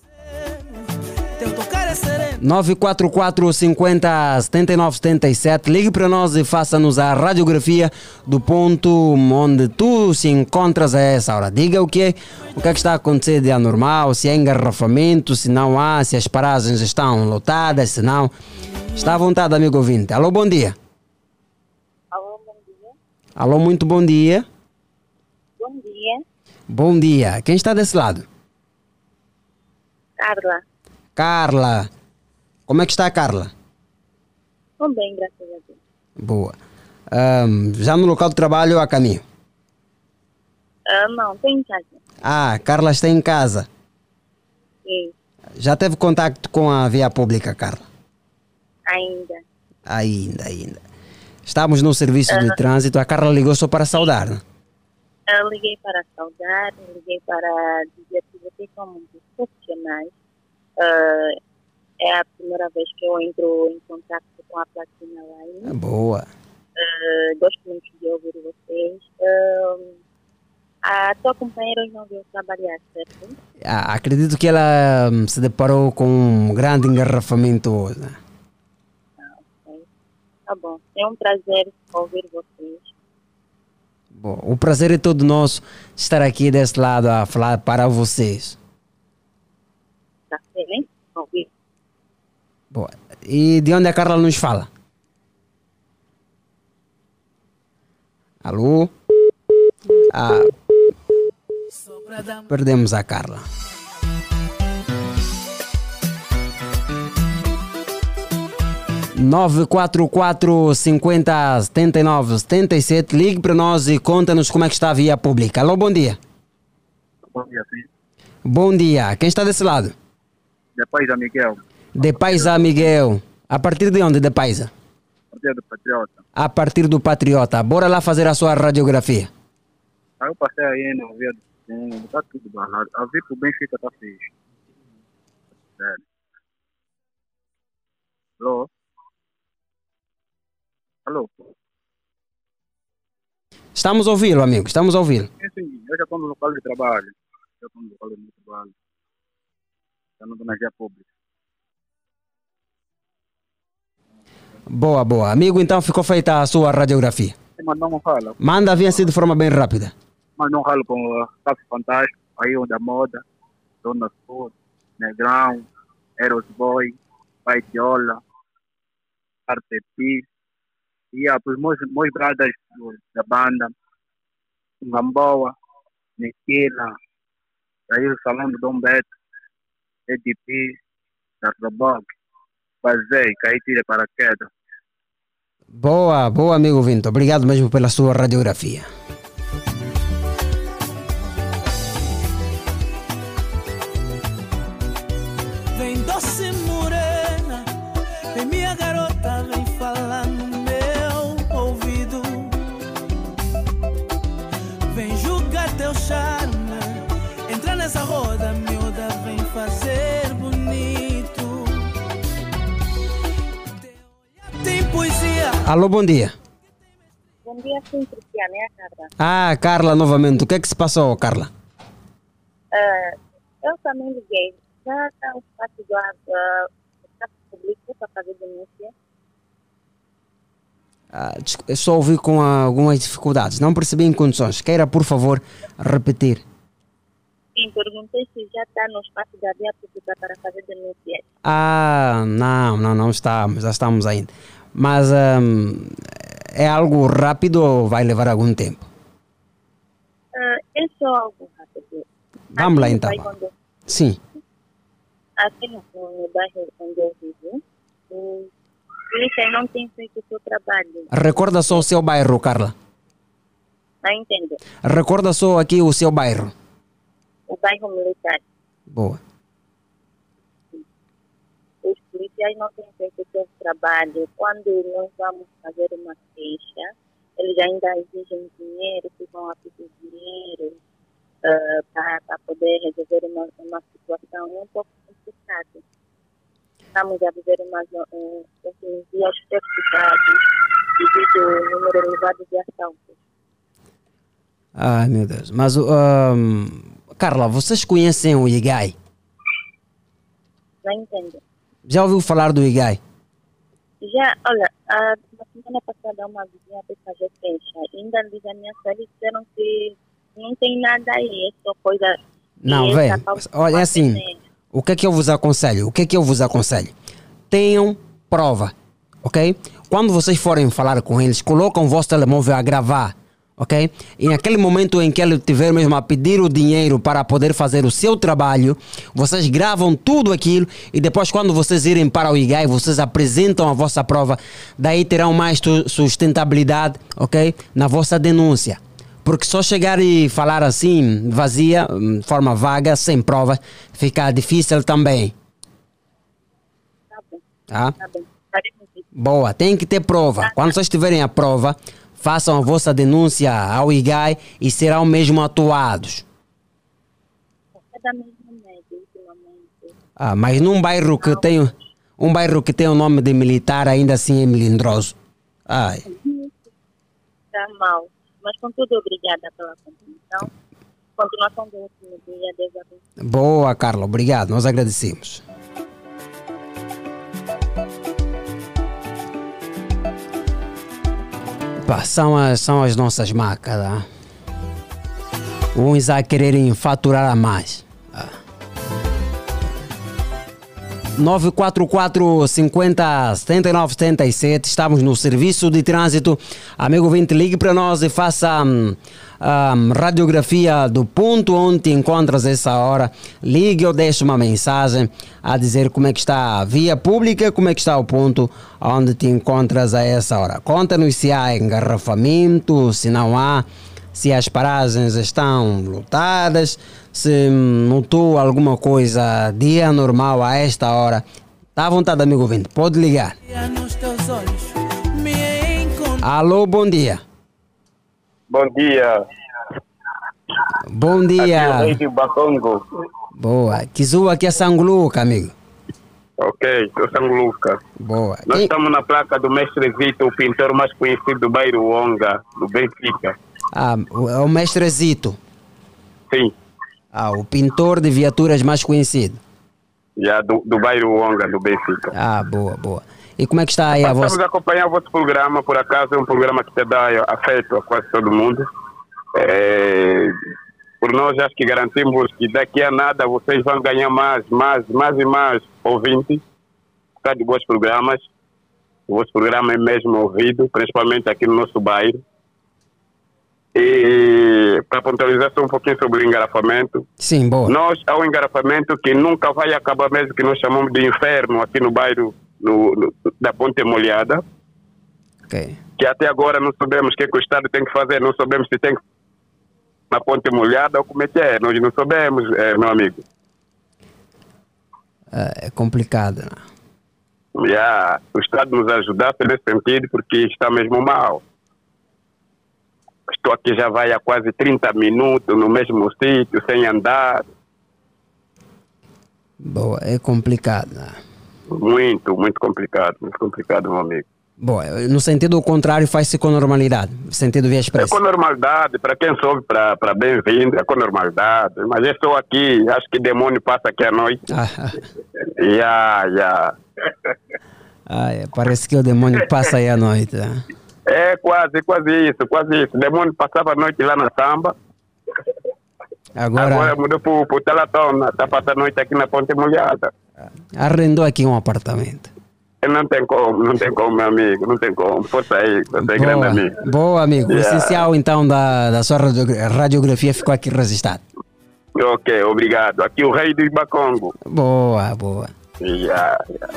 944 50 79 77. Ligue para nós e faça-nos a radiografia do ponto onde tu se encontras a essa hora. Diga o que é, o que é que está a acontecer de anormal, se há engarrafamento, se não há, se as paragens estão lotadas, se não. Está à vontade, amigo ouvinte. Alô, bom dia. Alô, Alô, muito bom dia. Bom dia, Bom dia. Quem está desse lado? Carla. Carla. Como é que está a Carla? Estou bem, graças a Deus. Boa. Ahm, já no local de trabalho ou a caminho? Ah, não, estou em casa. Ah, Carla está em casa. Sim, Já teve contato com a via pública, Carla? ainda. Ainda, ainda. Estamos no serviço de Ah. trânsito. A Carla ligou só para saudar, né? Eu liguei para saudar, liguei para dizer que vocês são muito profissionais. Ah, é a primeira vez que eu entro em contato com a Platina Line. Boa. Ah, gosto muito de ouvir vocês. Ah, a tua companheira não veio trabalhar, certo? Ah, acredito que ela hum, se deparou com um grande engarrafamento hoje. Tá bom. É um prazer ouvir vocês. Bom, o prazer é todo nosso estar aqui desse lado a falar para vocês. Tá? Ouvir. Boa. E de onde a Carla nos fala? Alô? Ah, perdemos a Carla. Nove quatro quatro cinquenta setenta e nove setenta e sete ligue para nós e conta-nos como é que está a via pública. Alô, bom dia. Bom dia, sim. Bom dia. Quem está desse lado? Depois da Miguel, De Paisa Miguel. A partir de onde, de Paisa? Partido do Patriota. A partir do Patriota. Bora lá fazer a sua radiografia. Aí eu passei aí no via do tá tudo balado. A que o Benfica tá fixe. Sério. Alô? Alô? Estamos a ouvi-lo, amigo. Estamos a ouvi-lo. Sim, sim, eu já estou no local de trabalho. Já estou no local de trabalho. Estou na via pública. Boa, boa. Amigo, então ficou feita a sua radiografia. Mas não fala. Manda vir assim de forma bem rápida. Mas não falo com o Café Fantástico, aí onde a moda, Dona Sul, Negrão, Eros Boy, Paitiola, Artepi, e a os meus, meus brothers da banda, Gamboa, Nequila, aí o Salão do Dom Beto, EDP, Dardoboc, Bazei, Caetira Paraquedas. Boa, boa, amigo Vinto. Obrigado mesmo pela sua radiografia. Alô, bom dia. Bom dia, sim, Cristiana, é a Carla. Ah, Carla, novamente. O que é que se passou, Carla? Ah, eu também liguei. Já está o espaço do espaço público para fazer denúncia. Ah, desculpa, eu só ouvi com algumas dificuldades. Não percebi em condições. Queira, por favor, repetir. Sim, perguntei se já está no espaço da via pública para fazer denúncia. Ah, não, não, não estamos. Já estamos ainda. Mas ahm, é algo rápido ou vai levar algum tempo? Ah, é só algo rápido. Vamos lá Aqui no então. onde- Sim. Aqui no, no bairro onde eu vivo, o polícia não tem feito o seu trabalho. Recorda só o seu bairro, Carla. Não entendo. Recorda só aqui o seu bairro. O bairro militar. Boa. Policiais não têm feito o seu trabalho. Quando nós vamos fazer uma queixa, eles ainda exigem dinheiro, ficam a pedir dinheiro para poder resolver uma, uma situação. É um pouco complicado. Estamos a viver uma, zo- um, assim, dias perturbados devido ao número elevado de assaltos. Ai, meu Deus. Mas, ahm, Carla, vocês conhecem o IGAI? Não entendo. Já ouviu falar do IGAI? Já, olha, a, na semana passada uma vizinha fez fazer queixa. Ainda eles ameaçaram e disseram que não tem nada aí, é só coisa. Não, vem. essa pauta Olha, é assim. O que é que eu vos aconselho? O que é que eu vos aconselho? Tenham prova, ok? Quando vocês forem falar com eles, colocam o vosso telemóvel a gravar ok? E naquele momento em que ele tiver mesmo a pedir o dinheiro para poder fazer o seu trabalho, vocês gravam tudo aquilo e depois quando vocês irem para o IGAI, vocês apresentam a vossa prova, daí terão mais sustentabilidade, ok? Na vossa denúncia. Porque só chegar e falar assim, vazia, hum, de forma vaga, sem prova, fica difícil também. Tá? Tá bem. Faremos isso. Boa, tem que ter prova. Quando vocês tiverem a prova, façam a vossa denúncia ao IGAI e serão mesmo atuados. É da mesma média, ultimamente. Ah, mas num bairro que tem um bairro que tem o nome de militar ainda assim é melindroso. Ai, Está mal. Mas, contudo, obrigada pela contribuição. Continuação do último dia. Deus abençoe. boa, Carla, obrigado. Nós agradecemos. São, as, são as nossas marcas. ah. Uns a quererem faturar a mais. Ah. 944 50 79 77 Estamos no serviço de trânsito. Amigo vinte, ligue para nós e faça hum, hum, radiografia do ponto onde te encontras essa hora. Ligue ou deixe uma mensagem a dizer como é que está a via pública, como é que está o ponto onde te encontras a essa hora. Conta-nos se há engarrafamento, se não há se as paragens estão lotadas, se notou alguma coisa de anormal a esta hora. Está à vontade, amigo ouvinte, pode ligar. olhos. Alô, bom dia. Bom dia. Bom Aqui é o dia. de Bacongo. Boa. Kizua aqui é Sangluca, amigo. Ok, sou Sanguluca. Boa. Nós estamos na placa do mestre Zito, o pintor mais conhecido do bairro Onga, do Benfica. Ah, o, é o mestre Zito. Sim, Ah, o pintor de viaturas mais conhecido. já do, do bairro Onga, do Benfica. Ah, boa, boa. E como é que está aí a Estamos vossa... a acompanhar o vosso programa, por acaso é um programa que te dá afeto a quase todo mundo. É, por nós acho que garantimos que daqui a nada vocês vão ganhar mais, mais, mais e mais ouvintes por causa de bons programas. O vosso programa é mesmo ouvido, principalmente aqui no nosso bairro. E para pontualizar só um pouquinho sobre o engarrafamento, Sim, boa. nós há um engarrafamento que nunca vai acabar mesmo, que nós chamamos de inferno aqui no bairro no- no- da Ponte Molhada. Ok. Que até agora não sabemos o que, que o Estado tem que fazer, não sabemos se tem que na Ponte Molhada ou como é que é, nós não sabemos, eh, meu amigo. É complicado. né? Já, o Estado nos ajudasse nesse sentido, porque está mesmo mal. Estou aqui já vai há quase 30 minutos no mesmo sítio, sem andar. Boa, é complicado. né? Muito, muito complicado, muito complicado, meu amigo. Boa, no sentido contrário faz-se com normalidade. No sentido via É expressa. com normalidade, para quem soube, para bem-vindo, é com normalidade. Mas eu estou aqui, acho que demônio passa aqui à noite. Ah, Já, já. ah, é, parece que o demônio passa aí à noite. né? É quase, quase isso, quase isso. Demônio passava a noite lá na samba, Agora, agora mudou para o Telatona, está passando a noite aqui na Ponte Molhada. Arrendou aqui um apartamento. Não tem como, não tem como, meu amigo, não tem como. Força aí, você é grande amigo. boa amigo. O Yeah. essencial então da, da sua radiogra- radiografia ficou aqui registrado. Ok, obrigado. Aqui o rei do Ibacongo. Boa, boa. Já, já.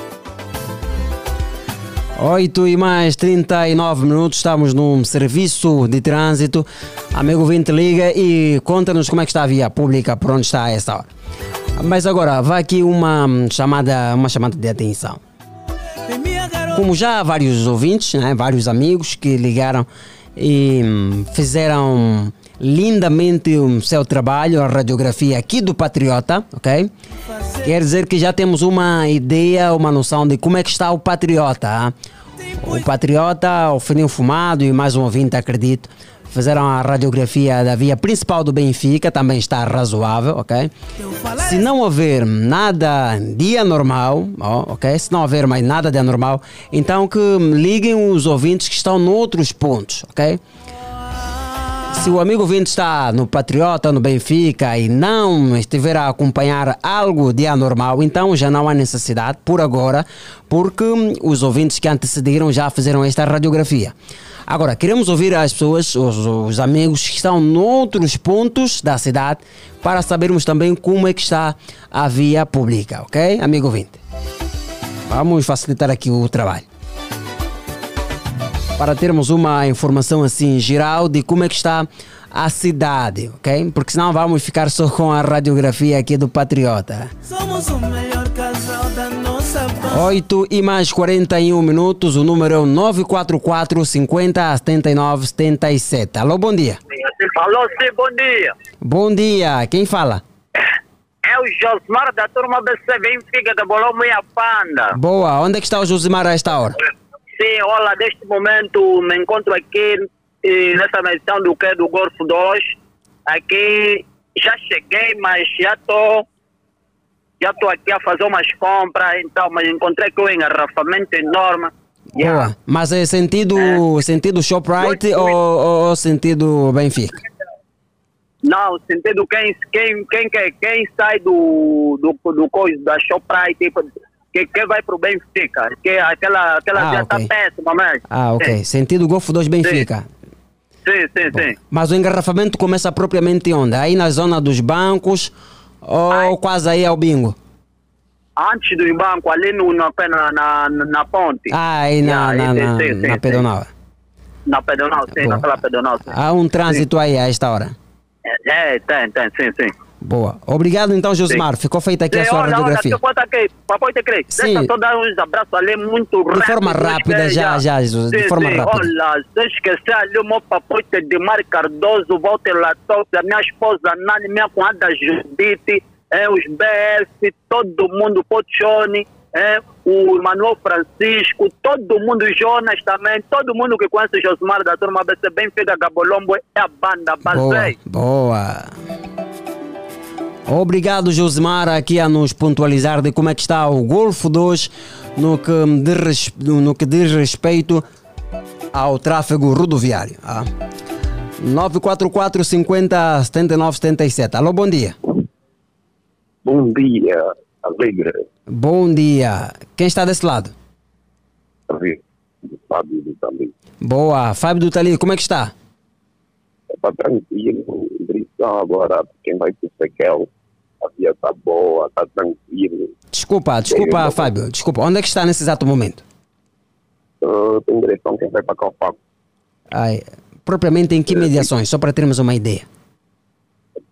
8 e mais 39 minutos, estamos num serviço de trânsito. Amigo vinte liga e conta-nos como é que está a via pública, por onde está a esta hora. Mas agora, vai aqui uma chamada, uma chamada de atenção. Como já há vários ouvintes, né, vários amigos que ligaram e hum, fizeram lindamente o seu trabalho, a radiografia aqui do Patriota, ok? Quer dizer que já temos uma ideia, uma noção de como é que está o Patriota. ah? O Patriota, o Fininho Fumado e mais um ouvinte, acredito, fizeram a radiografia da via principal do Benfica, também está razoável, ok? Se não houver nada de anormal, ó, ok? Se não houver mais nada de anormal, então que liguem os ouvintes que estão noutros pontos, ok? Se o amigo ouvinte está no Patriota, no Benfica e não estiver a acompanhar algo de anormal, então já não há necessidade por agora, porque os ouvintes que antecederam já fizeram esta radiografia. Agora, queremos ouvir as pessoas, os, os amigos que estão noutros pontos da cidade, para sabermos também como é que está a via pública, ok, amigo ouvinte? Vamos facilitar aqui o trabalho. Para termos uma informação assim geral de como é que está a cidade, ok? Porque senão vamos ficar só com a radiografia aqui do Patriota. Somos o melhor 8 e mais 41 minutos, o número é o 944 50 79 77. Alô, bom dia. Alô, sim, bom dia. Bom dia, quem fala? É o Josmar da turma BC Benfica da Bolão e a Panda. Boa, onde é que está o Josimar a esta hora? Sim, olha, neste momento me encontro aqui nessa missão do que do Golfo 2. Aqui já cheguei, mas já estou já estou aqui a fazer umas compras, então, mas encontrei aqui um engarrafamento enorme. Boa, mas é sentido, sentido Shoprite ou, ou, ou sentido Benfica? Não, sentido quem, quem, quem, quem, sai do, do, do coisa da Shoprite, tipo, que, que vai pro Benfica, que aquela, aquela Ah, já ok. está péssima mesmo. Ah, ok. Sim, Sentido Golfo 2 Benfica. sim, sim. sim. Mas o engarrafamento começa propriamente onde? Aí na zona dos bancos ou quase aí ao bingo? Antes do banco, ali no, na, na, na, na ponte. Ah, aí na, na, sim, na, sim, sim, na sim. pedonal. Na pedonal, sim, Boa. naquela pedonal. Sim. Há um trânsito aí a esta hora. É, tem, tem, sim, sim. Boa. Obrigado então, Josimar. Ficou feita aqui a Sim, sua olha, olha, radiografia. contar aqui, papai te crê. Sim. Deixa só dar uns abraços ali muito De forma rápida, já, já, Jesus, de Sim, forma sim, rápida. Olha, sem esquecer ali o meu papoite de Mar Cardoso, Walter Latouça, minha esposa Nani, minha cunhada Judite, é, os BS, todo mundo, Pochone, é, o Manuel Francisco, todo mundo, Jonas também, todo mundo que conhece o Josmar da turma BC Benfica Gabolombo, é a banda, Boa, basei. boa. Obrigado, Josimar, aqui a nos pontualizar de como é que está o Golfo 2 no que diz, no que diz respeito ao tráfego rodoviário. Ah. 944 50 79 77. Alô, bom dia. Bom dia, alegre. Bom dia. Quem está desse lado? Fábio do. Boa. Fábio do Tali, como é que está? Está tranquilo, Indrição agora, quem vai para o Sequel, a via está boa, está tranquilo. Desculpa, desculpa, Fábio. Desculpa. Onde é que está nesse exato momento? Uh, tem direção quem vai para Calpaco. Ai, propriamente em que mediações? Só para termos uma ideia.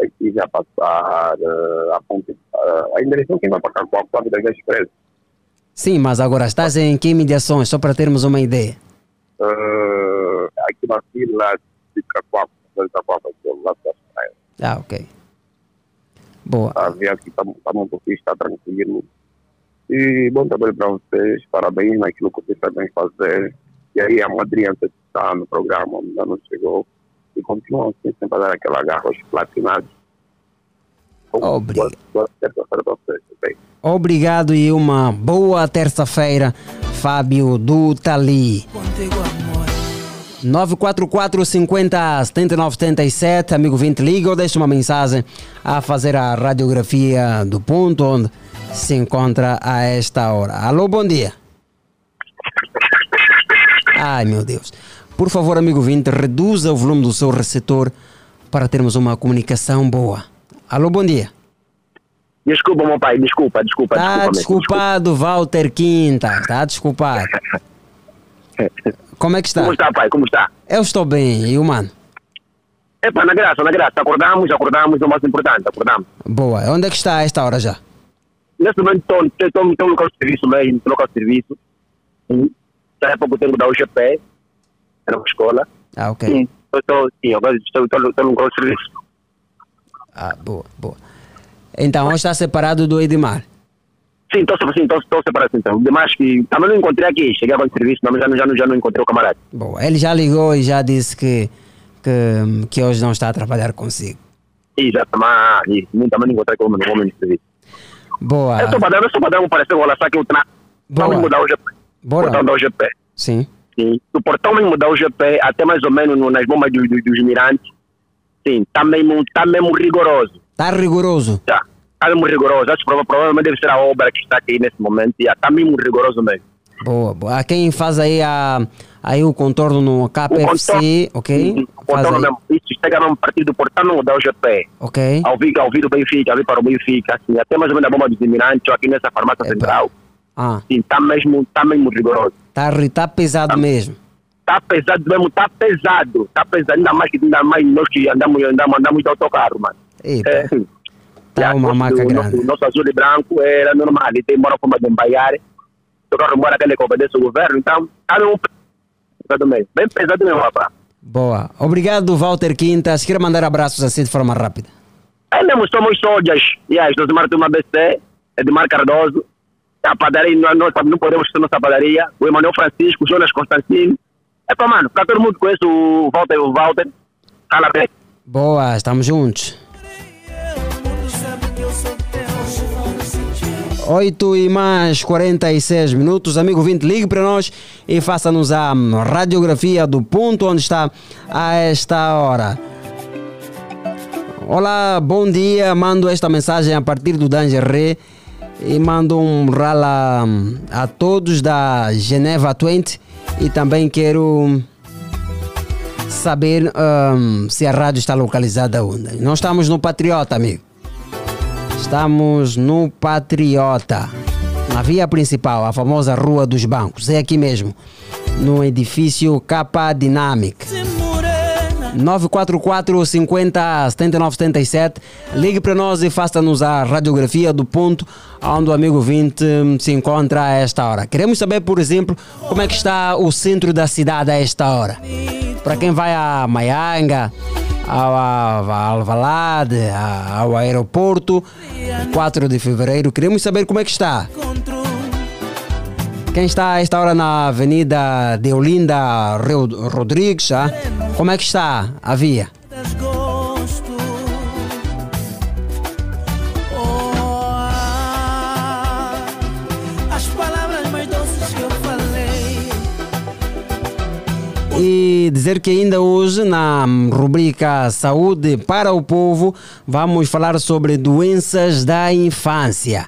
Aqui já passar a ponte, a direção quem vai para Calpaco, sabe, da Expresso. Sim, mas agora estás em que mediações? Só para termos uma ideia. Uh, aqui na fila de aqui ao lado das praias. Ah, ok. Boa. A via aqui está tá muito fixe, está tranquilo. E bom trabalho para vocês, parabéns naquilo que vocês sabem fazer. E aí a madrinha que está no programa, ainda não chegou. E continuam assim, sempre a dar aquela garra aos platinados. Obrigado. Boa terça-feira para vocês? Obrigado e uma boa terça-feira, Fábio do Tali. 944 50 79 77, amigo 20, liga ou deixa uma mensagem a fazer a radiografia do ponto onde se encontra a esta hora. Alô, bom dia. Ai, meu Deus. Por favor, amigo 20, reduza o volume do seu receptor para termos uma comunicação boa. Alô, bom dia. Desculpa, meu pai, desculpa, desculpa, Tá desculpa. desculpado, Walter Quinta. Tá desculpado. Como é que está? Como está, pai? Como está? Eu estou bem. E o mano? Epa, na graça, na graça. Acordamos, acordamos, é o mais importante, acordamos. Boa. Onde é que está a esta hora já? Nesse momento estou- no local de serviço mesmo, no local de serviço. Daqui a pouco tenho que dar o GP, era uma escola. Ah, ok. Sim, estou, sim, agora estou, estou, estou no local de serviço. Ah, boa, boa. Então, hoje está separado do Edmar. Sim, estou sim, estou- estou separado então. Demais que também não encontrei aqui, cheguei agora de serviço, mas já, não- já, não- já não encontrei o camarada. Boa. Ele já ligou e já disse que, que, que hoje não está a trabalhar consigo. E já também, não encontrei como no homem de serviço. Boa. Eu estou para dar, eu estou para dar um parecer, olha só que eu tra... Boa. Mudar o GP. Bora. Portão da UGP. Sim. Sim. Do portão mesmo da UGP até mais ou menos no- nas bombas do- do- dos mirantes. Sim, está mesmo, tá mesmo rigoroso. Está rigoroso? Tá. Está mesmo rigoroso. Acho que prova- provavelmente deve ser a obra que está aqui nesse momento. Está mesmo rigoroso mesmo. Boa, boa. Há quem faz aí a, aí o contorno no KPFC, ok? O contorno mesmo. Isso chega num partido portando da UGP. Ok. Ao vir, ao vir do Benfica, ao vir para o Benfica, assim, até mais ou menos a bomba dos imigrantes, aqui nessa farmácia central. Ah, Sim, está mesmo, tá mesmo rigoroso. tá, ri- tá pesado mesmo. Está pesado mesmo, está pesado. Está pesado, ainda mais que ainda mais nós que andamos, andamos, andamos de autocarro, mano. Eita. É, Tá uma maca grande. Nosso, nosso azul e branco era normal, ele tem uma forma de embaiar. O carro embora aquele que obedece o governo, então, está um pesado mesmo. Bem pesado mesmo, rapaz. Boa. Obrigado, Walter Quintas. Quero mandar abraços assim de forma rápida. Aí mesmo somos sódias. E as do Martin ABC, Edmar Cardoso. A padaria, nós, nós não podemos ter nossa padaria. O Emanuel Francisco, o Jonas Constantino. É para mano, para todo mundo conhece o Walter, o Walter. Cala bem. Boa, estamos juntos. 8 e mais 46 minutos. Amigo 20, ligue para nós e faça-nos a radiografia do ponto onde está a esta hora. Olá, bom dia. Mando esta mensagem a partir do Dangeré e mando um rala hum, a todos da Geneva 20 e também quero saber hum, se a rádio está localizada onde. Nós estamos no Patriota, amigo. Estamos no Patriota, na via principal, a famosa Rua dos Bancos. É aqui mesmo, no edifício Capa Dynamic. 944 50 79 77. Ligue para nós e faça-nos a radiografia do ponto onde o amigo 20 se encontra a esta hora. Queremos saber, por exemplo, como é que está o centro da cidade a esta hora. Para quem vai a Maianga, ao, Alvalade, ao aeroporto, 4 de fevereiro, queremos saber como é que está. Quem está a esta hora na Avenida de Olinda Rodrigues, ah? como é que está a via? E dizer que ainda hoje, na rubrica Saúde para o Povo, vamos falar sobre doenças da infância.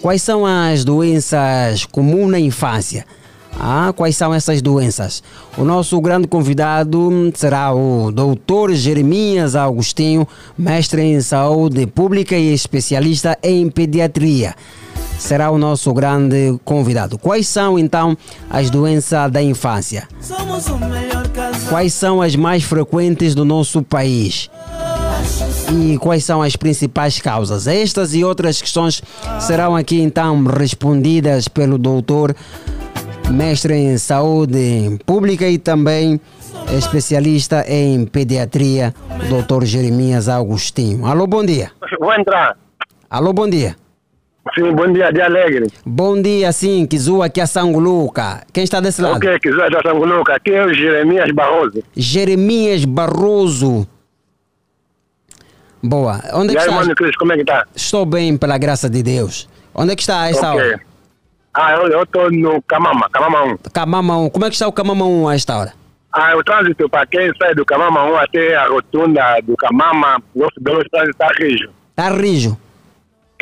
Quais são as doenças comuns na infância? Ah, quais são essas doenças? O nosso grande convidado será o Dr. Jeremias Agostinho, mestre em saúde pública e especialista em pediatria. Será o nosso grande convidado. Quais são então as doenças da infância? Somos o melhor casal. Quais são as mais frequentes do nosso país? E quais são as principais causas? Estas e outras questões serão aqui então respondidas pelo doutor, mestre em saúde pública e também especialista em pediatria, o doutor Jeremias Agostinho. Alô, bom dia. Vou entrar. Alô, bom dia. Sim, bom dia, dia alegre. Bom dia, sim, Kizua aqui a Sanguluca. Quem está desse lado? Ok, quiser da Sanguluca. Aqui é o Jeremias Barroso. Jeremias Barroso. Boa. Onde é e aí, está? mano Cris, como é que tá? Estou bem, pela graça de Deus. Onde é que está a esta Ok. hora? Ah, eu, tô no Camama, Camama 1. Camama 1. Como é que está o Camama 1 a esta hora? Ah, o trânsito para quem sai do Camama 1 até a rotunda do Camama, nosso dono trânsito está rijo. Está rijo.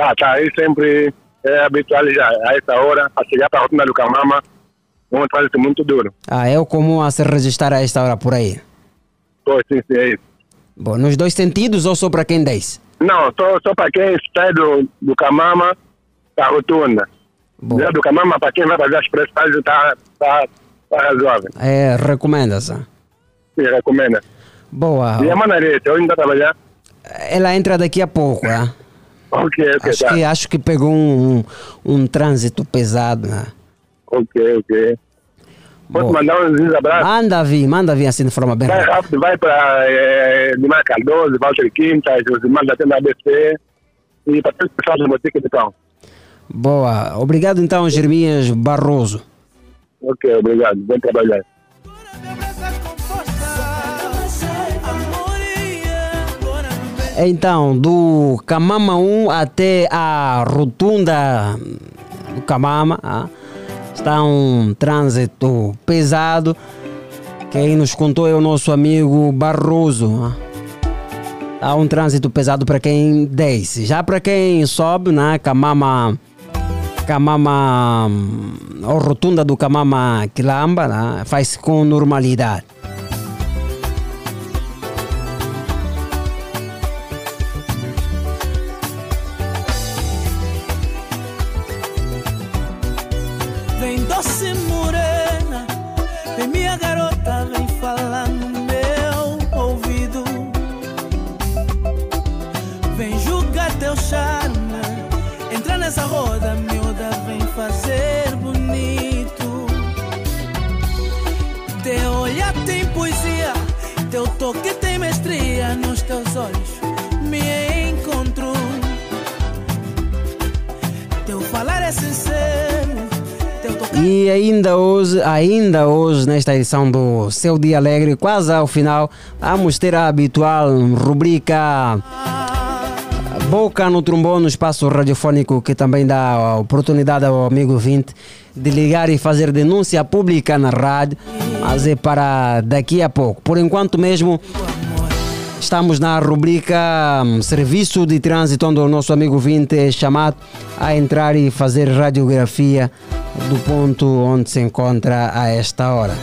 Tá, tá, aí sempre é habitual já, a essa hora, a chegar para a rotunda do Camama, um trânsito muito duro. Ah, é o comum a se registrar a esta hora por aí. Pois, sim, sim, é isso. Bom, nos dois sentidos ou só para quem desce? Não, só, só para quem sai do, do Camama para a rotunda. Já do Camama para quem vai fazer as prestações está tá, tá razoável. É, recomenda-se. Sim, recomenda. Boa. E a Manarete, onde está trabalhar? Ela entra daqui a pouco, né? Ok, ok, Acho tá. que, acho que pegou um, um, um trânsito pesado, né? Ok, ok. Posso Boa. mandar uns abraços? Manda vir, manda vir assim de forma bem Vai rápido, vai para é, Dimar Cardoso, Walter Quintas, os irmãos da tenda ABC e para todos os pessoal do Botique de Cão. Boa. Obrigado então, Jeremias Barroso. Ok, obrigado. Bom trabalhar. Então, do Camama 1 até a rotunda do Camama, ah, está um trânsito pesado. Quem nos contou é o nosso amigo Barroso. ah. Há um trânsito pesado para quem desce. Já para quem sobe, né? Camama, Camama, hum, a rotunda do Camama Quilamba, né? faz com normalidade. E ainda hoje, ainda hoje, nesta edição do Seu Dia Alegre, quase ao final, vamos ter a habitual rubrica Boca no Trombone, no espaço radiofónico que também dá a oportunidade ao amigo 20 de ligar e fazer denúncia pública na rádio, mas é para daqui a pouco. Por enquanto mesmo, Estamos na rubrica hum, Serviço de Trânsito, onde o nosso amigo 20 é chamado a entrar e fazer radiografia do ponto onde se encontra a esta hora.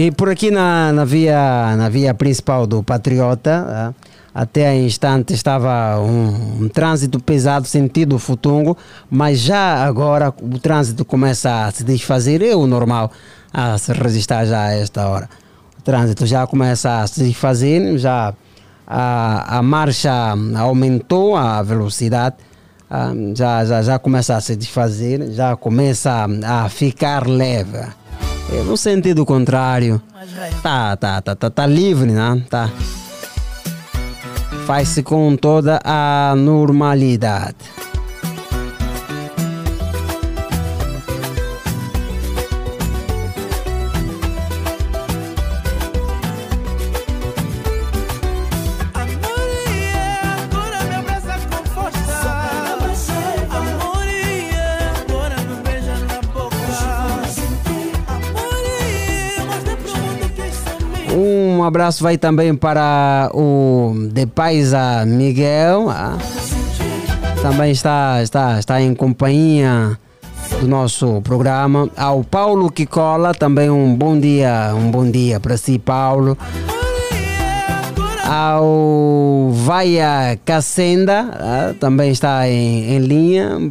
E por aqui na, na, via, na via principal do Patriota, ah, até a instante estava um, um trânsito pesado sentido Futungo, mas já agora o trânsito começa a se desfazer, é o normal a se resistir já a esta hora. O trânsito já começa a se desfazer, já a, a marcha aumentou a velocidade, ah, já, já, já começa a se desfazer, já começa a ficar leve. No sentido contrário, tá, tá, tá, tá, tá livre, né? Tá. Faz-se com toda a normalidade. Um abraço vai também para o de Paisa Miguel. ah. Também está, está, está em companhia do nosso programa. Ao Paulo Kikola, também um bom dia, um bom dia para si, Paulo. Ao Vaia Cacenda, ah, também está em, em linha.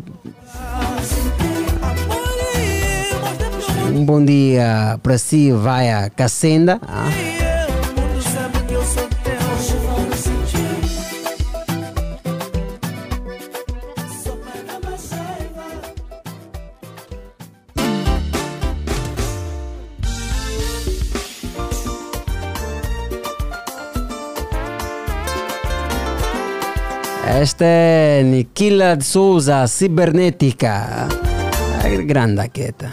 Um bom dia para si, Vaia Cacenda. ah. Esta é Niquila de Souza, Cibernética. Ai, Grande quieta.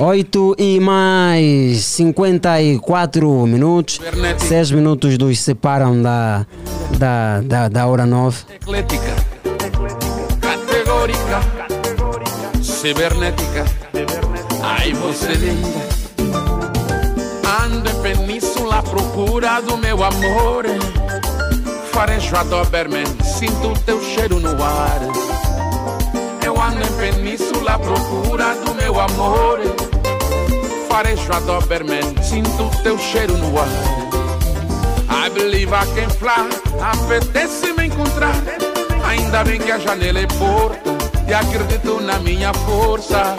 Oito e mais 54 minutos. Seis minutos nos separam da, da, da, da hora nove. Eclética, categórica, cibernética. Ai, você linda. Procura do meu amor. Farejo a Doberman, sinto teu cheiro no ar. Eu ando em península à procura do meu amor. Farejo a Doberman, sinto teu cheiro no ar. I believe I can fly, apetece me encontrar. Ainda bem que a janela é porta e acredito na minha força.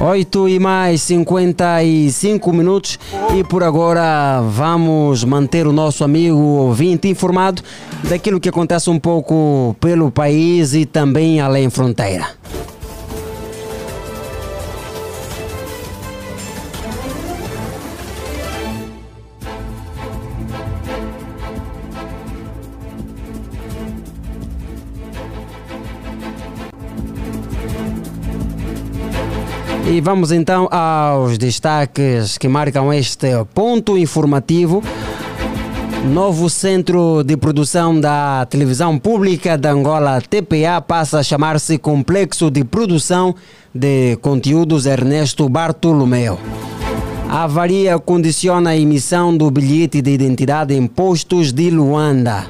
8 e mais 55 minutos e por agora vamos manter o nosso amigo ouvinte informado daquilo que acontece um pouco pelo país e também além fronteira. E vamos então aos destaques que marcam este ponto informativo. Novo centro de produção da televisão pública de Angola, TPA, passa a chamar-se Complexo de Produção de Conteúdos Ernesto Bartolomeu. A avaria condiciona a emissão do bilhete de identidade em postos de Luanda.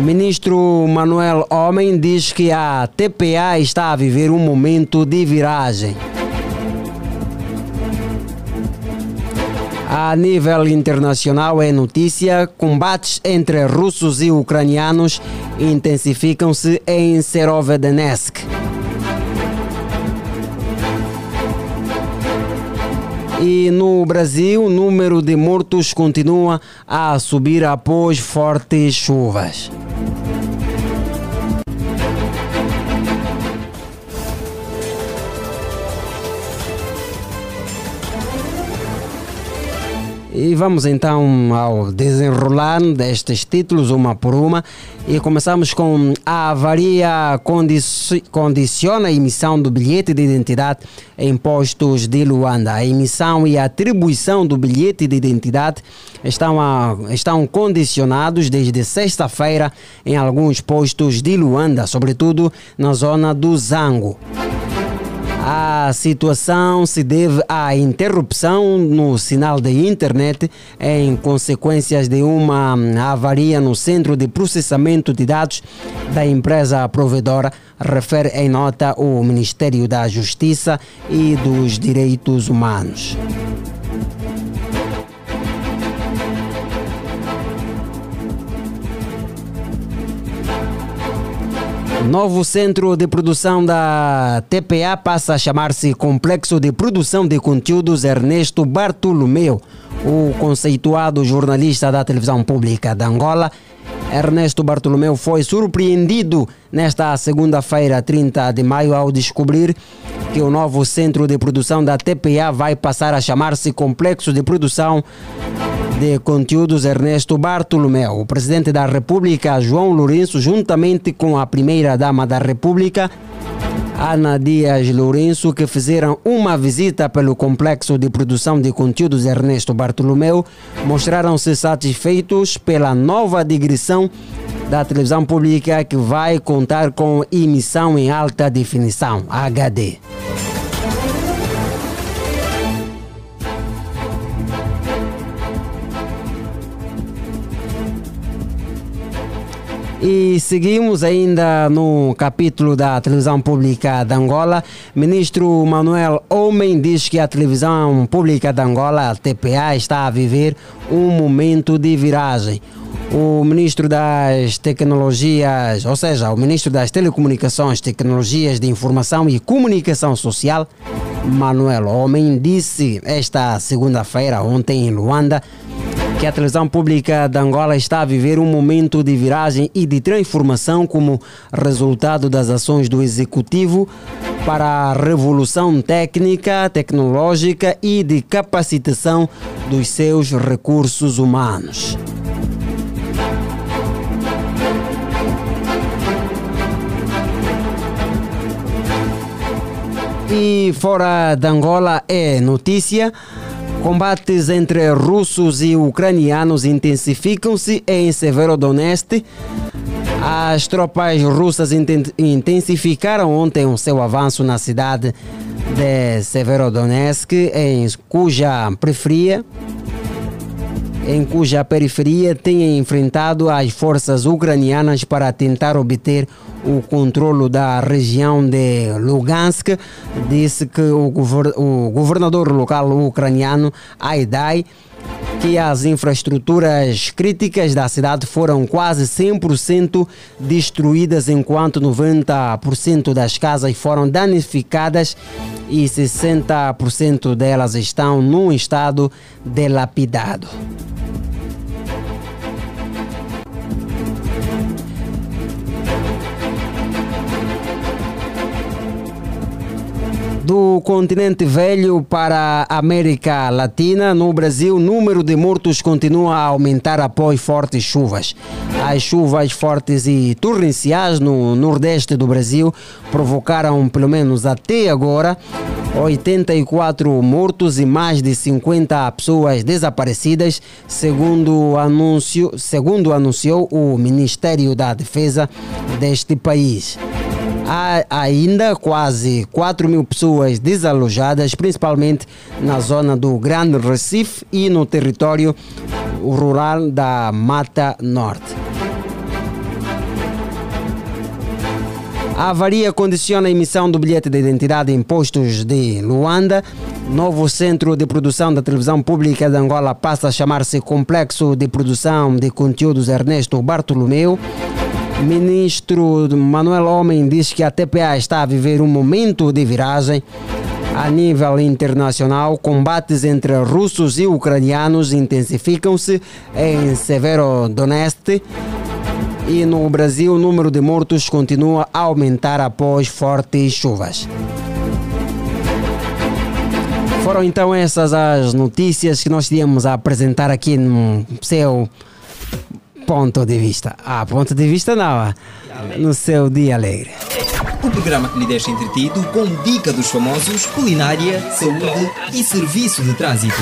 Ministro Manuel Homem diz que a TPA está a viver um momento de viragem. A nível internacional é notícia: combates entre russos e ucranianos intensificam-se em Serovedensk. E no Brasil, o número de mortos continua a subir após fortes chuvas. E vamos então ao desenrolar destes títulos, uma por uma. E começamos com a avaria condici condiciona a emissão do bilhete de identidade em postos de Luanda. A emissão e a atribuição do bilhete de identidade estão, a, estão condicionados desde sexta-feira em alguns postos de Luanda, sobretudo na zona do Zango. A situação se deve à interrupção no sinal de internet em consequências de uma avaria no centro de processamento de dados da empresa provedora, refere em nota o Ministério da Justiça e dos Direitos Humanos. Novo centro de produção da TPA passa a chamar-se Complexo de Produção de Conteúdos Ernesto Bartolomeu. O conceituado jornalista da televisão pública de Angola, Ernesto Bartolomeu, foi surpreendido nesta segunda-feira, 30 de maio, ao descobrir que o novo centro de produção da TPA vai passar a chamar-se Complexo de Produção de Conteúdos Ernesto Bartolomeu. O presidente da República, João Lourenço, juntamente com a primeira-dama da República, Ana Dias Lourenço, que fizeram uma visita pelo complexo de produção de conteúdos Ernesto Bartolomeu, mostraram-se satisfeitos pela nova digressão da televisão pública que vai contar com emissão em alta definição, HD. E seguimos ainda no capítulo da televisão pública de Angola. Ministro Manuel Homem diz que a televisão pública de Angola, TPA, está a viver um momento de viragem. O ministro das Tecnologias, ou seja, o ministro das Telecomunicações, Tecnologias de Informação e Comunicação Social, Manuel Homem, disse esta segunda-feira, ontem em Luanda, que a televisão pública de Angola está a viver um momento de viragem e de transformação como resultado das ações do executivo para a revolução técnica, tecnológica e de capacitação dos seus recursos humanos. E fora de Angola é notícia. Combates entre russos e ucranianos intensificam-se em Severodonetsk. As tropas russas intensificaram ontem o seu avanço na cidade de Severodonetsk, em cuja periferia, em cuja periferia têm enfrentado as forças ucranianas para tentar obter o controlo da região de Lugansk. Disse que o, o governador local ucraniano, Aidai, que as infraestruturas críticas da cidade foram quase 100% destruídas, enquanto 90% das casas foram danificadas e 60% delas estão num estado delapidado. Do continente velho para a América Latina, no Brasil, o número de mortos continua a aumentar após fortes chuvas. As chuvas fortes e torrenciais no nordeste do Brasil provocaram, pelo menos até agora, 84 mortos e mais de 50 pessoas desaparecidas, segundo, segundo anunciou o Ministério da Defesa deste país. Há ainda quase 4 mil pessoas desalojadas, principalmente na zona do Grande Recife e no território rural da Mata Norte. A avaria condiciona a emissão do bilhete de identidade em postos de Luanda. Novo centro de produção da televisão pública de Angola passa a chamar-se Complexo de Produção de Conteúdos Ernesto Bartolomeu. Ministro Manuel Homem diz que a TPA está a viver um momento de viragem. A nível internacional, combates entre russos e ucranianos intensificam-se em Severodonetsk. E no Brasil, o número de mortos continua a aumentar após fortes chuvas. Foram então essas as notícias que nós tínhamos a apresentar aqui no seu ponto de vista. Ah, ponto de vista não, ah, no seu dia alegre. O programa que lhe deixa entretido com dica dos famosos, culinária, saúde e serviço de trânsito.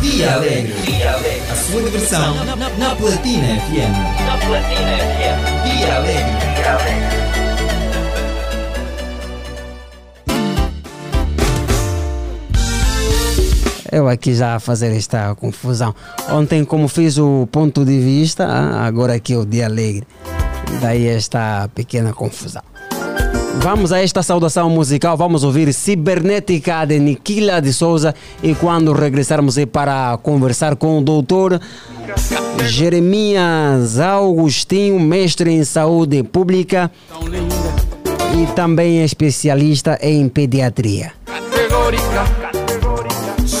Dia Alegre. A sua diversão na Platina FM. Na Platina FM. Dia Alegre. Eu aqui já a fazer esta confusão. Ontem, como fiz o ponto de vista, ah, agora aqui é o dia alegre. Daí esta pequena confusão. Vamos a esta saudação musical, vamos ouvir Cibernética de Niquila de Souza e quando regressarmos é para conversar com o doutor Jeremias Augustinho, mestre em saúde pública e também especialista em pediatria. Categórica,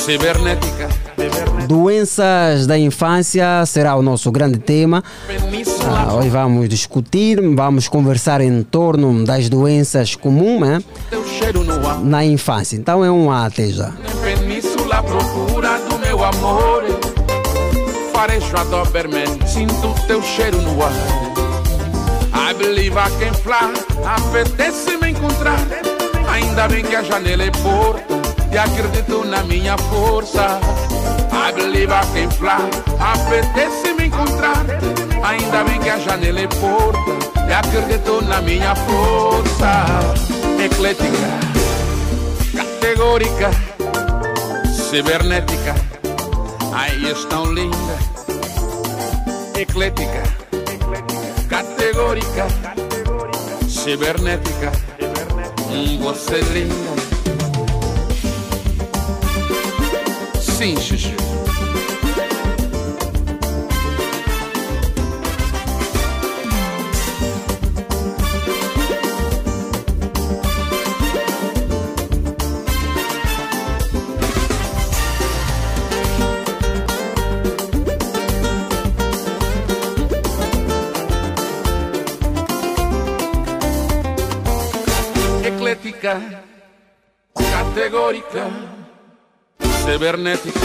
cibernética, Doenças da infância será o nosso grande tema. Ah, hoje vamos discutir, vamos conversar em torno das doenças comuns né, na infância. Então é um até já. Península procura do meu amor. Farejo a Doberman, sinto teu cheiro no ar. I believe I can fly, apetece me encontrar. Ainda bem que a janela é porta e acredito na minha força. I believe I can fly, apetece me encontrar. Ainda bem que a janela é porta e acredito na minha força. Eclética, categórica, cibernética. Aí estão linda, eclética, categórica, cibernética. Hum, você é linda. Xuxu. Eclética, categórica, cibernética,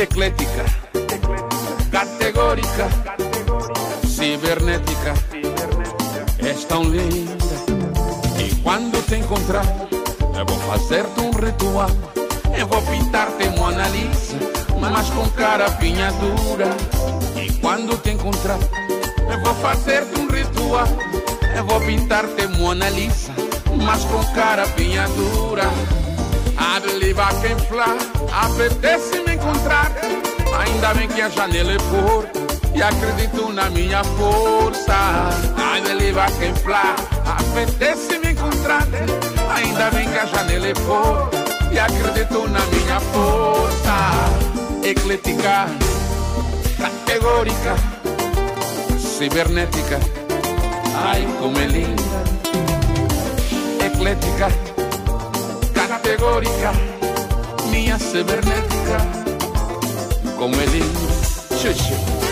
eclética, categórica, cibernética, és tão linda. E quando te encontrar, eu vou fazer-te um ritual. Eu vou pintar-te Mona Lisa, mas com cara dura. E quando te encontrar, eu vou fazer-te um ritual. Eu vou pintar-te Mona Lisa, mas com cara dura. I believe I can fly, apetece me encontrar. Ainda bem que a janela é porta e acredito na minha força. I believe I can fly, apetece me encontrar. Ainda bem que a janela é porta e acredito na minha força. Eclética, categórica, cibernética. Ai, como é linda, eclética, categórica, minha cibernética. Como é linda,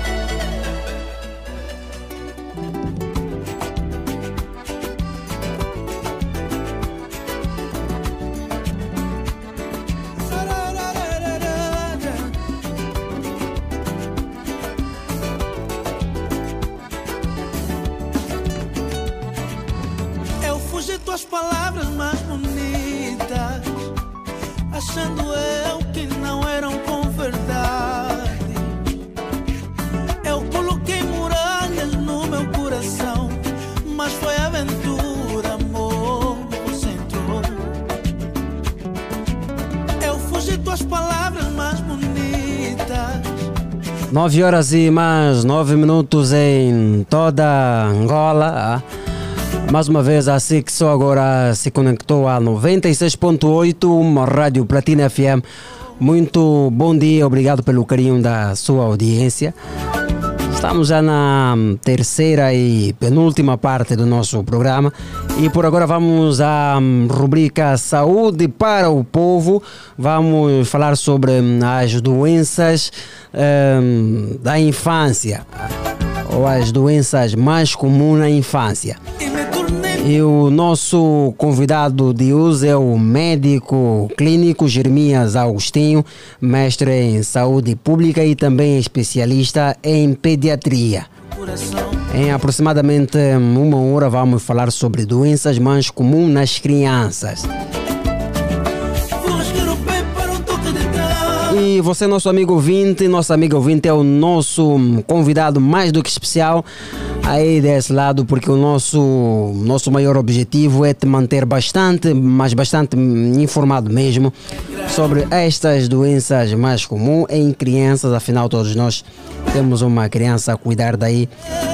9 horas e mais 9 minutos em toda Angola. Mais uma vez, a SIC só agora se conectou a 96.8, uma Rádio Platina FM. Muito bom dia, obrigado pelo carinho da sua audiência. Estamos já na terceira e penúltima parte do nosso programa e por agora vamos à hum, rubrica Saúde para o Povo. Vamos falar sobre hum, as doenças hum, da infância ou as doenças mais comuns na infância. E o nosso convidado de hoje é o médico clínico Jeremias Agostinho, mestre em saúde pública e também especialista em pediatria. Em aproximadamente uma hora vamos falar sobre doenças mais comuns nas crianças. E você, nosso amigo ouvinte, nosso amigo ouvinte é o nosso convidado mais do que especial aí desse lado, porque o nosso, nosso maior objetivo é te manter bastante, mas bastante informado mesmo sobre estas doenças mais comuns em crianças, afinal todos nós temos uma criança a cuidar daí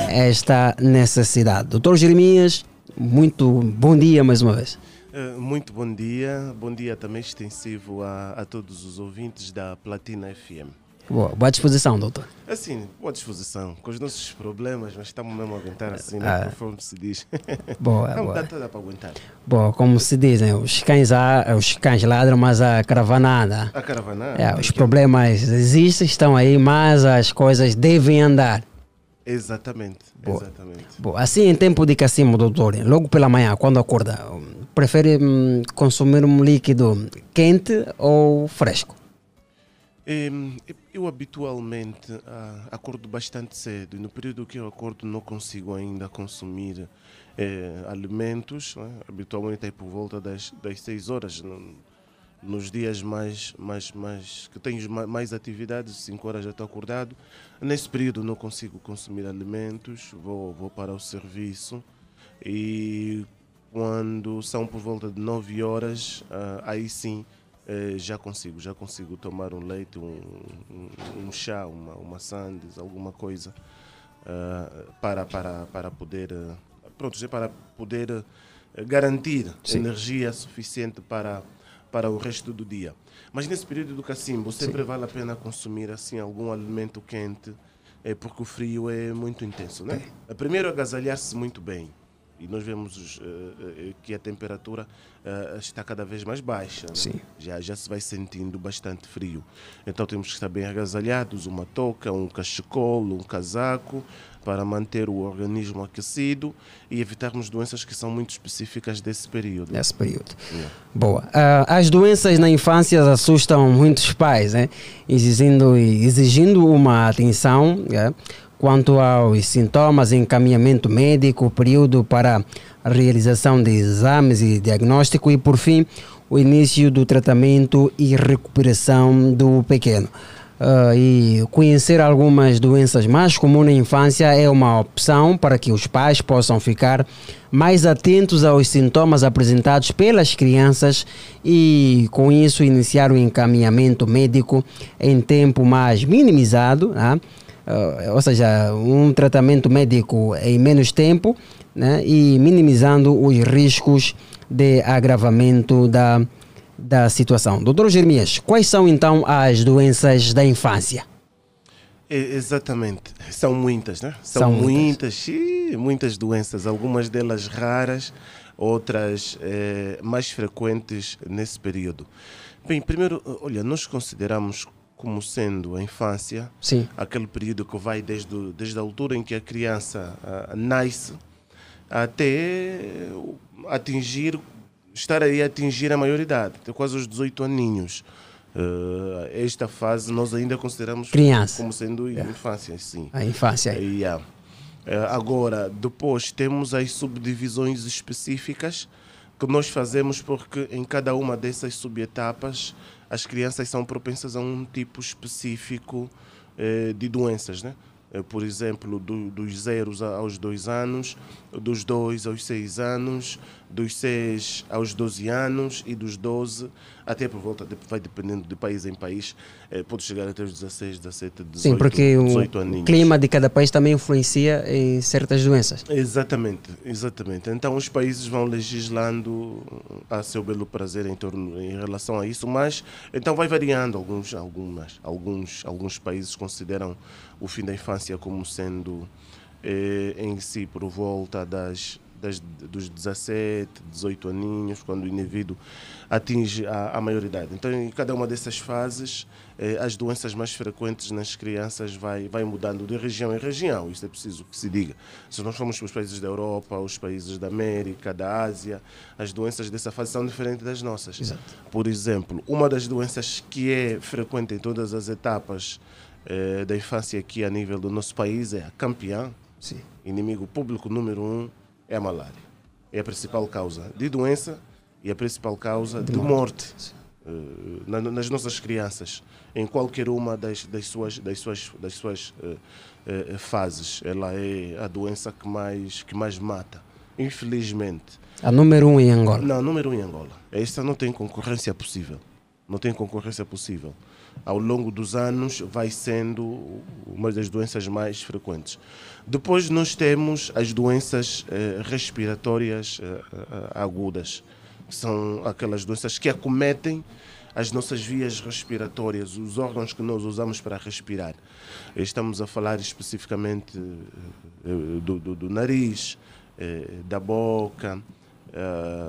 esta necessidade. Doutor Jeremias, muito bom dia mais uma vez. Eh, Muito bom dia, bom dia também extensivo a, a todos os ouvintes da Platina FM. Boa, boa disposição, doutor. Assim, boa disposição, com os nossos problemas, mas estamos mesmo a aguentar assim, né, Ah. conforme se diz. Boa, Não boa. dá toda para aguentar. Bom, como se dizem, os cães, a- os cães ladram, mas a caravana anda. A caravana? É, os problemas existem, estão aí, mas as coisas devem andar. Exatamente, Boa. exatamente. Bom, assim em tempo de cacimbo, doutor, logo pela manhã, quando acorda, prefere hum, consumir um líquido quente ou fresco? Em, Eu habitualmente ah, acordo bastante cedo e no período que eu acordo não consigo ainda consumir eh, alimentos. né? Habitualmente é por volta das, das 6 horas. no- nos dias mais, mais, mais que tenho ma- mais atividades, 5 horas já estou acordado. Nesse período não consigo consumir alimentos, vou, vou para o serviço e quando são por volta de 9 horas, ah, aí sim já consigo, já consigo tomar um leite, um, um, um chá, uma, uma sandes, alguma coisa ah, para, para, para poder, eh, pronto, para poder eh, garantir Sim. energia suficiente para, para o resto do dia. Mas nesse período do cacimbo sempre vale a pena consumir assim algum alimento quente, é porque o frio é muito intenso, né? Primeiro agasalhar-se muito bem. E nós vemos os, eh, que a temperatura eh, está cada vez mais baixa. né? Já, já se vai sentindo bastante frio. Então temos que estar bem agasalhados, uma touca, um cachecol, um casaco, para manter o organismo aquecido e evitarmos doenças que são muito específicas desse período. Desse período. Yeah. Boa. Ah, as doenças na infância assustam muitos pais, né? exigindo, exigindo uma atenção né? Quanto aos sintomas, encaminhamento médico, período para a realização de exames e diagnóstico e, por fim, o início do tratamento e recuperação do pequeno. Ah, e conhecer algumas doenças mais comuns na infância é uma opção para que os pais possam ficar mais atentos aos sintomas apresentados pelas crianças e, com isso, iniciar o encaminhamento médico em tempo mais minimizado, né? Ah, ou seja, um tratamento médico em menos tempo né? e minimizando os riscos de agravamento da, da situação. Doutor Jeremias, quais são então as doenças da infância? Exatamente. São muitas, né? São, São muitas, ih, muitas doenças, algumas delas raras, outras eh, mais frequentes nesse período. Bem, primeiro, olha, nós consideramos como sendo a infância Sim. aquele período que vai desde, o- desde a altura em que a criança ah, nasce até atingir, estar aí a atingir a maioridade, até quase os 18 aninhos. Eh, esta fase nós ainda consideramos Criança. como sendo infância, sim. A infância. Yeah. Eh, agora, depois temos as subdivisões específicas que nós fazemos porque em cada uma dessas subetapas as crianças são propensas a um tipo específico eh, de doenças, né? Eh, Por exemplo, do- dos zeros aos dois anos, dos dois aos seis anos, dos seis aos 12 anos e dos 12 até por volta, vai dependendo de país em país, eh, pode chegar até os 16, 17, 18, Sim, porque 18 o clima de cada país também influencia em certas doenças. Exatamente, exatamente. Então os países vão legislando a seu belo prazer em torno em relação a isso, mas então vai variando. Alguns, algumas, alguns, alguns países consideram o fim da infância como sendo eh, em si por volta das, das dos 17, 18 aninhos, quando o indivíduo atinge a, a maioridade. Então em cada uma dessas fases eh, as doenças mais frequentes nas crianças vai, vai mudando de região em região, isso é preciso que se diga. Se nós formos para os países da Europa, os países da América, da Ásia, as doenças dessa fase são diferentes das nossas. Por exemplo, uma das doenças que é frequente em todas as etapas eh, da infância aqui a nível do nosso país é a campeã. Sim. Inimigo público número um é a malária. É a principal causa de doença e a principal causa de, De morte, eh, na- nas nossas crianças, em qualquer uma das, das suas, das suas, das suas eh, eh, fases. Ela é a doença que mais, que mais mata, infelizmente. A número um em Angola. Não, número um em Angola. Esta não tem concorrência possível. Não tem concorrência possível. Ao longo dos anos vai sendo uma das doenças mais frequentes. Depois nós temos as doenças eh, respiratórias eh, eh, agudas. São aquelas doenças que acometem as nossas vias respiratórias, os órgãos que nós usamos para respirar. Estamos a falar especificamente eh, eh, do, do- do nariz, da boca,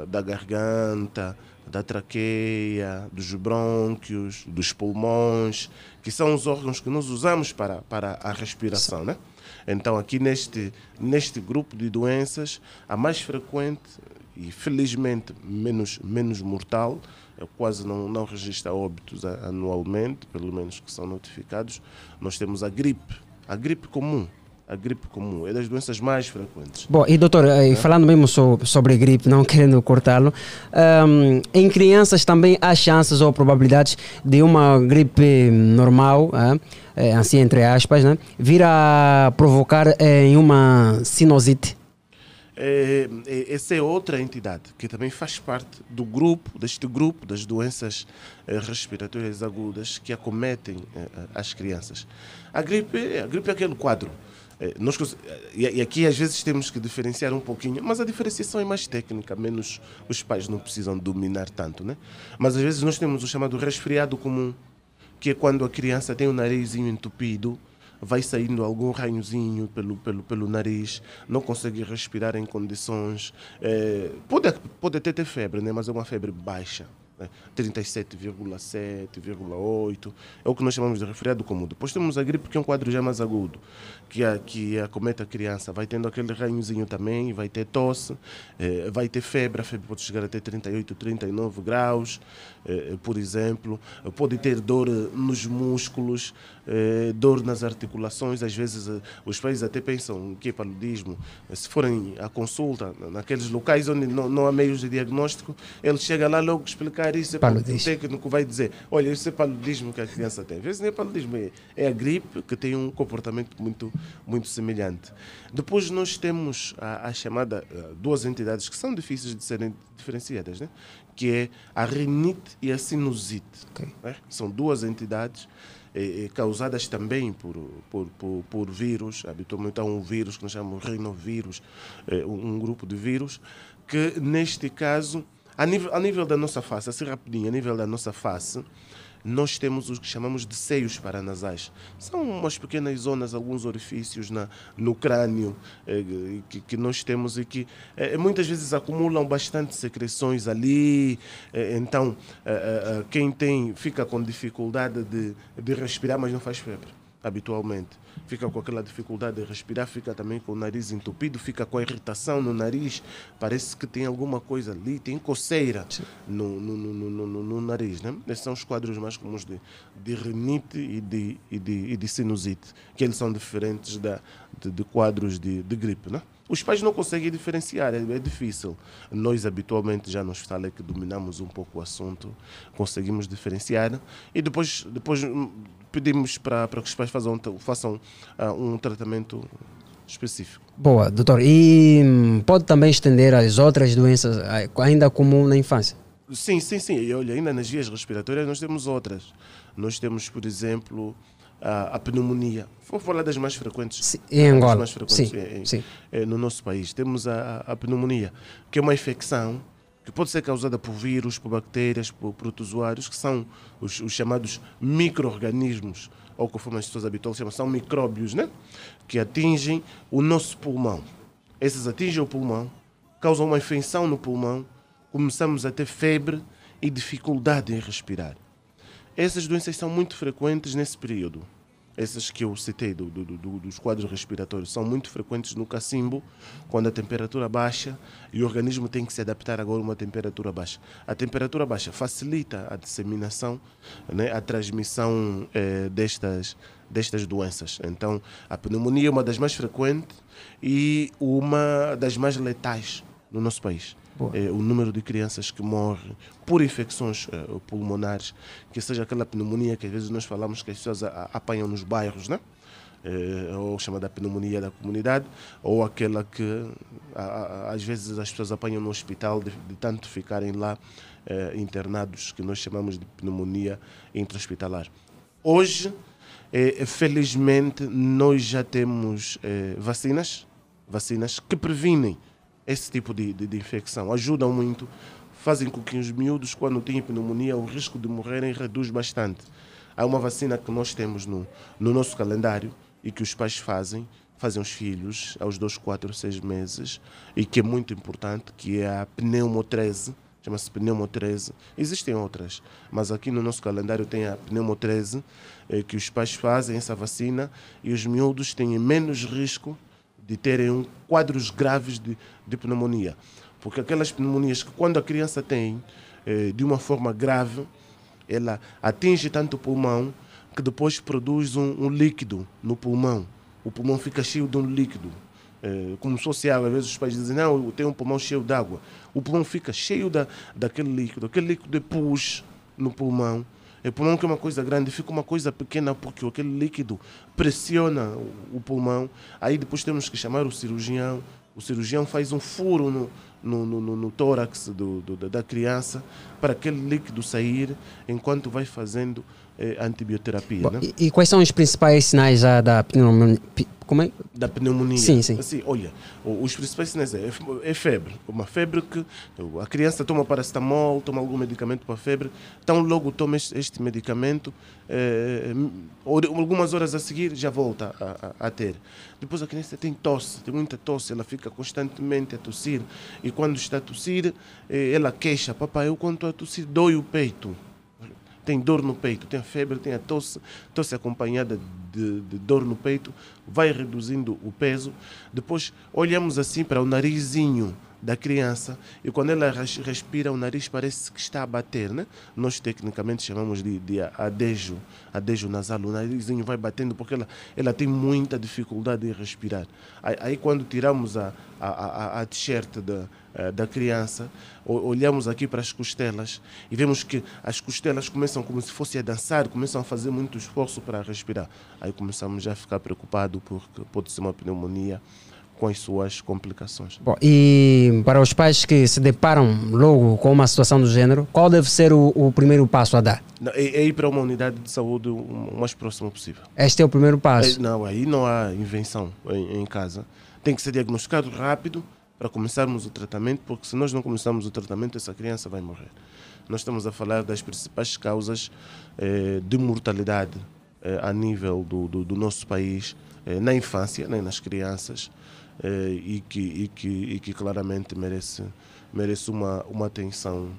da garganta, da traqueia, dos brônquios, dos pulmões, que são os órgãos que nós usamos para, para a respiração, né? Então, aqui neste, neste grupo de doenças, a mais frequente e felizmente menos, menos mortal, é, quase não, não registra óbitos anualmente, pelo menos que são notificados, nós temos a gripe, a gripe comum. A gripe comum é das doenças mais frequentes. Bom, e doutor, eh, falando mesmo so- sobre gripe, não querendo cortá-lo, ahm, em crianças também há chances ou probabilidades de uma gripe normal, ah, eh, assim entre aspas, né, vir a provocar eh, em uma sinusite? É, é, essa é outra entidade que também faz parte do grupo, deste grupo das doenças eh, respiratórias agudas que acometem as crianças. A gripe, a gripe é aquele quadro. Nós, e aqui às vezes temos que diferenciar um pouquinho, mas a diferenciação é mais técnica, menos os pais não precisam dominar tanto, né? Mas às vezes nós temos o chamado resfriado comum, que é quando a criança tem o narizinho entupido, vai saindo algum ranhozinho pelo, pelo, pelo nariz, não consegue respirar em condições. eh, pode, pode até ter febre, né? mas é uma febre baixa. né? 37,7,8 é o que nós chamamos de resfriado comum. Depois temos a gripe, que é um quadro já mais agudo, que, a, que acomete a criança. Vai tendo aquele ranhozinho também, vai ter tosse, eh, vai ter febre, a febre pode chegar até 38, 39 graus, eh, por exemplo. Pode ter dor eh, nos músculos, eh, dor nas articulações. Às vezes eh, os pais até pensam que é paludismo. Se forem à consulta, naqueles locais onde não, não há meios de diagnóstico, ele chega lá logo explicar isso. O Paludismo. técnico vai dizer: olha, isso é paludismo que a criança tem. Às vezes não é paludismo, é, é a gripe que tem um comportamento muito, muito semelhante. Depois nós temos a, a chamada, eh, duas entidades que são difíceis de serem diferenciadas, né? que é a rinite e a sinusite. né? São duas entidades eh, eh, causadas também por, por, por, por vírus, habitualmente há um vírus que nós chamamos rinovírus, eh, um, um grupo de vírus, que neste caso, a nível, a nível da nossa face, assim rapidinho, a nível da nossa face, nós temos os que chamamos de seios paranasais. São umas pequenas zonas, alguns orifícios na, no crânio eh, que, que nós temos e que eh, muitas vezes acumulam bastante secreções ali. eh, então, eh, eh, eh, quem tem fica com dificuldade de, de respirar, mas não faz febre, habitualmente. Fica com aquela dificuldade de respirar, fica também com o nariz entupido, fica com a irritação no nariz, parece que tem alguma coisa ali, tem coceira no, no, no, no, no- no nariz. Né? Esses são os quadros mais comuns de, de rinite e de, e, de, e de sinusite, que eles são diferentes da, de, de quadros de, de gripe. Né? Os pais não conseguem diferenciar, é, é difícil. Nós, habitualmente, já no hospital é que dominamos um pouco o assunto, conseguimos diferenciar e depois, depois hum, pedimos para, para que os pais façam, façam ah, um tratamento específico. Boa, doutor. E hum, pode também estender as outras doenças ah, ainda comum na infância? Sim, sim, sim. E olha, ainda nas vias respiratórias nós temos outras. Nós temos, por exemplo, a, a pneumonia. Vou falar das mais frequentes. em das Angola. mais frequentes Sim, em- sim. eh, no nosso país. Temos a a pneumonia, que é uma infecção que pode ser causada por vírus, por bactérias, por protozoários, que são os, os chamados micro-organismos, ou conforme as pessoas habitualmente chamam, são micróbios, né? que atingem o nosso pulmão. Esses atingem o pulmão, causam uma infecção no pulmão, começamos a ter febre e dificuldade em respirar. Essas doenças são muito frequentes nesse período. Essas que eu citei do, do- do- dos quadros respiratórios são muito frequentes no cacimbo, quando a temperatura baixa e o organismo tem que se adaptar agora a uma temperatura baixa. A temperatura baixa facilita a disseminação, né, a transmissão eh, destas, destas doenças. Então, a pneumonia é uma das mais frequentes e uma das mais letais no nosso país. É, o número de crianças que morrem por infecções eh, pulmonares, que seja aquela pneumonia que às vezes nós falamos que as pessoas a- a- apanham nos bairros, né? Eh, ou chamada pneumonia da comunidade, ou aquela que a- às vezes as pessoas apanham no hospital de, de tanto ficarem lá eh, internados, que nós chamamos de pneumonia intra-hospitalar. Hoje, eh, felizmente, nós já temos vacinas, vacinas que previnem esse tipo de, de, de infecção. Ajudam muito, fazem com que os miúdos, quando têm pneumonia, o risco de morrerem reduz bastante. Há uma vacina que nós temos no, no nosso calendário e que os pais fazem, fazem os filhos aos 2, 4, 6 meses e que é muito importante, que é a pneumo 13, chama-se pneumo 13. Existem outras, mas aqui no nosso calendário tem a pneumo 13, eh, que os pais fazem essa vacina e os miúdos têm menos risco de terem quadros graves de, de pneumonia. Porque aquelas pneumonias que quando a criança tem eh, de uma forma grave, ela atinge tanto o pulmão que depois produz um, um líquido no pulmão. O pulmão fica cheio de um líquido. Eh, como água. Às vezes os pais dizem, não, eu tenho um pulmão cheio de água. O pulmão fica cheio da, daquele líquido. Aquele líquido é pus no pulmão. O pulmão que é uma coisa grande fica uma coisa pequena porque aquele líquido pressiona o, pulmão. Aí depois temos que chamar o cirurgião. O cirurgião faz um furo no, no, no, no, tórax do, do- da criança para aquele líquido sair enquanto vai fazendo eh, antibioterapia. né? E, e quais são os principais sinais já da pneumonia? Como é? da pneumonia. Sim, sim. Assim, olha, os principais sinais é, é febre. Uma febre que a criança toma paracetamol, toma algum medicamento para a febre, então logo toma este, este medicamento, eh, or- algumas horas a seguir já volta a, a- a ter. Depois a criança tem tosse, tem muita tosse, ela fica constantemente a tossir e quando está a tossir, eh, ela queixa, papai, eu quando estou a tossir dói o peito tem dor no peito, tem a febre, tem a tosse, tosse acompanhada de, de dor no peito, vai reduzindo o peso. Depois olhamos assim para o narizinho da criança e quando ela res- respira, o nariz parece que está a bater, né? Nós tecnicamente chamamos de, de adejo, adejo nasal. O narizinho vai batendo porque ela, ela tem muita dificuldade em respirar. Aí, aí quando tiramos a, a, a, a t-shirt da, da criança, olhamos aqui para as costelas e vemos que as costelas começam como se fosse a dançar, começam a fazer muito esforço para respirar. Aí começamos já a ficar preocupados porque pode ser uma pneumonia com as suas complicações. Bom, e para os pais que se deparam logo com uma situação do gênero, qual deve ser o, o primeiro passo a dar? Não, É, é ir para uma unidade de saúde o mais próximo possível. Este é o primeiro passo. É, Não, aí não há invenção em, em casa. Tem que ser diagnosticado rápido para começarmos o tratamento, porque se nós não começarmos o tratamento, essa criança vai morrer. Nós estamos a falar das principais causas eh, de mortalidade eh, a nível do, do, do nosso país, eh, na infância, né, nas crianças, eh, e, que, e, que, e que claramente merece, merece uma, uma atenção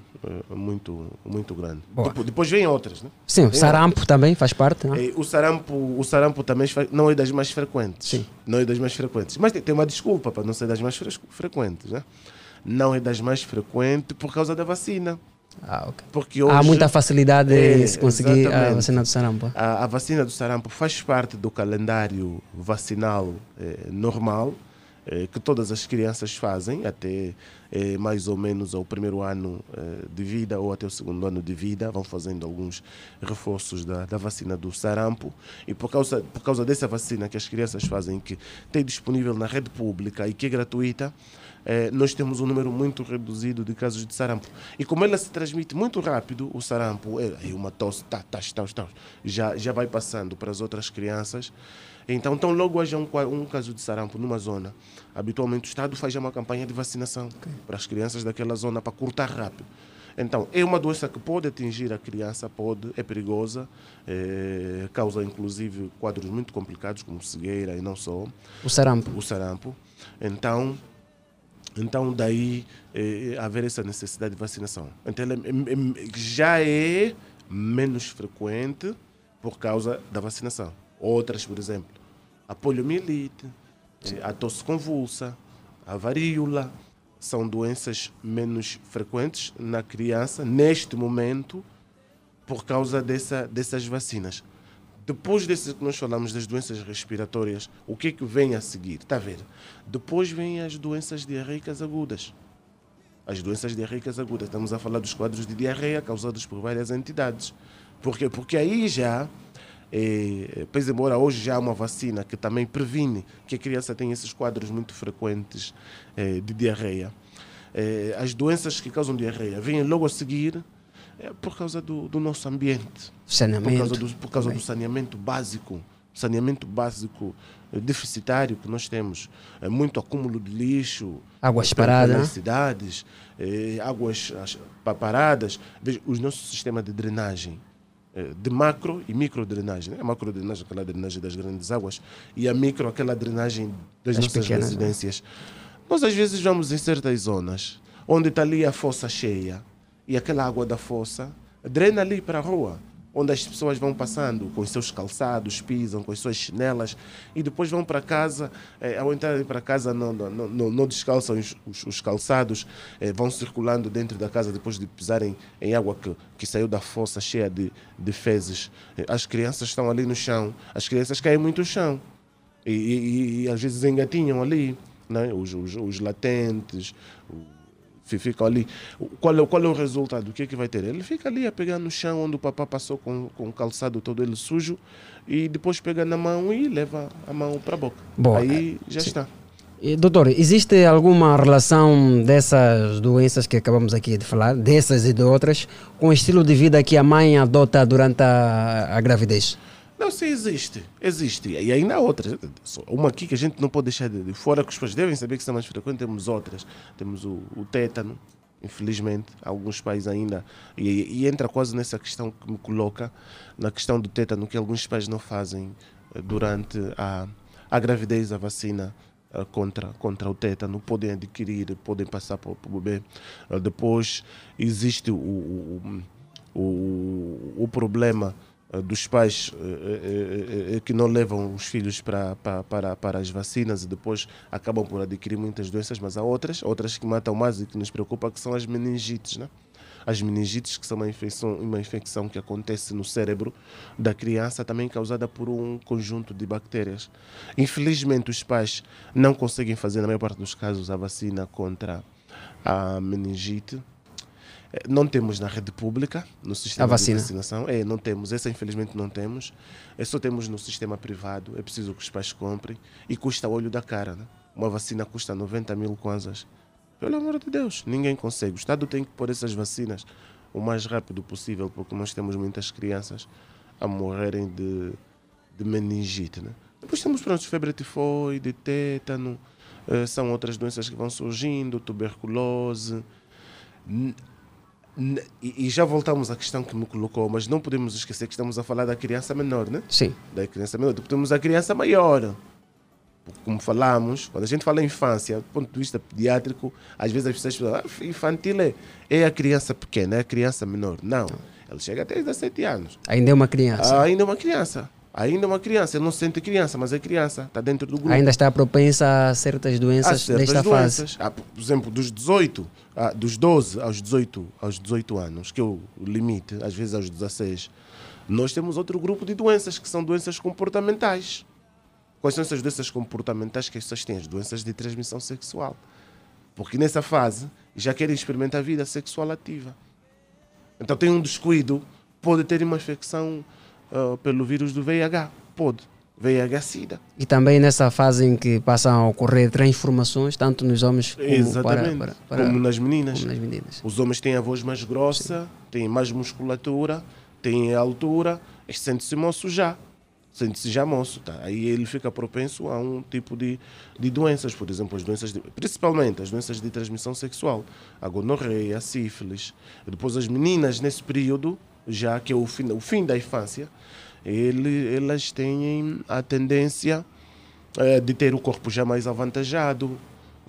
muito, muito grande. Depois, depois vem outras. Né? Sim, o Vem sarampo também faz parte. É? é, o sarampo, o sarampo também não é das mais frequentes. Não é das mais frequentes. Mas tem, tem uma desculpa para não ser das mais fre- frequentes, né? Não é das mais frequentes por causa da vacina. Ah, ok. Porque Há hoje, muita facilidade É, em se conseguir a exatamente. vacina do sarampo. A, a vacina do sarampo faz parte do calendário vacinal eh, normal eh, que todas as crianças fazem até eh, mais ou menos ao primeiro ano eh, de vida ou até o segundo ano de vida. Vão fazendo alguns reforços da, da vacina do sarampo. E por causa, por causa dessa vacina que as crianças fazem, que tem disponível na rede pública e que é gratuita, eh, nós temos um número muito reduzido de casos de sarampo. E como ela se transmite muito rápido, o sarampo é uma tosse, tá, tá, tá, tá, já, já vai passando para as outras crianças. Então, tão logo haja um, um caso de sarampo numa zona, habitualmente o Estado faz uma campanha de vacinação para as crianças daquela zona para cortar rápido. Então, é uma doença que pode atingir a criança, pode, é perigosa, eh, causa inclusive quadros muito complicados, como cegueira e não só. O sarampo. O sarampo. Então, então daí eh, haver essa necessidade de vacinação. Então, ela é- é- é- já é menos frequente por causa da vacinação. Outras, por exemplo, a poliomielite, a tosse convulsa, a varíola, são doenças menos frequentes na criança neste momento por causa dessa, dessas vacinas. Depois desse que nós falamos das doenças respiratórias, o que é que vem a seguir? Está a ver? Depois vêm as doenças diarreicas agudas. As doenças diarreicas agudas. Estamos a falar dos quadros de diarreia causados por várias entidades. Por quê? Porque aí já, eh, pois embora hoje já há uma vacina que também previne que a criança tenha esses quadros muito frequentes eh, de diarreia, eh, as doenças que causam diarreia vêm logo a seguir é por causa do, do nosso ambiente. Saneamento. Por causa, do, por causa do saneamento básico. Saneamento básico eh, deficitário que nós temos. É muito acúmulo de lixo. Águas paradas, né? cidades, águas as- pa- paradas. Veja, o nosso sistema de drenagem, de macro e micro drenagem. Né? A macro drenagem, aquela drenagem das grandes águas, e a micro, aquela drenagem das Das nossas pequenas, né? residências. Nós às vezes vamos em certas zonas onde está ali a fossa cheia e aquela água da fossa drena ali para a rua, onde as pessoas vão passando com os seus calçados, pisam com as suas chinelas e depois vão para casa. eh, ao entrarem para casa, não, não, não- não, descalçam os, os- os calçados, eh, vão circulando dentro da casa depois de pisarem em água que, que saiu da fossa cheia de, de fezes. Eh, As crianças estão ali no chão, as crianças caem muito no chão e, e- e às vezes engatinham ali, né? os, os, os latentes, ficam ali. Qual é, o- qual é o resultado? O que é que vai ter? Ele fica ali a pegar no chão onde o papá passou com, com o calçado todo ele sujo e depois pega na mão e leva a mão para a boca. Boa. Aí já Sim. está. E, doutor, existe alguma relação dessas doenças que acabamos aqui de falar, dessas e de outras, com o estilo de vida que a mãe adota durante a, a gravidez? Não, sim, existe. Existe. E ainda há outras. Uma aqui que a gente não pode deixar de, de fora, que os pais devem saber que são mais frequentes. Temos outras. Temos o, o tétano, infelizmente. Alguns pais ainda. E, e entra quase nessa questão que me coloca, na questão do tétano, que alguns pais não fazem eh, durante a, a gravidez, a vacina eh, contra, contra o tétano. Podem adquirir, podem passar para o bebê. Eh, Depois existe o, o, o, o, problema dos pais eh, eh, eh, que não levam os filhos para, para, para as vacinas e depois acabam por adquirir muitas doenças, mas há outras, outras que matam mais e que nos preocupa, que são as meningites, né? As meningites, que são uma infecção, uma infecção que acontece no cérebro da criança, também causada por um conjunto de bactérias. Infelizmente, os pais não conseguem fazer, na maior parte dos casos, a vacina contra a meningite. Eh, Não temos na rede pública, no sistema A vacina. de vacinação. É, não temos. Essa, infelizmente, não temos. É só temos no sistema privado. É preciso que os pais comprem. E custa olho da cara. Né? Uma vacina custa 90 mil kwanzas. Pelo amor de Deus, ninguém consegue. O Estado tem que pôr essas vacinas o mais rápido possível, porque nós temos muitas crianças a morrerem de, de meningite. Né? Depois temos pronto, febre tifoide, tétano, eh, são outras doenças que vão surgindo, tuberculose. E e já voltamos à questão que me colocou, mas não podemos esquecer que estamos a falar da criança menor, né? Sim. Da criança menor. Depois temos a criança maior. Como falamos, quando a gente fala em infância, do ponto de vista pediátrico, às vezes as pessoas falam, ah, infantil é, é a criança pequena, é a criança menor. Não, ela chega até 17 anos. Ainda é uma criança. Ah, ainda é uma criança. Ainda é uma criança. Ele não se sente criança, mas é criança. Está dentro do grupo. Ainda está propensa a certas doenças Há certas desta fase. doenças. Ah, por exemplo, dos 18, ah, dos 12 aos 18, aos 18 anos, que é o limite, às vezes aos 16, nós temos outro grupo de doenças, que são doenças comportamentais. Quais são essas doenças comportamentais que as pessoas têm? As doenças de transmissão sexual. Porque nessa fase já querem experimentar a vida sexual ativa. Então tem um descuido, pode ter uma infecção ah, pelo vírus do VIH. Pode. VIH-Sida. E também nessa fase em que passam a ocorrer transformações, tanto nos homens como para, para, para- como nas meninas. como nas meninas. Os homens têm a voz mais grossa, têm mais musculatura, têm altura, sente-se moço já. Sente-se já moço. Tá? Aí ele fica propenso a um tipo de, de doenças, por exemplo, as doenças, de, principalmente as doenças de transmissão sexual, a gonorreia, a sífilis. Depois as meninas, nesse período, já que é o fim, o fim da infância, ele, elas têm a tendência eh, de ter o corpo já mais avantajado.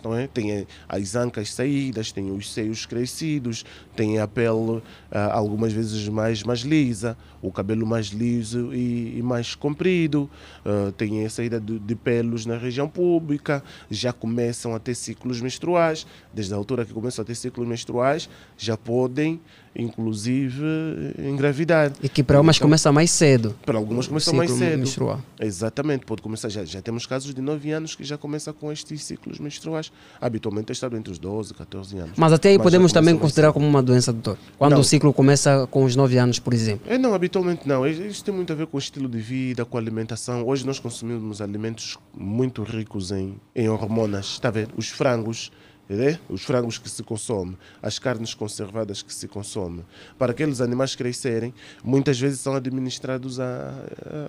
Não é? Tem eh, as ancas saídas, tem os seios crescidos, tem a pele ah, algumas vezes mais, mais lisa, o cabelo mais liso e, e mais comprido, ah, tem a saída de, de pelos na região pública, já começam a ter ciclos menstruais. Desde a altura que começam a ter ciclos menstruais, já podem, inclusive, engravidar. E que para umas Então, começa mais cedo. para algumas começam o mais cedo. menstrual. Exatamente, pode começar. Já, já temos casos de 9 anos que já começam com estes ciclos menstruais. Habitualmente estado entre os 12 e 14 anos. Mas até aí já podemos também considerar como uma doença, doutor. Quando Não. o ciclo começa com os 9 anos, por exemplo. É, não, habitualmente não. Isso tem muito a ver com o estilo de vida, com a alimentação. Hoje nós consumimos alimentos muito ricos em, em hormonas. Está a ver? Os frangos? Os frangos que se consomem, as carnes conservadas que se consomem. Para aqueles animais crescerem, muitas vezes são administrados a,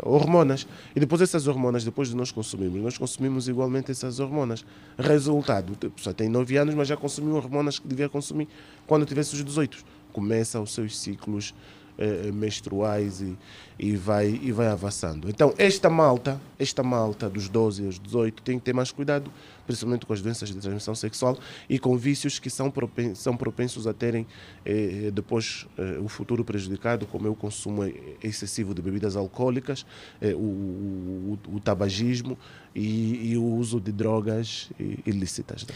a hormonas. E depois essas hormonas, depois de nós consumirmos, nós consumimos igualmente essas hormonas. Resultado, a pessoa tem 9 anos, mas já consumiu hormonas que devia consumir quando tivesse os 18. Começa os seus ciclos eh, menstruais e, e, vai, e vai avançando. Então, esta malta, esta malta dos 12 aos 18 tem que ter mais cuidado, principalmente com as doenças de transmissão sexual e com vícios que são, propen são propensos a terem eh, depois eh, o futuro prejudicado, como é o consumo excessivo de bebidas alcoólicas, eh, o, o, o tabagismo e, e o uso de drogas ilícitas. né?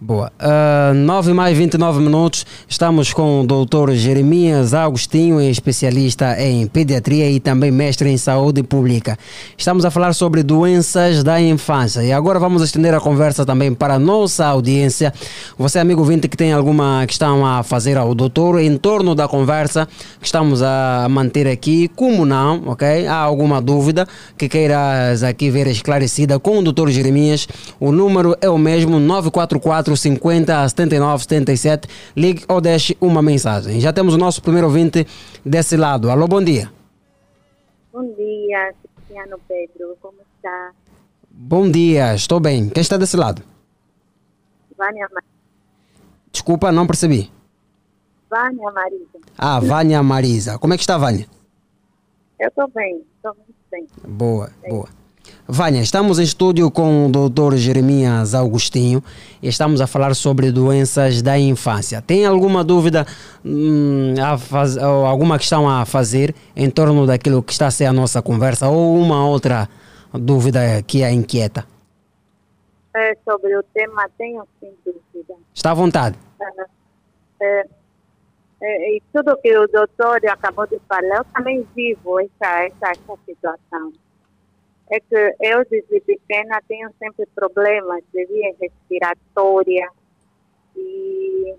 Boa. Uh, 9 mais 29 minutos, estamos com o doutor Jeremias Agostinho, especialista em pediatria e também mestre em saúde pública. Estamos a falar sobre doenças da infância e agora vamos estender a conversa também para a nossa audiência. Você, amigo vinte, que tem alguma questão a fazer ao doutor em torno da conversa que estamos a manter aqui, como não, ok? Há alguma dúvida que queiras aqui ver esclarecida com o doutor Jeremias, o número é o mesmo, 944 50 79 77. Ligue ou deixe uma mensagem. Já temos o nosso primeiro ouvinte desse lado. Alô, bom dia. Bom dia, Cristiano Pedro, como está? Bom dia, estou bem. Quem está desse lado? Vânia, Ma- Desculpa, não percebi. Vânia Marisa. Ah, Vânia Marisa. Como é que está, Vânia? Eu estou bem, estou muito bem. Boa, boa. Vânia, estamos em estúdio com o doutor Jeremias Augustinho e estamos a falar sobre doenças da infância. Tem alguma dúvida, hum, faz- ou alguma questão a fazer em torno daquilo que está a ser a nossa conversa ou uma outra dúvida que a inquieta? É, sobre o tema, tenho sim dúvida. Está à vontade. É, é, e tudo que o doutor acabou de falar, eu também vivo essa, essa, essa situação. É que eu, desde pequena, tenho sempre problemas de via respiratória. E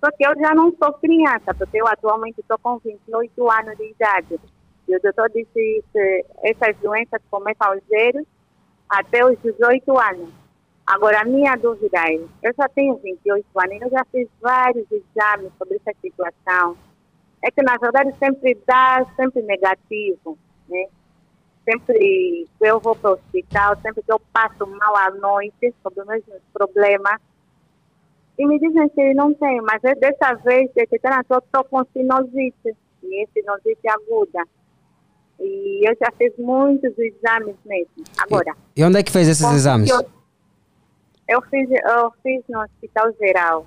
só que eu já não sou criança, porque eu atualmente estou com 28 anos de idade. E o doutor disse que essas doenças começam aos zero até os 18 anos. Agora, a minha dúvida é, eu já tenho 28 anos, eu já fiz vários exames sobre essa situação. É que, na verdade, sempre dá, sempre negativo, né? Sempre que eu vou para o hospital, sempre que eu passo mal à noite, sobre os mesmos problemas, e me dizem que não tem, mas é dessa vez é que tá, eu estou com sinusite, e é sinusite aguda. E eu já fiz muitos exames mesmo. Agora, E onde é que fez esses exames? Eu, eu fiz, eu fiz no hospital geral,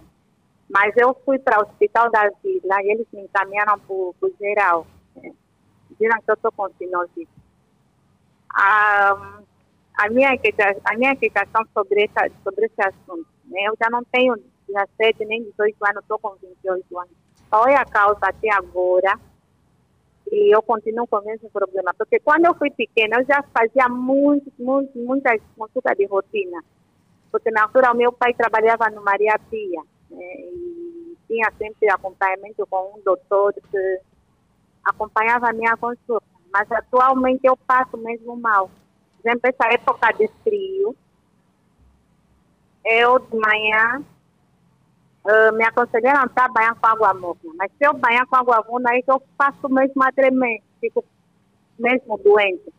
mas eu fui para o hospital da vila e eles me encaminharam para o geral. né? Viram que eu estou com sinusite. A, a, minha, a minha inquietação sobre, essa, sobre esse assunto, né? eu já não tenho 17 nem 18 anos, estou com 28 anos. Qual é a causa até agora? E eu continuo com mesmo problema. Porque quando eu fui pequena, eu já fazia muito, muito, muitas consultas de rotina. Porque na altura o meu pai trabalhava no Maria Pia. Né? E tinha sempre acompanhamento com um doutor que acompanhava a minha consulta. Mas atualmente eu passo mesmo mal. Por exemplo, essa época de frio, eu de manhã ah, me aconselharam a banhar com água morna. Mas se eu banhar com água morna, aí eu faço mesmo a tremer, fico mesmo doente.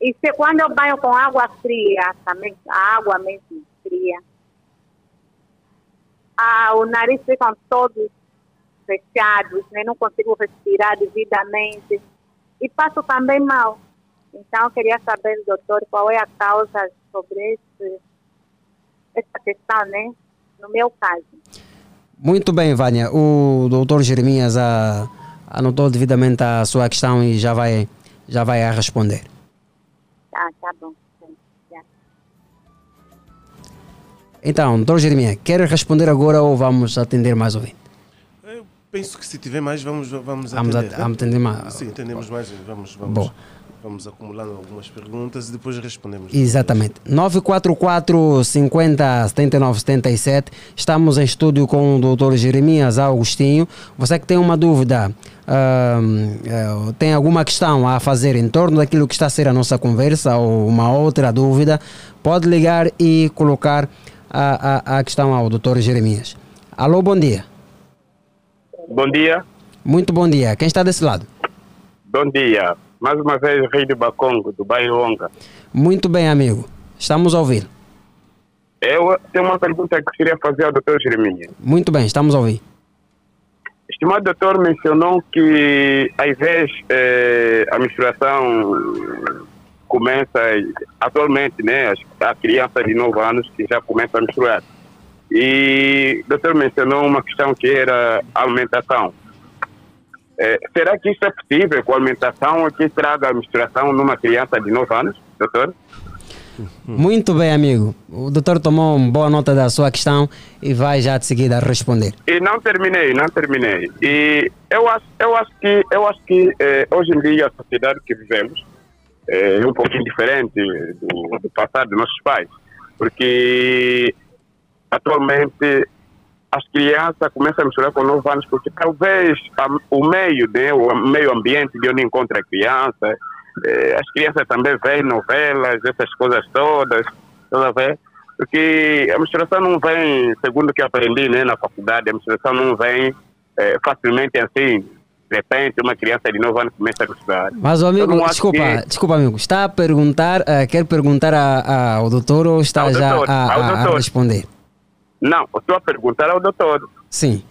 E se quando eu banho com água fria, também, a água mesmo fria, ah, o nariz ficam todos fechados, né? não consigo respirar devidamente e passo também mal. Então, eu queria saber, doutor, qual é a causa sobre esse, essa questão, né? No meu caso. Muito bem, Vânia. O doutor Jeremias ah, anotou devidamente a sua questão e já vai, já vai a responder. Tá, tá bom. Então, doutor Jeremias, quer responder agora ou vamos atender mais ouvinte? Penso que se tiver mais, vamos, vamos Vamos atender. at- né? vamos atender mais. Sim, atendemos mais. Vamos, vamos, Boa. vamos acumulando algumas perguntas e depois respondemos. Exatamente. 944 50 79 77. Estamos em estúdio com o doutor Jeremias Augustinho. Você que tem uma dúvida, eh, tem alguma questão a fazer em torno daquilo que está a ser a nossa conversa ou uma outra dúvida, pode ligar e colocar a, a, a questão ao doutor Jeremias. Alô, bom dia. Bom dia. Muito bom dia. Quem está desse lado? Bom dia. Mais uma vez, Rei do Bacongo, do bairro Onga. Muito bem, amigo. Estamos a ouvir. Eu tenho uma pergunta que queria fazer ao Dr. Jeremias. Muito bem, estamos a ouvir. Estimado doutor mencionou que, às vezes, eh, a menstruação começa atualmente, né? A criança de 9 anos que já começa a menstruar. E o doutor mencionou uma questão que era a alimentação. Eh, será que isso é possível com a alimentação que traga a menstruação numa criança de 9 anos, doutor? Muito bem, amigo. O doutor tomou uma boa nota da sua questão e vai já de seguida responder. E não terminei, não terminei. E eu acho, eu acho que, eu acho que eh, hoje em dia a sociedade que vivemos eh, é um pouquinho diferente do, do passado dos nossos pais, porque atualmente as crianças começam a misturar com 9 anos porque talvez a- o meio, né, o meio ambiente de onde encontra a criança, eh, as crianças também veem novelas, essas coisas todas, toda vez, porque a misturação não vem, segundo o que aprendi né, na faculdade, a misturação não vem eh, facilmente assim, de repente uma criança de 9 anos começa a misturar. Mas o amigo, desculpa, que- desculpa, amigo. Está a perguntar, eh, quer perguntar a- a- ao doutor ou está Ao já doutor, a, a- a doutor. responder? Não, eu estou a perguntar ao doutor. Sim.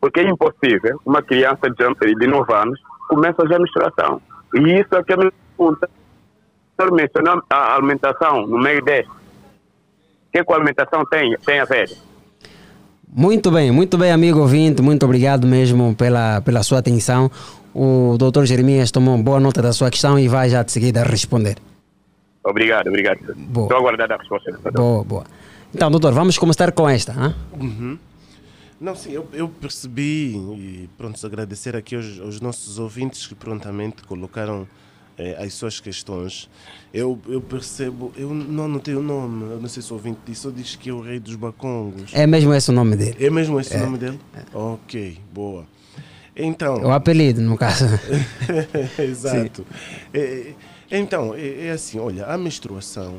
Porque é impossível uma criança de, de 9 anos começa já a misturação. E isso é que me pergunta. O senhor mencionou a alimentação no meio desse. O que, que a alimentação tem, tem a ver? Muito bem, muito bem, amigo ouvinte. Muito obrigado mesmo pela, pela sua atenção. O doutor Jeremias tomou boa nota da sua questão e vai já de seguida responder. Obrigado, obrigado. Boa. Estou aguardando a resposta. Boa, boa. Então, doutor, vamos começar com esta. hã? Uhum. Não, sim, eu, eu percebi e pronto, agradecer aqui aos, aos nossos ouvintes que prontamente colocaram eh, as suas questões. Eu, eu percebo, eu não anotei o nome, eu não sei se o ouvinte disse, só diz que é o rei dos bacongos. É mesmo esse o nome dele. É mesmo esse É. o nome dele? Ok, boa. Então. O apelido, no caso. Exato. É, então, é, é assim, olha, a menstruação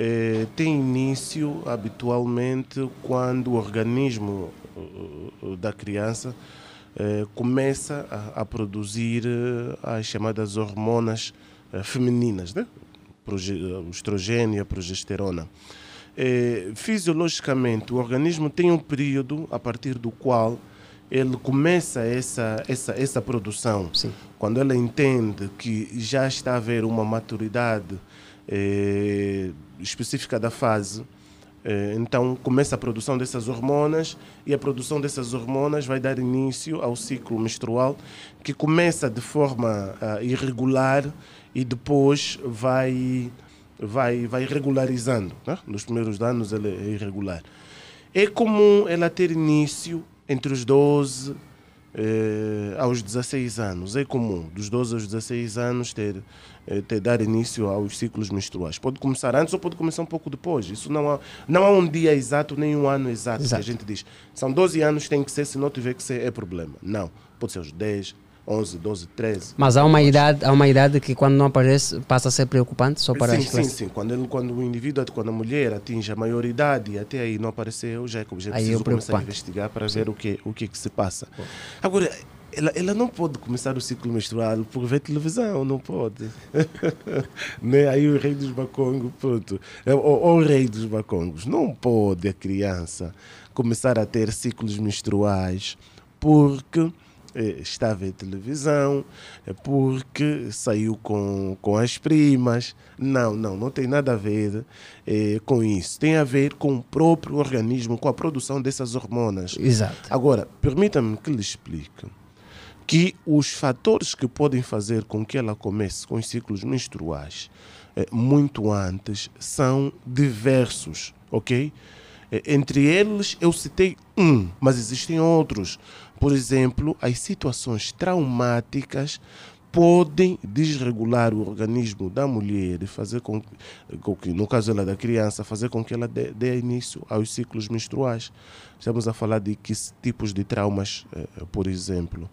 é, tem início habitualmente quando o organismo uh, uh, da criança eh, começa a, a produzir eh, as chamadas hormonas eh, femininas, né? O estrogênio e a progesterona. Eh, fisiologicamente, o organismo tem um período a partir do qual ele começa essa, essa, essa produção. Quando ele entende que já está a haver uma maturidade eh, específica da fase, eh, então começa a produção dessas hormonas e a produção dessas hormonas vai dar início ao ciclo menstrual que começa de forma ah, irregular e depois vai vai vai regularizando. Né? Nos primeiros anos ele é irregular. É comum ela ter início entre os 12 eh, aos 16 anos. É comum, dos 12 aos 16 anos, ter, eh, ter dar início aos ciclos menstruais. Pode começar antes ou pode começar um pouco depois. Isso não há, não há um dia exato nem um ano exato, Exato. a gente diz. São 12 anos, tem que ser, se não tiver que ser, é problema. Não. Pode ser aos 10, 11, 12, 13. Mas há uma idade, há uma idade que quando não aparece passa a ser preocupante só para sim, as sim, sim. Quando, ele, quando o indivíduo, quando a mulher atinge a maioridade e até aí não apareceu, já é, já é Aí é preciso começar a investigar para ver o que, o que, que se passa. Agora, ela, ela não pode começar o ciclo menstrual por ver televisão, não pode. né? Aí o rei dos bacongos, pronto. É O, o rei dos bacongos. Não pode a criança começar a ter ciclos menstruais porque eh, está a ver televisão, é porque saiu com, com as primas. Não, não, não tem nada a ver eh, com isso. Tem a ver com o próprio organismo, com a produção dessas hormonas. Exato. Agora, permita-me que lhe explique que os fatores que podem fazer com que ela comece com os ciclos menstruais eh, muito antes são diversos, ok? Eh, Entre eles, eu citei um, mas existem outros. Por exemplo, as situações traumáticas podem desregular o organismo da mulher e fazer com, que, no caso ela da criança, fazer com que ela dê, início aos ciclos menstruais. Estamos a falar de que tipos de traumas, eh, por exemplo.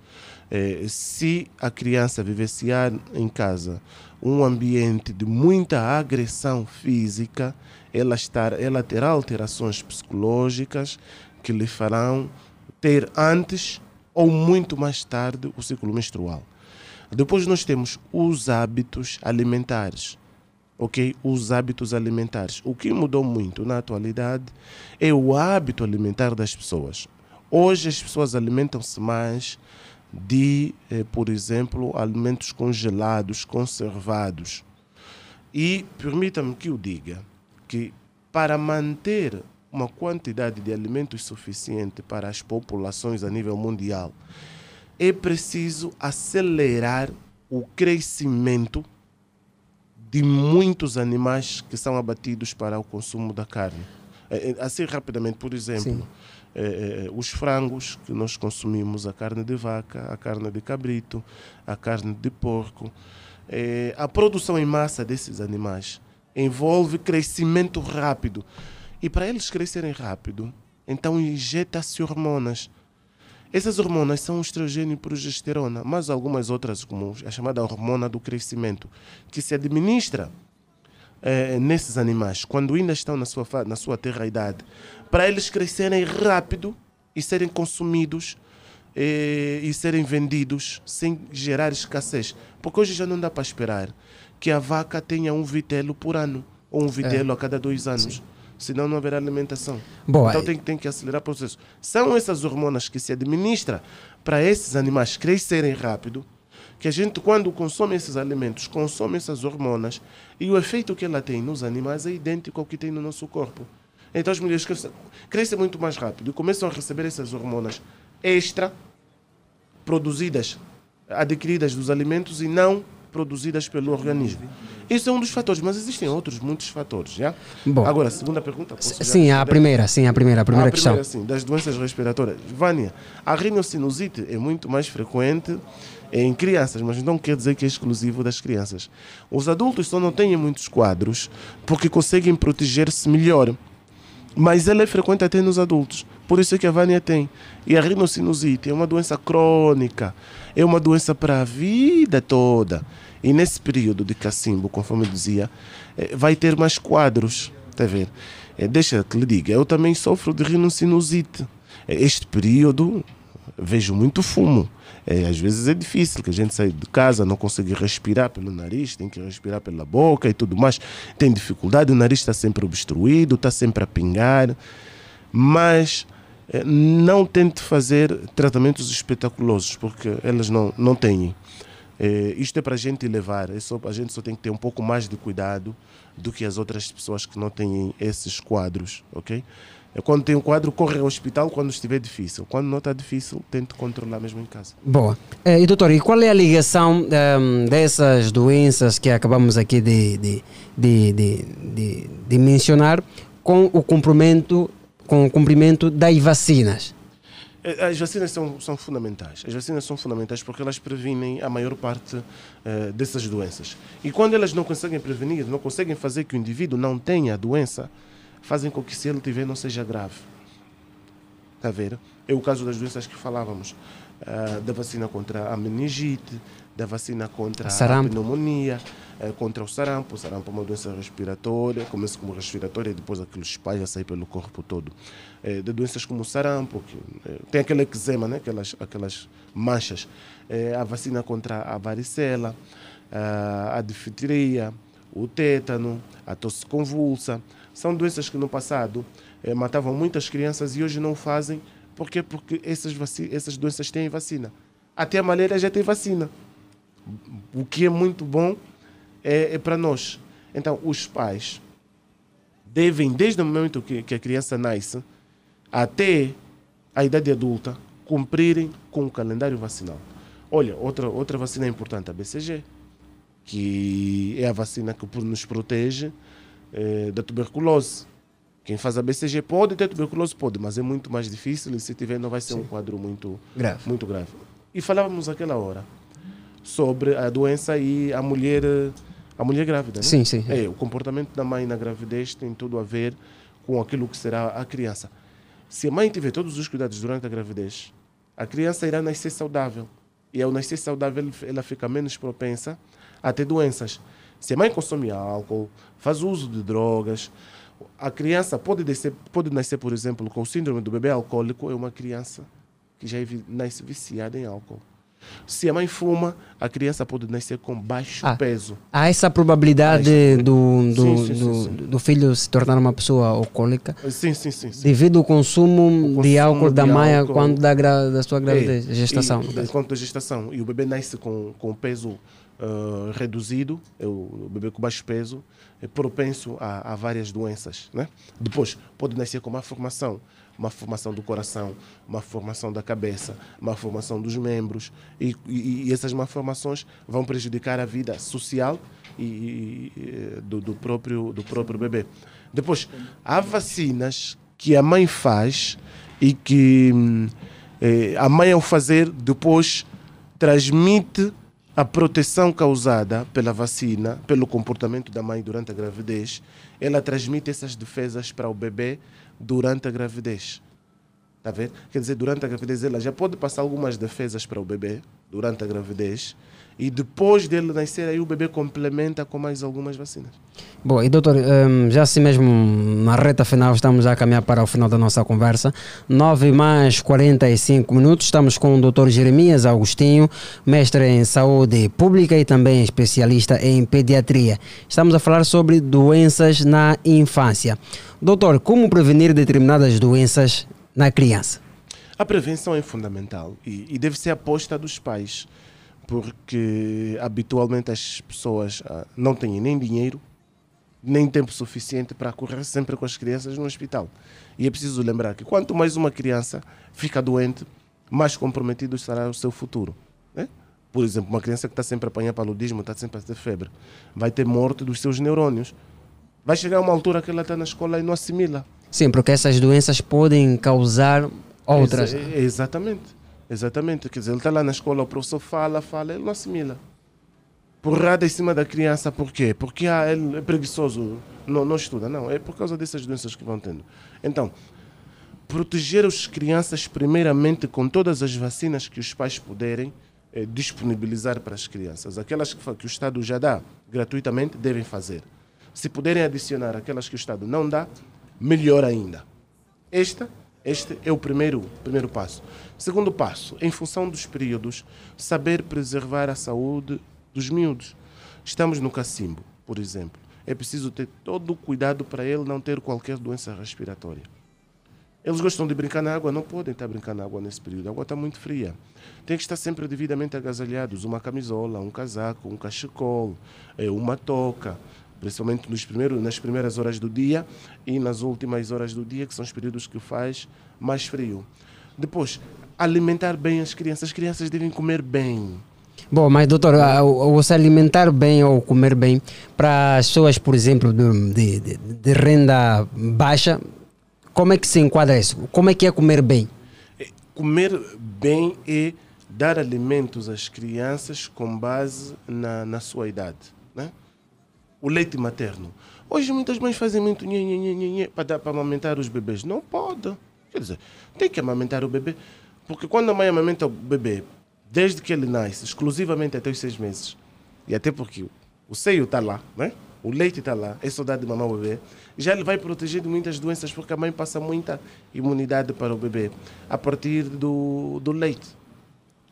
Eh, se a criança vivenciar em casa um ambiente de muita agressão física, ela, estar, ela terá alterações psicológicas que lhe farão ter antes ou muito mais tarde o ciclo menstrual. Depois nós temos os hábitos alimentares. Ok? Os hábitos alimentares. O que mudou muito na atualidade é o hábito alimentar das pessoas. Hoje as pessoas alimentam-se mais de, eh, por exemplo, alimentos congelados, conservados. E permita-me que eu diga que para manter uma quantidade de alimentos suficiente para as populações a nível mundial, é preciso acelerar o crescimento de muitos animais que são abatidos para o consumo da carne. Eh, eh, Assim, rapidamente, por exemplo, eh, os frangos que nós consumimos, a carne de vaca, a carne de cabrito, a carne de porco. Eh, a produção em massa desses animais envolve crescimento rápido. E para eles crescerem rápido, então injeta-se hormonas. Essas hormonas são estrogênio e progesterona, mas algumas outras, como a chamada hormona do crescimento, que se administra eh, nesses animais, quando ainda estão na sua, na sua terra-idade, para eles crescerem rápido e serem consumidos eh, e serem vendidos sem gerar escassez. Porque hoje já não dá para esperar que a vaca tenha um vitelo por ano, ou um vitelo a cada dois anos. Senão não haverá alimentação. Boa. Então tem, tem que acelerar o processo. São essas hormonas que se administram para esses animais crescerem rápido, que a gente, quando consome esses alimentos, consome essas hormonas e o efeito que ela tem nos animais é idêntico ao que tem no nosso corpo. Então as mulheres crescem, crescem muito mais rápido e começam a receber essas hormonas extra produzidas, adquiridas dos alimentos e não produzidas pelo organismo. Isso é um dos fatores, mas existem outros muitos fatores, já? Bom. Agora, a segunda pergunta. Sim, a primeira, sim, a primeira, a primeira a questão. primeira, sim, das doenças respiratórias. Vânia, a rinocinusite é muito mais frequente em crianças, mas não quer dizer que é exclusivo das crianças. Os adultos só não têm muitos quadros porque conseguem proteger-se melhor. Mas ela é frequente até nos adultos. Por isso é que a Vânia tem. E a rinocinusite é uma doença crônica. É uma doença para a vida toda. E nesse período de cacimbo, conforme eu dizia, eh, vai ter mais quadros. Está a ver? Eh, Deixa que lhe diga, eu também sofro de rinocinusite. Eh, Este período vejo muito fumo. Eh, às vezes é difícil, que a gente sai de casa, não consegue respirar pelo nariz, tem que respirar pela boca e tudo mais. Tem dificuldade, o nariz está sempre obstruído, está sempre a pingar. Mas não tente fazer tratamentos espetaculosos, porque elas não, não têm. Eh, isto é para a gente levar, é só, a gente só tem que ter um pouco mais de cuidado do que as outras pessoas que não têm esses quadros, ok? Eh, Quando tem um quadro, corre ao hospital quando estiver difícil. Quando não está difícil, tente controlar mesmo em casa. Boa. Eh, E doutor, e qual é a ligação ehm, dessas doenças que acabamos aqui de, de, de, de- de mencionar com o cumprimento, com o cumprimento das vacinas? Eh, As vacinas são, são fundamentais. As vacinas são fundamentais porque elas previnem a maior parte eh, dessas doenças. E quando elas não conseguem prevenir, não conseguem fazer que o indivíduo não tenha a doença, fazem com que se ele tiver não seja grave. Está a ver? É o caso das doenças que falávamos. ah, da vacina contra a meningite, da vacina contra a, Sarampo. pneumonia, eh, contra o sarampo. O sarampo é uma doença respiratória, começa como respiratória e depois aquilo espalha, sai pelo corpo todo. Eh, de doenças como sarampo, que, eh, tem aquele eczema, né? aquelas, aquelas manchas. Eh, a vacina contra a varicela, ah, a difteria, o tétano, a tosse convulsa. São doenças que no passado matavam muitas crianças e hoje não fazem. Por quê? Porque essas, vaci- essas doenças têm vacina. Até a malária já tem vacina. O que é muito bom é, é para nós. Então, os pais devem, desde o momento que, que a criança nasce até a idade adulta, cumprirem com o calendário vacinal. Olha, outra, outra vacina importante, a BCG, que é a vacina que nos protege eh, da tuberculose. Quem faz a BCG pode ter tuberculose, pode, mas é muito mais difícil e se tiver não vai ser um quadro muito Grave. Muito grave. E falávamos aquela hora sobre a doença e a mulher, a mulher grávida. Né? Sim, sim. É, o comportamento da mãe na gravidez tem tudo a ver com aquilo que será a criança. Se a mãe tiver todos os cuidados durante a gravidez, a criança irá nascer saudável. E ao nascer saudável, ela fica menos propensa a ter doenças. Se a mãe consome álcool, faz uso de drogas, a criança pode, descer, pode nascer, por exemplo, com síndrome do bebê alcoólico, é uma criança que já nasce viciada em álcool. Se a mãe fuma, a criança pode nascer com baixo Ah. peso. Há essa probabilidade do, do, Sim, sim, do, sim, do filho se tornar uma pessoa alcoólica Sim, sim, sim. devido ao consumo, de álcool da de mãe álcool. quando da, gra, da sua gravidez, É, gestação. E, enquanto a gestação. E o bebê nasce com, com peso ah, reduzido, é o, o bebê com baixo peso, é propenso a, a várias doenças. Né? Depois, pode nascer com má formação, uma formação do coração, uma formação da cabeça, uma formação dos membros. E, e- e essas malformações vão prejudicar a vida social e, e- e, do, do próprio, do próprio bebê. Depois, há vacinas que a mãe faz e que hum, eh, a mãe, ao fazer, depois transmite a proteção causada pela vacina, pelo comportamento da mãe durante a gravidez, ela transmite essas defesas para o bebê durante a gravidez. Tá vendo? Quer dizer, durante a gravidez ela já pode passar algumas defesas para o bebê durante a gravidez e depois dele nascer aí o bebê complementa com mais algumas vacinas. Bom, e doutor, hum, já assim mesmo na reta final, estamos já a caminhar para o final da nossa conversa. 9 mais 45 minutos, estamos com o doutor Jeremias Agostinho, mestre em saúde pública e também especialista em pediatria. Estamos a falar sobre doenças na infância. Doutor, como prevenir determinadas doenças na criança? A prevenção é fundamental e, e deve ser aposta dos pais, porque habitualmente as pessoas ah, não têm nem dinheiro, nem tempo suficiente para correr sempre com as crianças no hospital. E é preciso lembrar que quanto mais uma criança fica doente, mais comprometido estará o seu futuro. né? Por exemplo, uma criança que está sempre a apanhar paludismo, está sempre a ter febre, vai ter morte dos seus neurônios. Vai chegar uma altura que ela está na escola e não assimila. Sim, porque essas doenças podem causar outras. É- exatamente. Exatamente. Quer dizer, ele está lá na escola, o professor fala, fala, ele não assimila. Porrada em cima da criança, por quê? Porque ah, ele é preguiçoso, não, não estuda. Não, é por causa dessas doenças que vão tendo. Então, proteger as crianças primeiramente com todas as vacinas que os pais puderem eh, disponibilizar para as crianças. Aquelas que, que o Estado já dá gratuitamente, devem fazer. Se puderem adicionar aquelas que o Estado não dá, melhor ainda. Esta, este é o primeiro, primeiro passo. Segundo passo, em função dos períodos, saber preservar a saúde dos miúdos. Estamos no cacimbo, por exemplo. É preciso ter todo o cuidado para ele não ter qualquer doença respiratória. Eles gostam de brincar na água, não podem estar brincando na água nesse período. A água está muito fria. Tem que estar sempre devidamente agasalhados. Uma camisola, um casaco, um cachecol, eh, uma touca. Principalmente nos primeiros, nas primeiras horas do dia e nas últimas horas do dia, que são os períodos que faz mais frio. Depois, alimentar bem as crianças. As crianças devem comer bem. Bom, mas doutor, o se alimentar bem ou comer bem para as pessoas, por exemplo, de, de- de- renda baixa, como é que se enquadra isso? Como é que é comer bem? Comer bem é dar alimentos às crianças com base na, na sua idade. Né? O leite materno. Hoje muitas mães fazem muito nhe, nhe, nhe, nhe, nhe para, dar, para amamentar os bebês. Não pode. Quer dizer, tem que amamentar o bebê. Porque quando a mãe amamenta o bebê, desde que ele nasce, exclusivamente até os seis meses, e até porque o- seio está lá, né? o leite está lá, é saudade de mamar o bebê, já ele vai proteger de muitas doenças, porque a mãe passa muita imunidade para o bebê a partir do, do leite.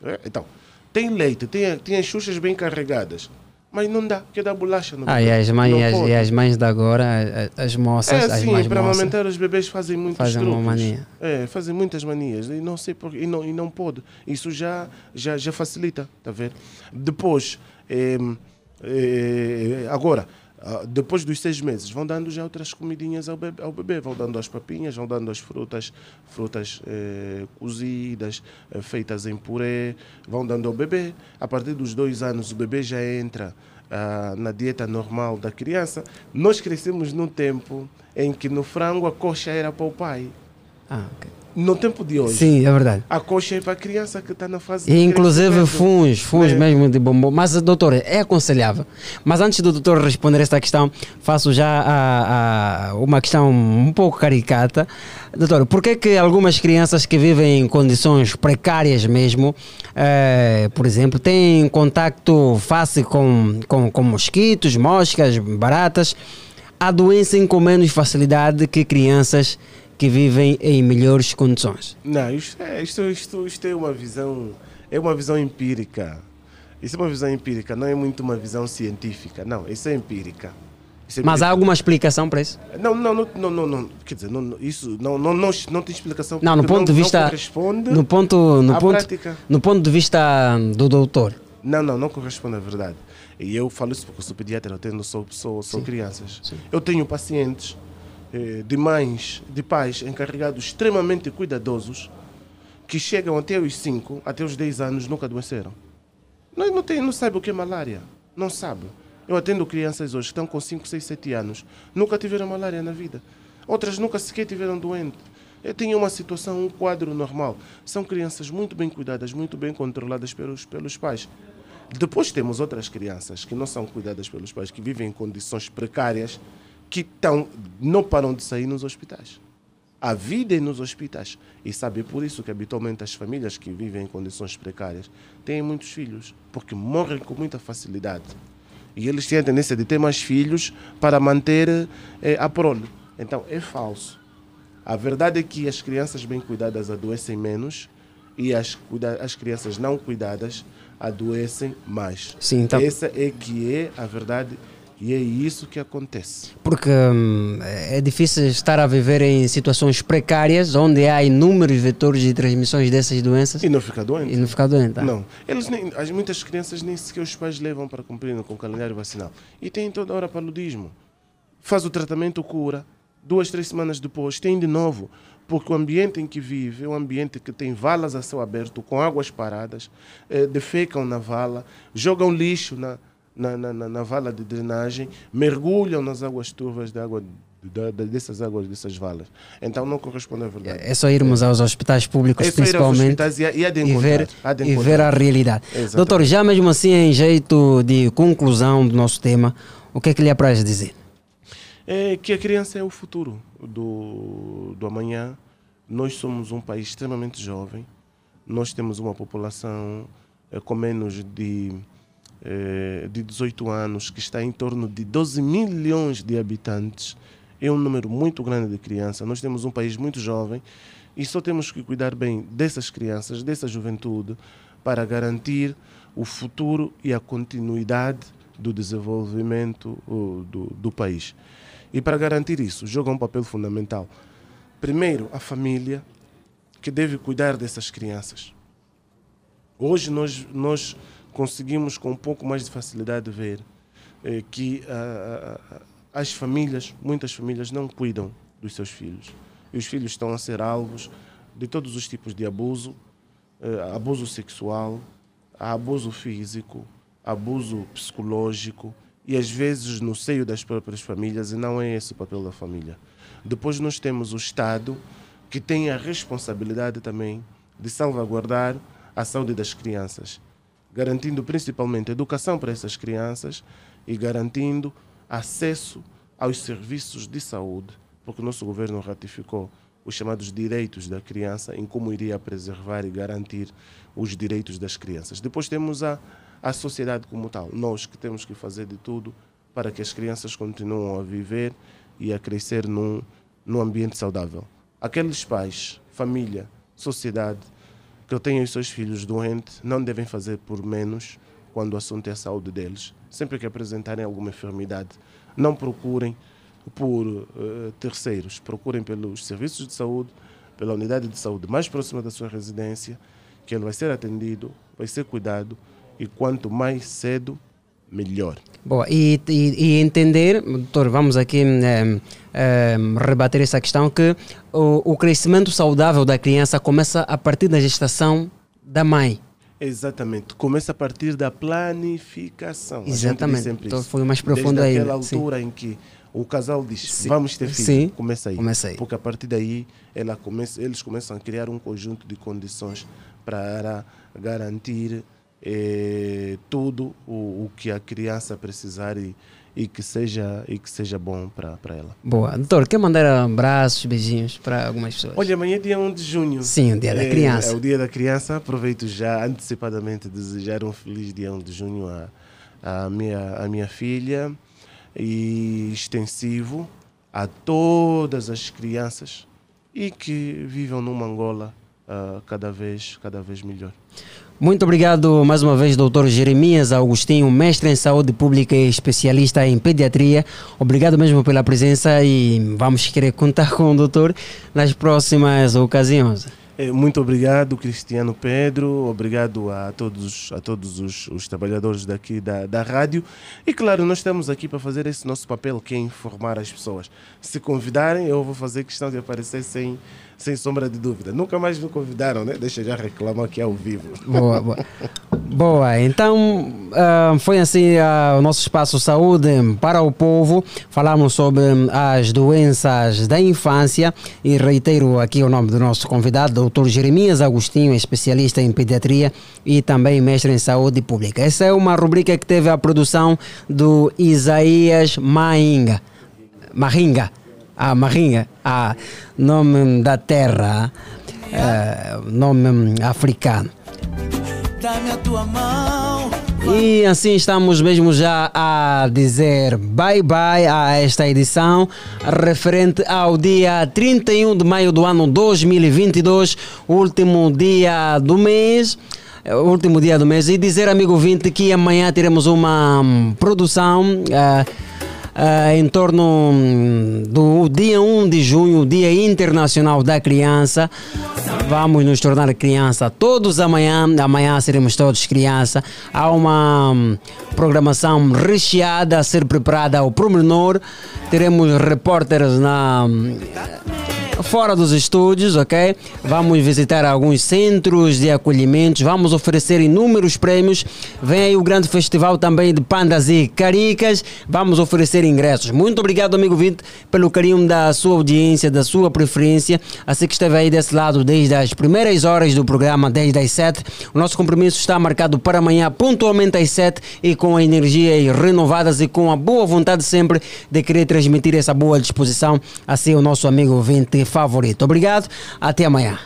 É, Então, tem leite, tem, tem as xuxas bem carregadas, mas não dá, porque dá bolacha no Ah, bebê. e as mães, Não as, e as mães de agora, as moças, É as assim, mais para moças. amamentar os bebês fazem muitos Fazem uma truques. mania. É, fazem muitas manias e não sei por, e não e não pode. Isso já já já facilita, tá vendo? Depois, eh, eh, agora ah, depois dos seis meses vão dando já outras comidinhas ao bebê, ao bebê. vão dando as papinhas, vão dando as frutas, frutas eh, cozidas, eh, feitas em purê, vão dando ao bebê. A partir dos dois anos o bebê já entra ah, na dieta normal da criança. Nós crescemos num tempo em que no frango a coxa era para o pai. Ah, ok. No tempo de hoje, Sim, é verdade. a coxa é para a criança que está na fase E de inclusive funs, funs É. mesmo de bombom. Mas, doutor, é aconselhável. Mas antes do doutor responder esta questão, faço já a, a- uma questão um pouco caricata. Doutor, por que que algumas crianças que vivem em condições precárias mesmo, eh, por exemplo, têm contacto fácil com, com, com mosquitos, moscas, baratas, adoecem com menos facilidade que crianças que vivem em melhores condições? Não, isto é, isto, isto, isto é uma visão, é uma visão empírica. Isso é uma visão empírica, não é muito uma visão científica. Não, isso é empírica. Isso é Mas há empírica. alguma explicação para isso? Não, não, não, não, não, não. quer dizer, não, não, isso não, não, não, não tem explicação. Não, no ponto de não vista. corresponde No ponto, no ponto, prática. no ponto de vista do doutor. Não, não, não corresponde à verdade. E eu falo isso porque eu sou pediatra, eu tenho, sou, sou, sou crianças. Eu tenho pacientes de mães, de pais encarregados extremamente cuidadosos que chegam até os 5, até os 10 anos, nunca adoeceram. Não, não, tem, não sabe o que é malária. Não sabe. Eu atendo crianças hoje que estão com 5, 6, 7 anos. Nunca tiveram malária na vida. Outras nunca sequer tiveram doente. Eu tinha uma situação, um quadro normal. São crianças muito bem cuidadas, muito bem controladas pelos, pelos pais. Depois temos outras crianças que não são cuidadas pelos pais, que vivem em condições precárias, que estão, não param de sair nos hospitais. A vida é nos hospitais. E sabe, por isso que habitualmente as famílias que vivem em condições precárias têm muitos filhos, porque morrem com muita facilidade. E eles têm a tendência de ter mais filhos para manter eh, a prole. Então, é falso. A verdade é que as crianças bem cuidadas adoecem menos e as, as crianças não cuidadas adoecem mais. Sim, então- Essa é que é a verdade e é isso que acontece. Porque hum, é difícil estar a viver em situações precárias onde há inúmeros vetores de transmissões dessas doenças. E não ficar doente. E não ficar doente. tá? Não. Eles nem, as, muitas crianças nem sequer os pais levam para cumprir com o calendário vacinal. E tem toda hora paludismo. Faz o tratamento, cura. Duas, três semanas depois tem de novo. Porque o ambiente em que vive é um ambiente que tem valas a céu aberto, com águas paradas, eh, defecam na vala, jogam lixo na, na, na, na- na vala de drenagem, mergulham nas águas turvas de água, da- da- dessas águas, dessas valas. Então não corresponde à verdade. É só irmos aos hospitais públicos, É principalmente, hospitais e- e e, ver, e ver a realidade. Exatamente. Doutor, já mesmo assim, em jeito de conclusão do nosso tema, o que é que lhe apraz dizer? é que a criança é o futuro do, do amanhã. Nós somos um país extremamente jovem. Nós temos uma população eh, com menos de, eh, de 18 anos, que está em torno de 12 milhões de habitantes. É um número muito grande de crianças. Nós temos um país muito jovem e só temos que cuidar bem dessas crianças, dessa juventude, para garantir o futuro e a continuidade do desenvolvimento do, do país. E para garantir isso, joga um papel fundamental. Primeiro, a família, que deve cuidar dessas crianças. Hoje nós, nós conseguimos com um pouco mais de facilidade ver eh, que ah, ah, ah, as famílias, muitas famílias não cuidam dos seus filhos. E os filhos estão a ser alvos de todos os tipos de abuso, eh, abuso sexual, abuso físico, abuso psicológico e às vezes no seio das próprias famílias e não é esse o papel da família. Depois nós temos o Estado que tem a responsabilidade também de salvaguardar a saúde das crianças, garantindo principalmente educação para essas crianças e garantindo acesso aos serviços de saúde, porque o nosso governo ratificou os chamados direitos da criança em como iria preservar e garantir os direitos das crianças. Depois temos a, a sociedade como tal, nós que temos que fazer de tudo para que as crianças continuem a viver e a crescer num, num ambiente saudável. Aqueles pais, família, sociedade que tenham os seus filhos doentes não devem fazer por menos quando o assunto é a saúde deles. Sempre que apresentarem alguma enfermidade, não procurem por eh, terceiros, procurem pelos serviços de saúde, pela unidade de saúde mais próxima da sua residência, que ele vai ser atendido, vai ser cuidado e quanto mais cedo, melhor. Boa, e, e, e entender, doutor, vamos aqui eh, eh, rebater essa questão, que o, o crescimento saudável da criança começa a partir da gestação da mãe. Exatamente. Começa a partir da planificação. Exatamente. Então foi mais profundo Desde aquela sim. altura em que o casal diz, Sim. vamos ter filho. Sim. Começa aí. Começa aí. Porque a partir daí ela começa, eles começam a criar um conjunto de condições para garantir eh, tudo o, o que a criança precisar e, e, que, seja, e que seja bom para ela. Boa. Doutor, quer mandar abraços, beijinhos para algumas pessoas? Olha, amanhã é dia 1 de junho. Sim, o dia da É- criança. É o dia da criança. Aproveito já antecipadamente desejar um feliz dia 1 de junho à, à, minha, à minha filha e extensivo a todas as crianças e que vivam numa Angola ah, cada vez cada vez melhor. Muito obrigado mais uma vez, doutor Jeremias Augustinho, mestre em saúde pública e especialista em pediatria. Obrigado mesmo pela presença e vamos querer contar com o doutor nas próximas ocasiões. Eh, Muito obrigado, Cristiano Pedro. Obrigado a todos, a todos os, os trabalhadores daqui da, da rádio. E claro, nós estamos aqui para fazer esse nosso papel, que é informar as pessoas. Se convidarem, eu vou fazer questão de aparecer sem, sem sombra de dúvida. Nunca mais me convidaram, né? Deixa eu já reclamar aqui ao vivo. Boa, boa. Boa, então ah, foi assim ah, o nosso espaço Saúde para o Povo. Falamos sobre as doenças da infância e reitero aqui o nome do nosso convidado, Dr. Jeremias Agostinho, especialista em pediatria e também mestre em saúde pública. Essa é uma rubrica que teve a produção do Isaías Mainga. Maringa. Ah, Maringa. Ah, nome da terra, ah, nome africano. Dá-me a tua mão. E assim estamos mesmo já a dizer bye bye a esta edição referente ao dia 31 de maio do ano 2022, último dia do mês. o Último dia do mês, e dizer, amigo ouvinte, que amanhã teremos uma produção ah, ah, em torno hum, do dia 1 de junho, Dia Internacional da Criança. Vamos nos tornar criança todos amanhã. Amanhã seremos todos criança. Há uma hum, programação recheada a ser preparada ao pormenor. Teremos repórteres na. Fora dos estúdios, ok? Vamos visitar alguns centros de acolhimentos, vamos oferecer inúmeros prêmios. Vem aí o grande festival também de pandas e caricas. Vamos oferecer ingressos. Muito obrigado, amigo Vinte, pelo carinho da sua audiência, da sua preferência. Assim que esteve aí desse lado desde as primeiras horas do programa, desde as 7. O nosso compromisso está marcado para amanhã, pontualmente às 7 e com energias renovadas e com a boa vontade sempre de querer transmitir essa boa disposição a ser o nosso amigo ouvinte favorito. Obrigado, até amanhã.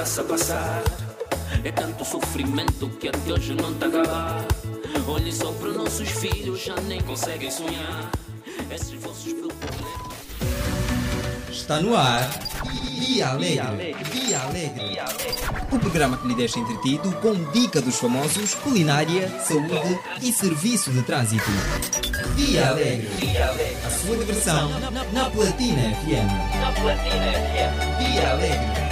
Está-se a passar. É tanto sofrimento que até hoje não está a acabar. Olhem só para nossos filhos, já nem conseguem sonhar. Esses vossos problemas. Está no ar. Dia Alegre. Dia Alegre. O programa que lhe deixa entretido com dica dos famosos, culinária, saúde e serviço de trânsito. Dia Alegre. A sua diversão na Platina FM. Na Platina FM. Dia Alegre.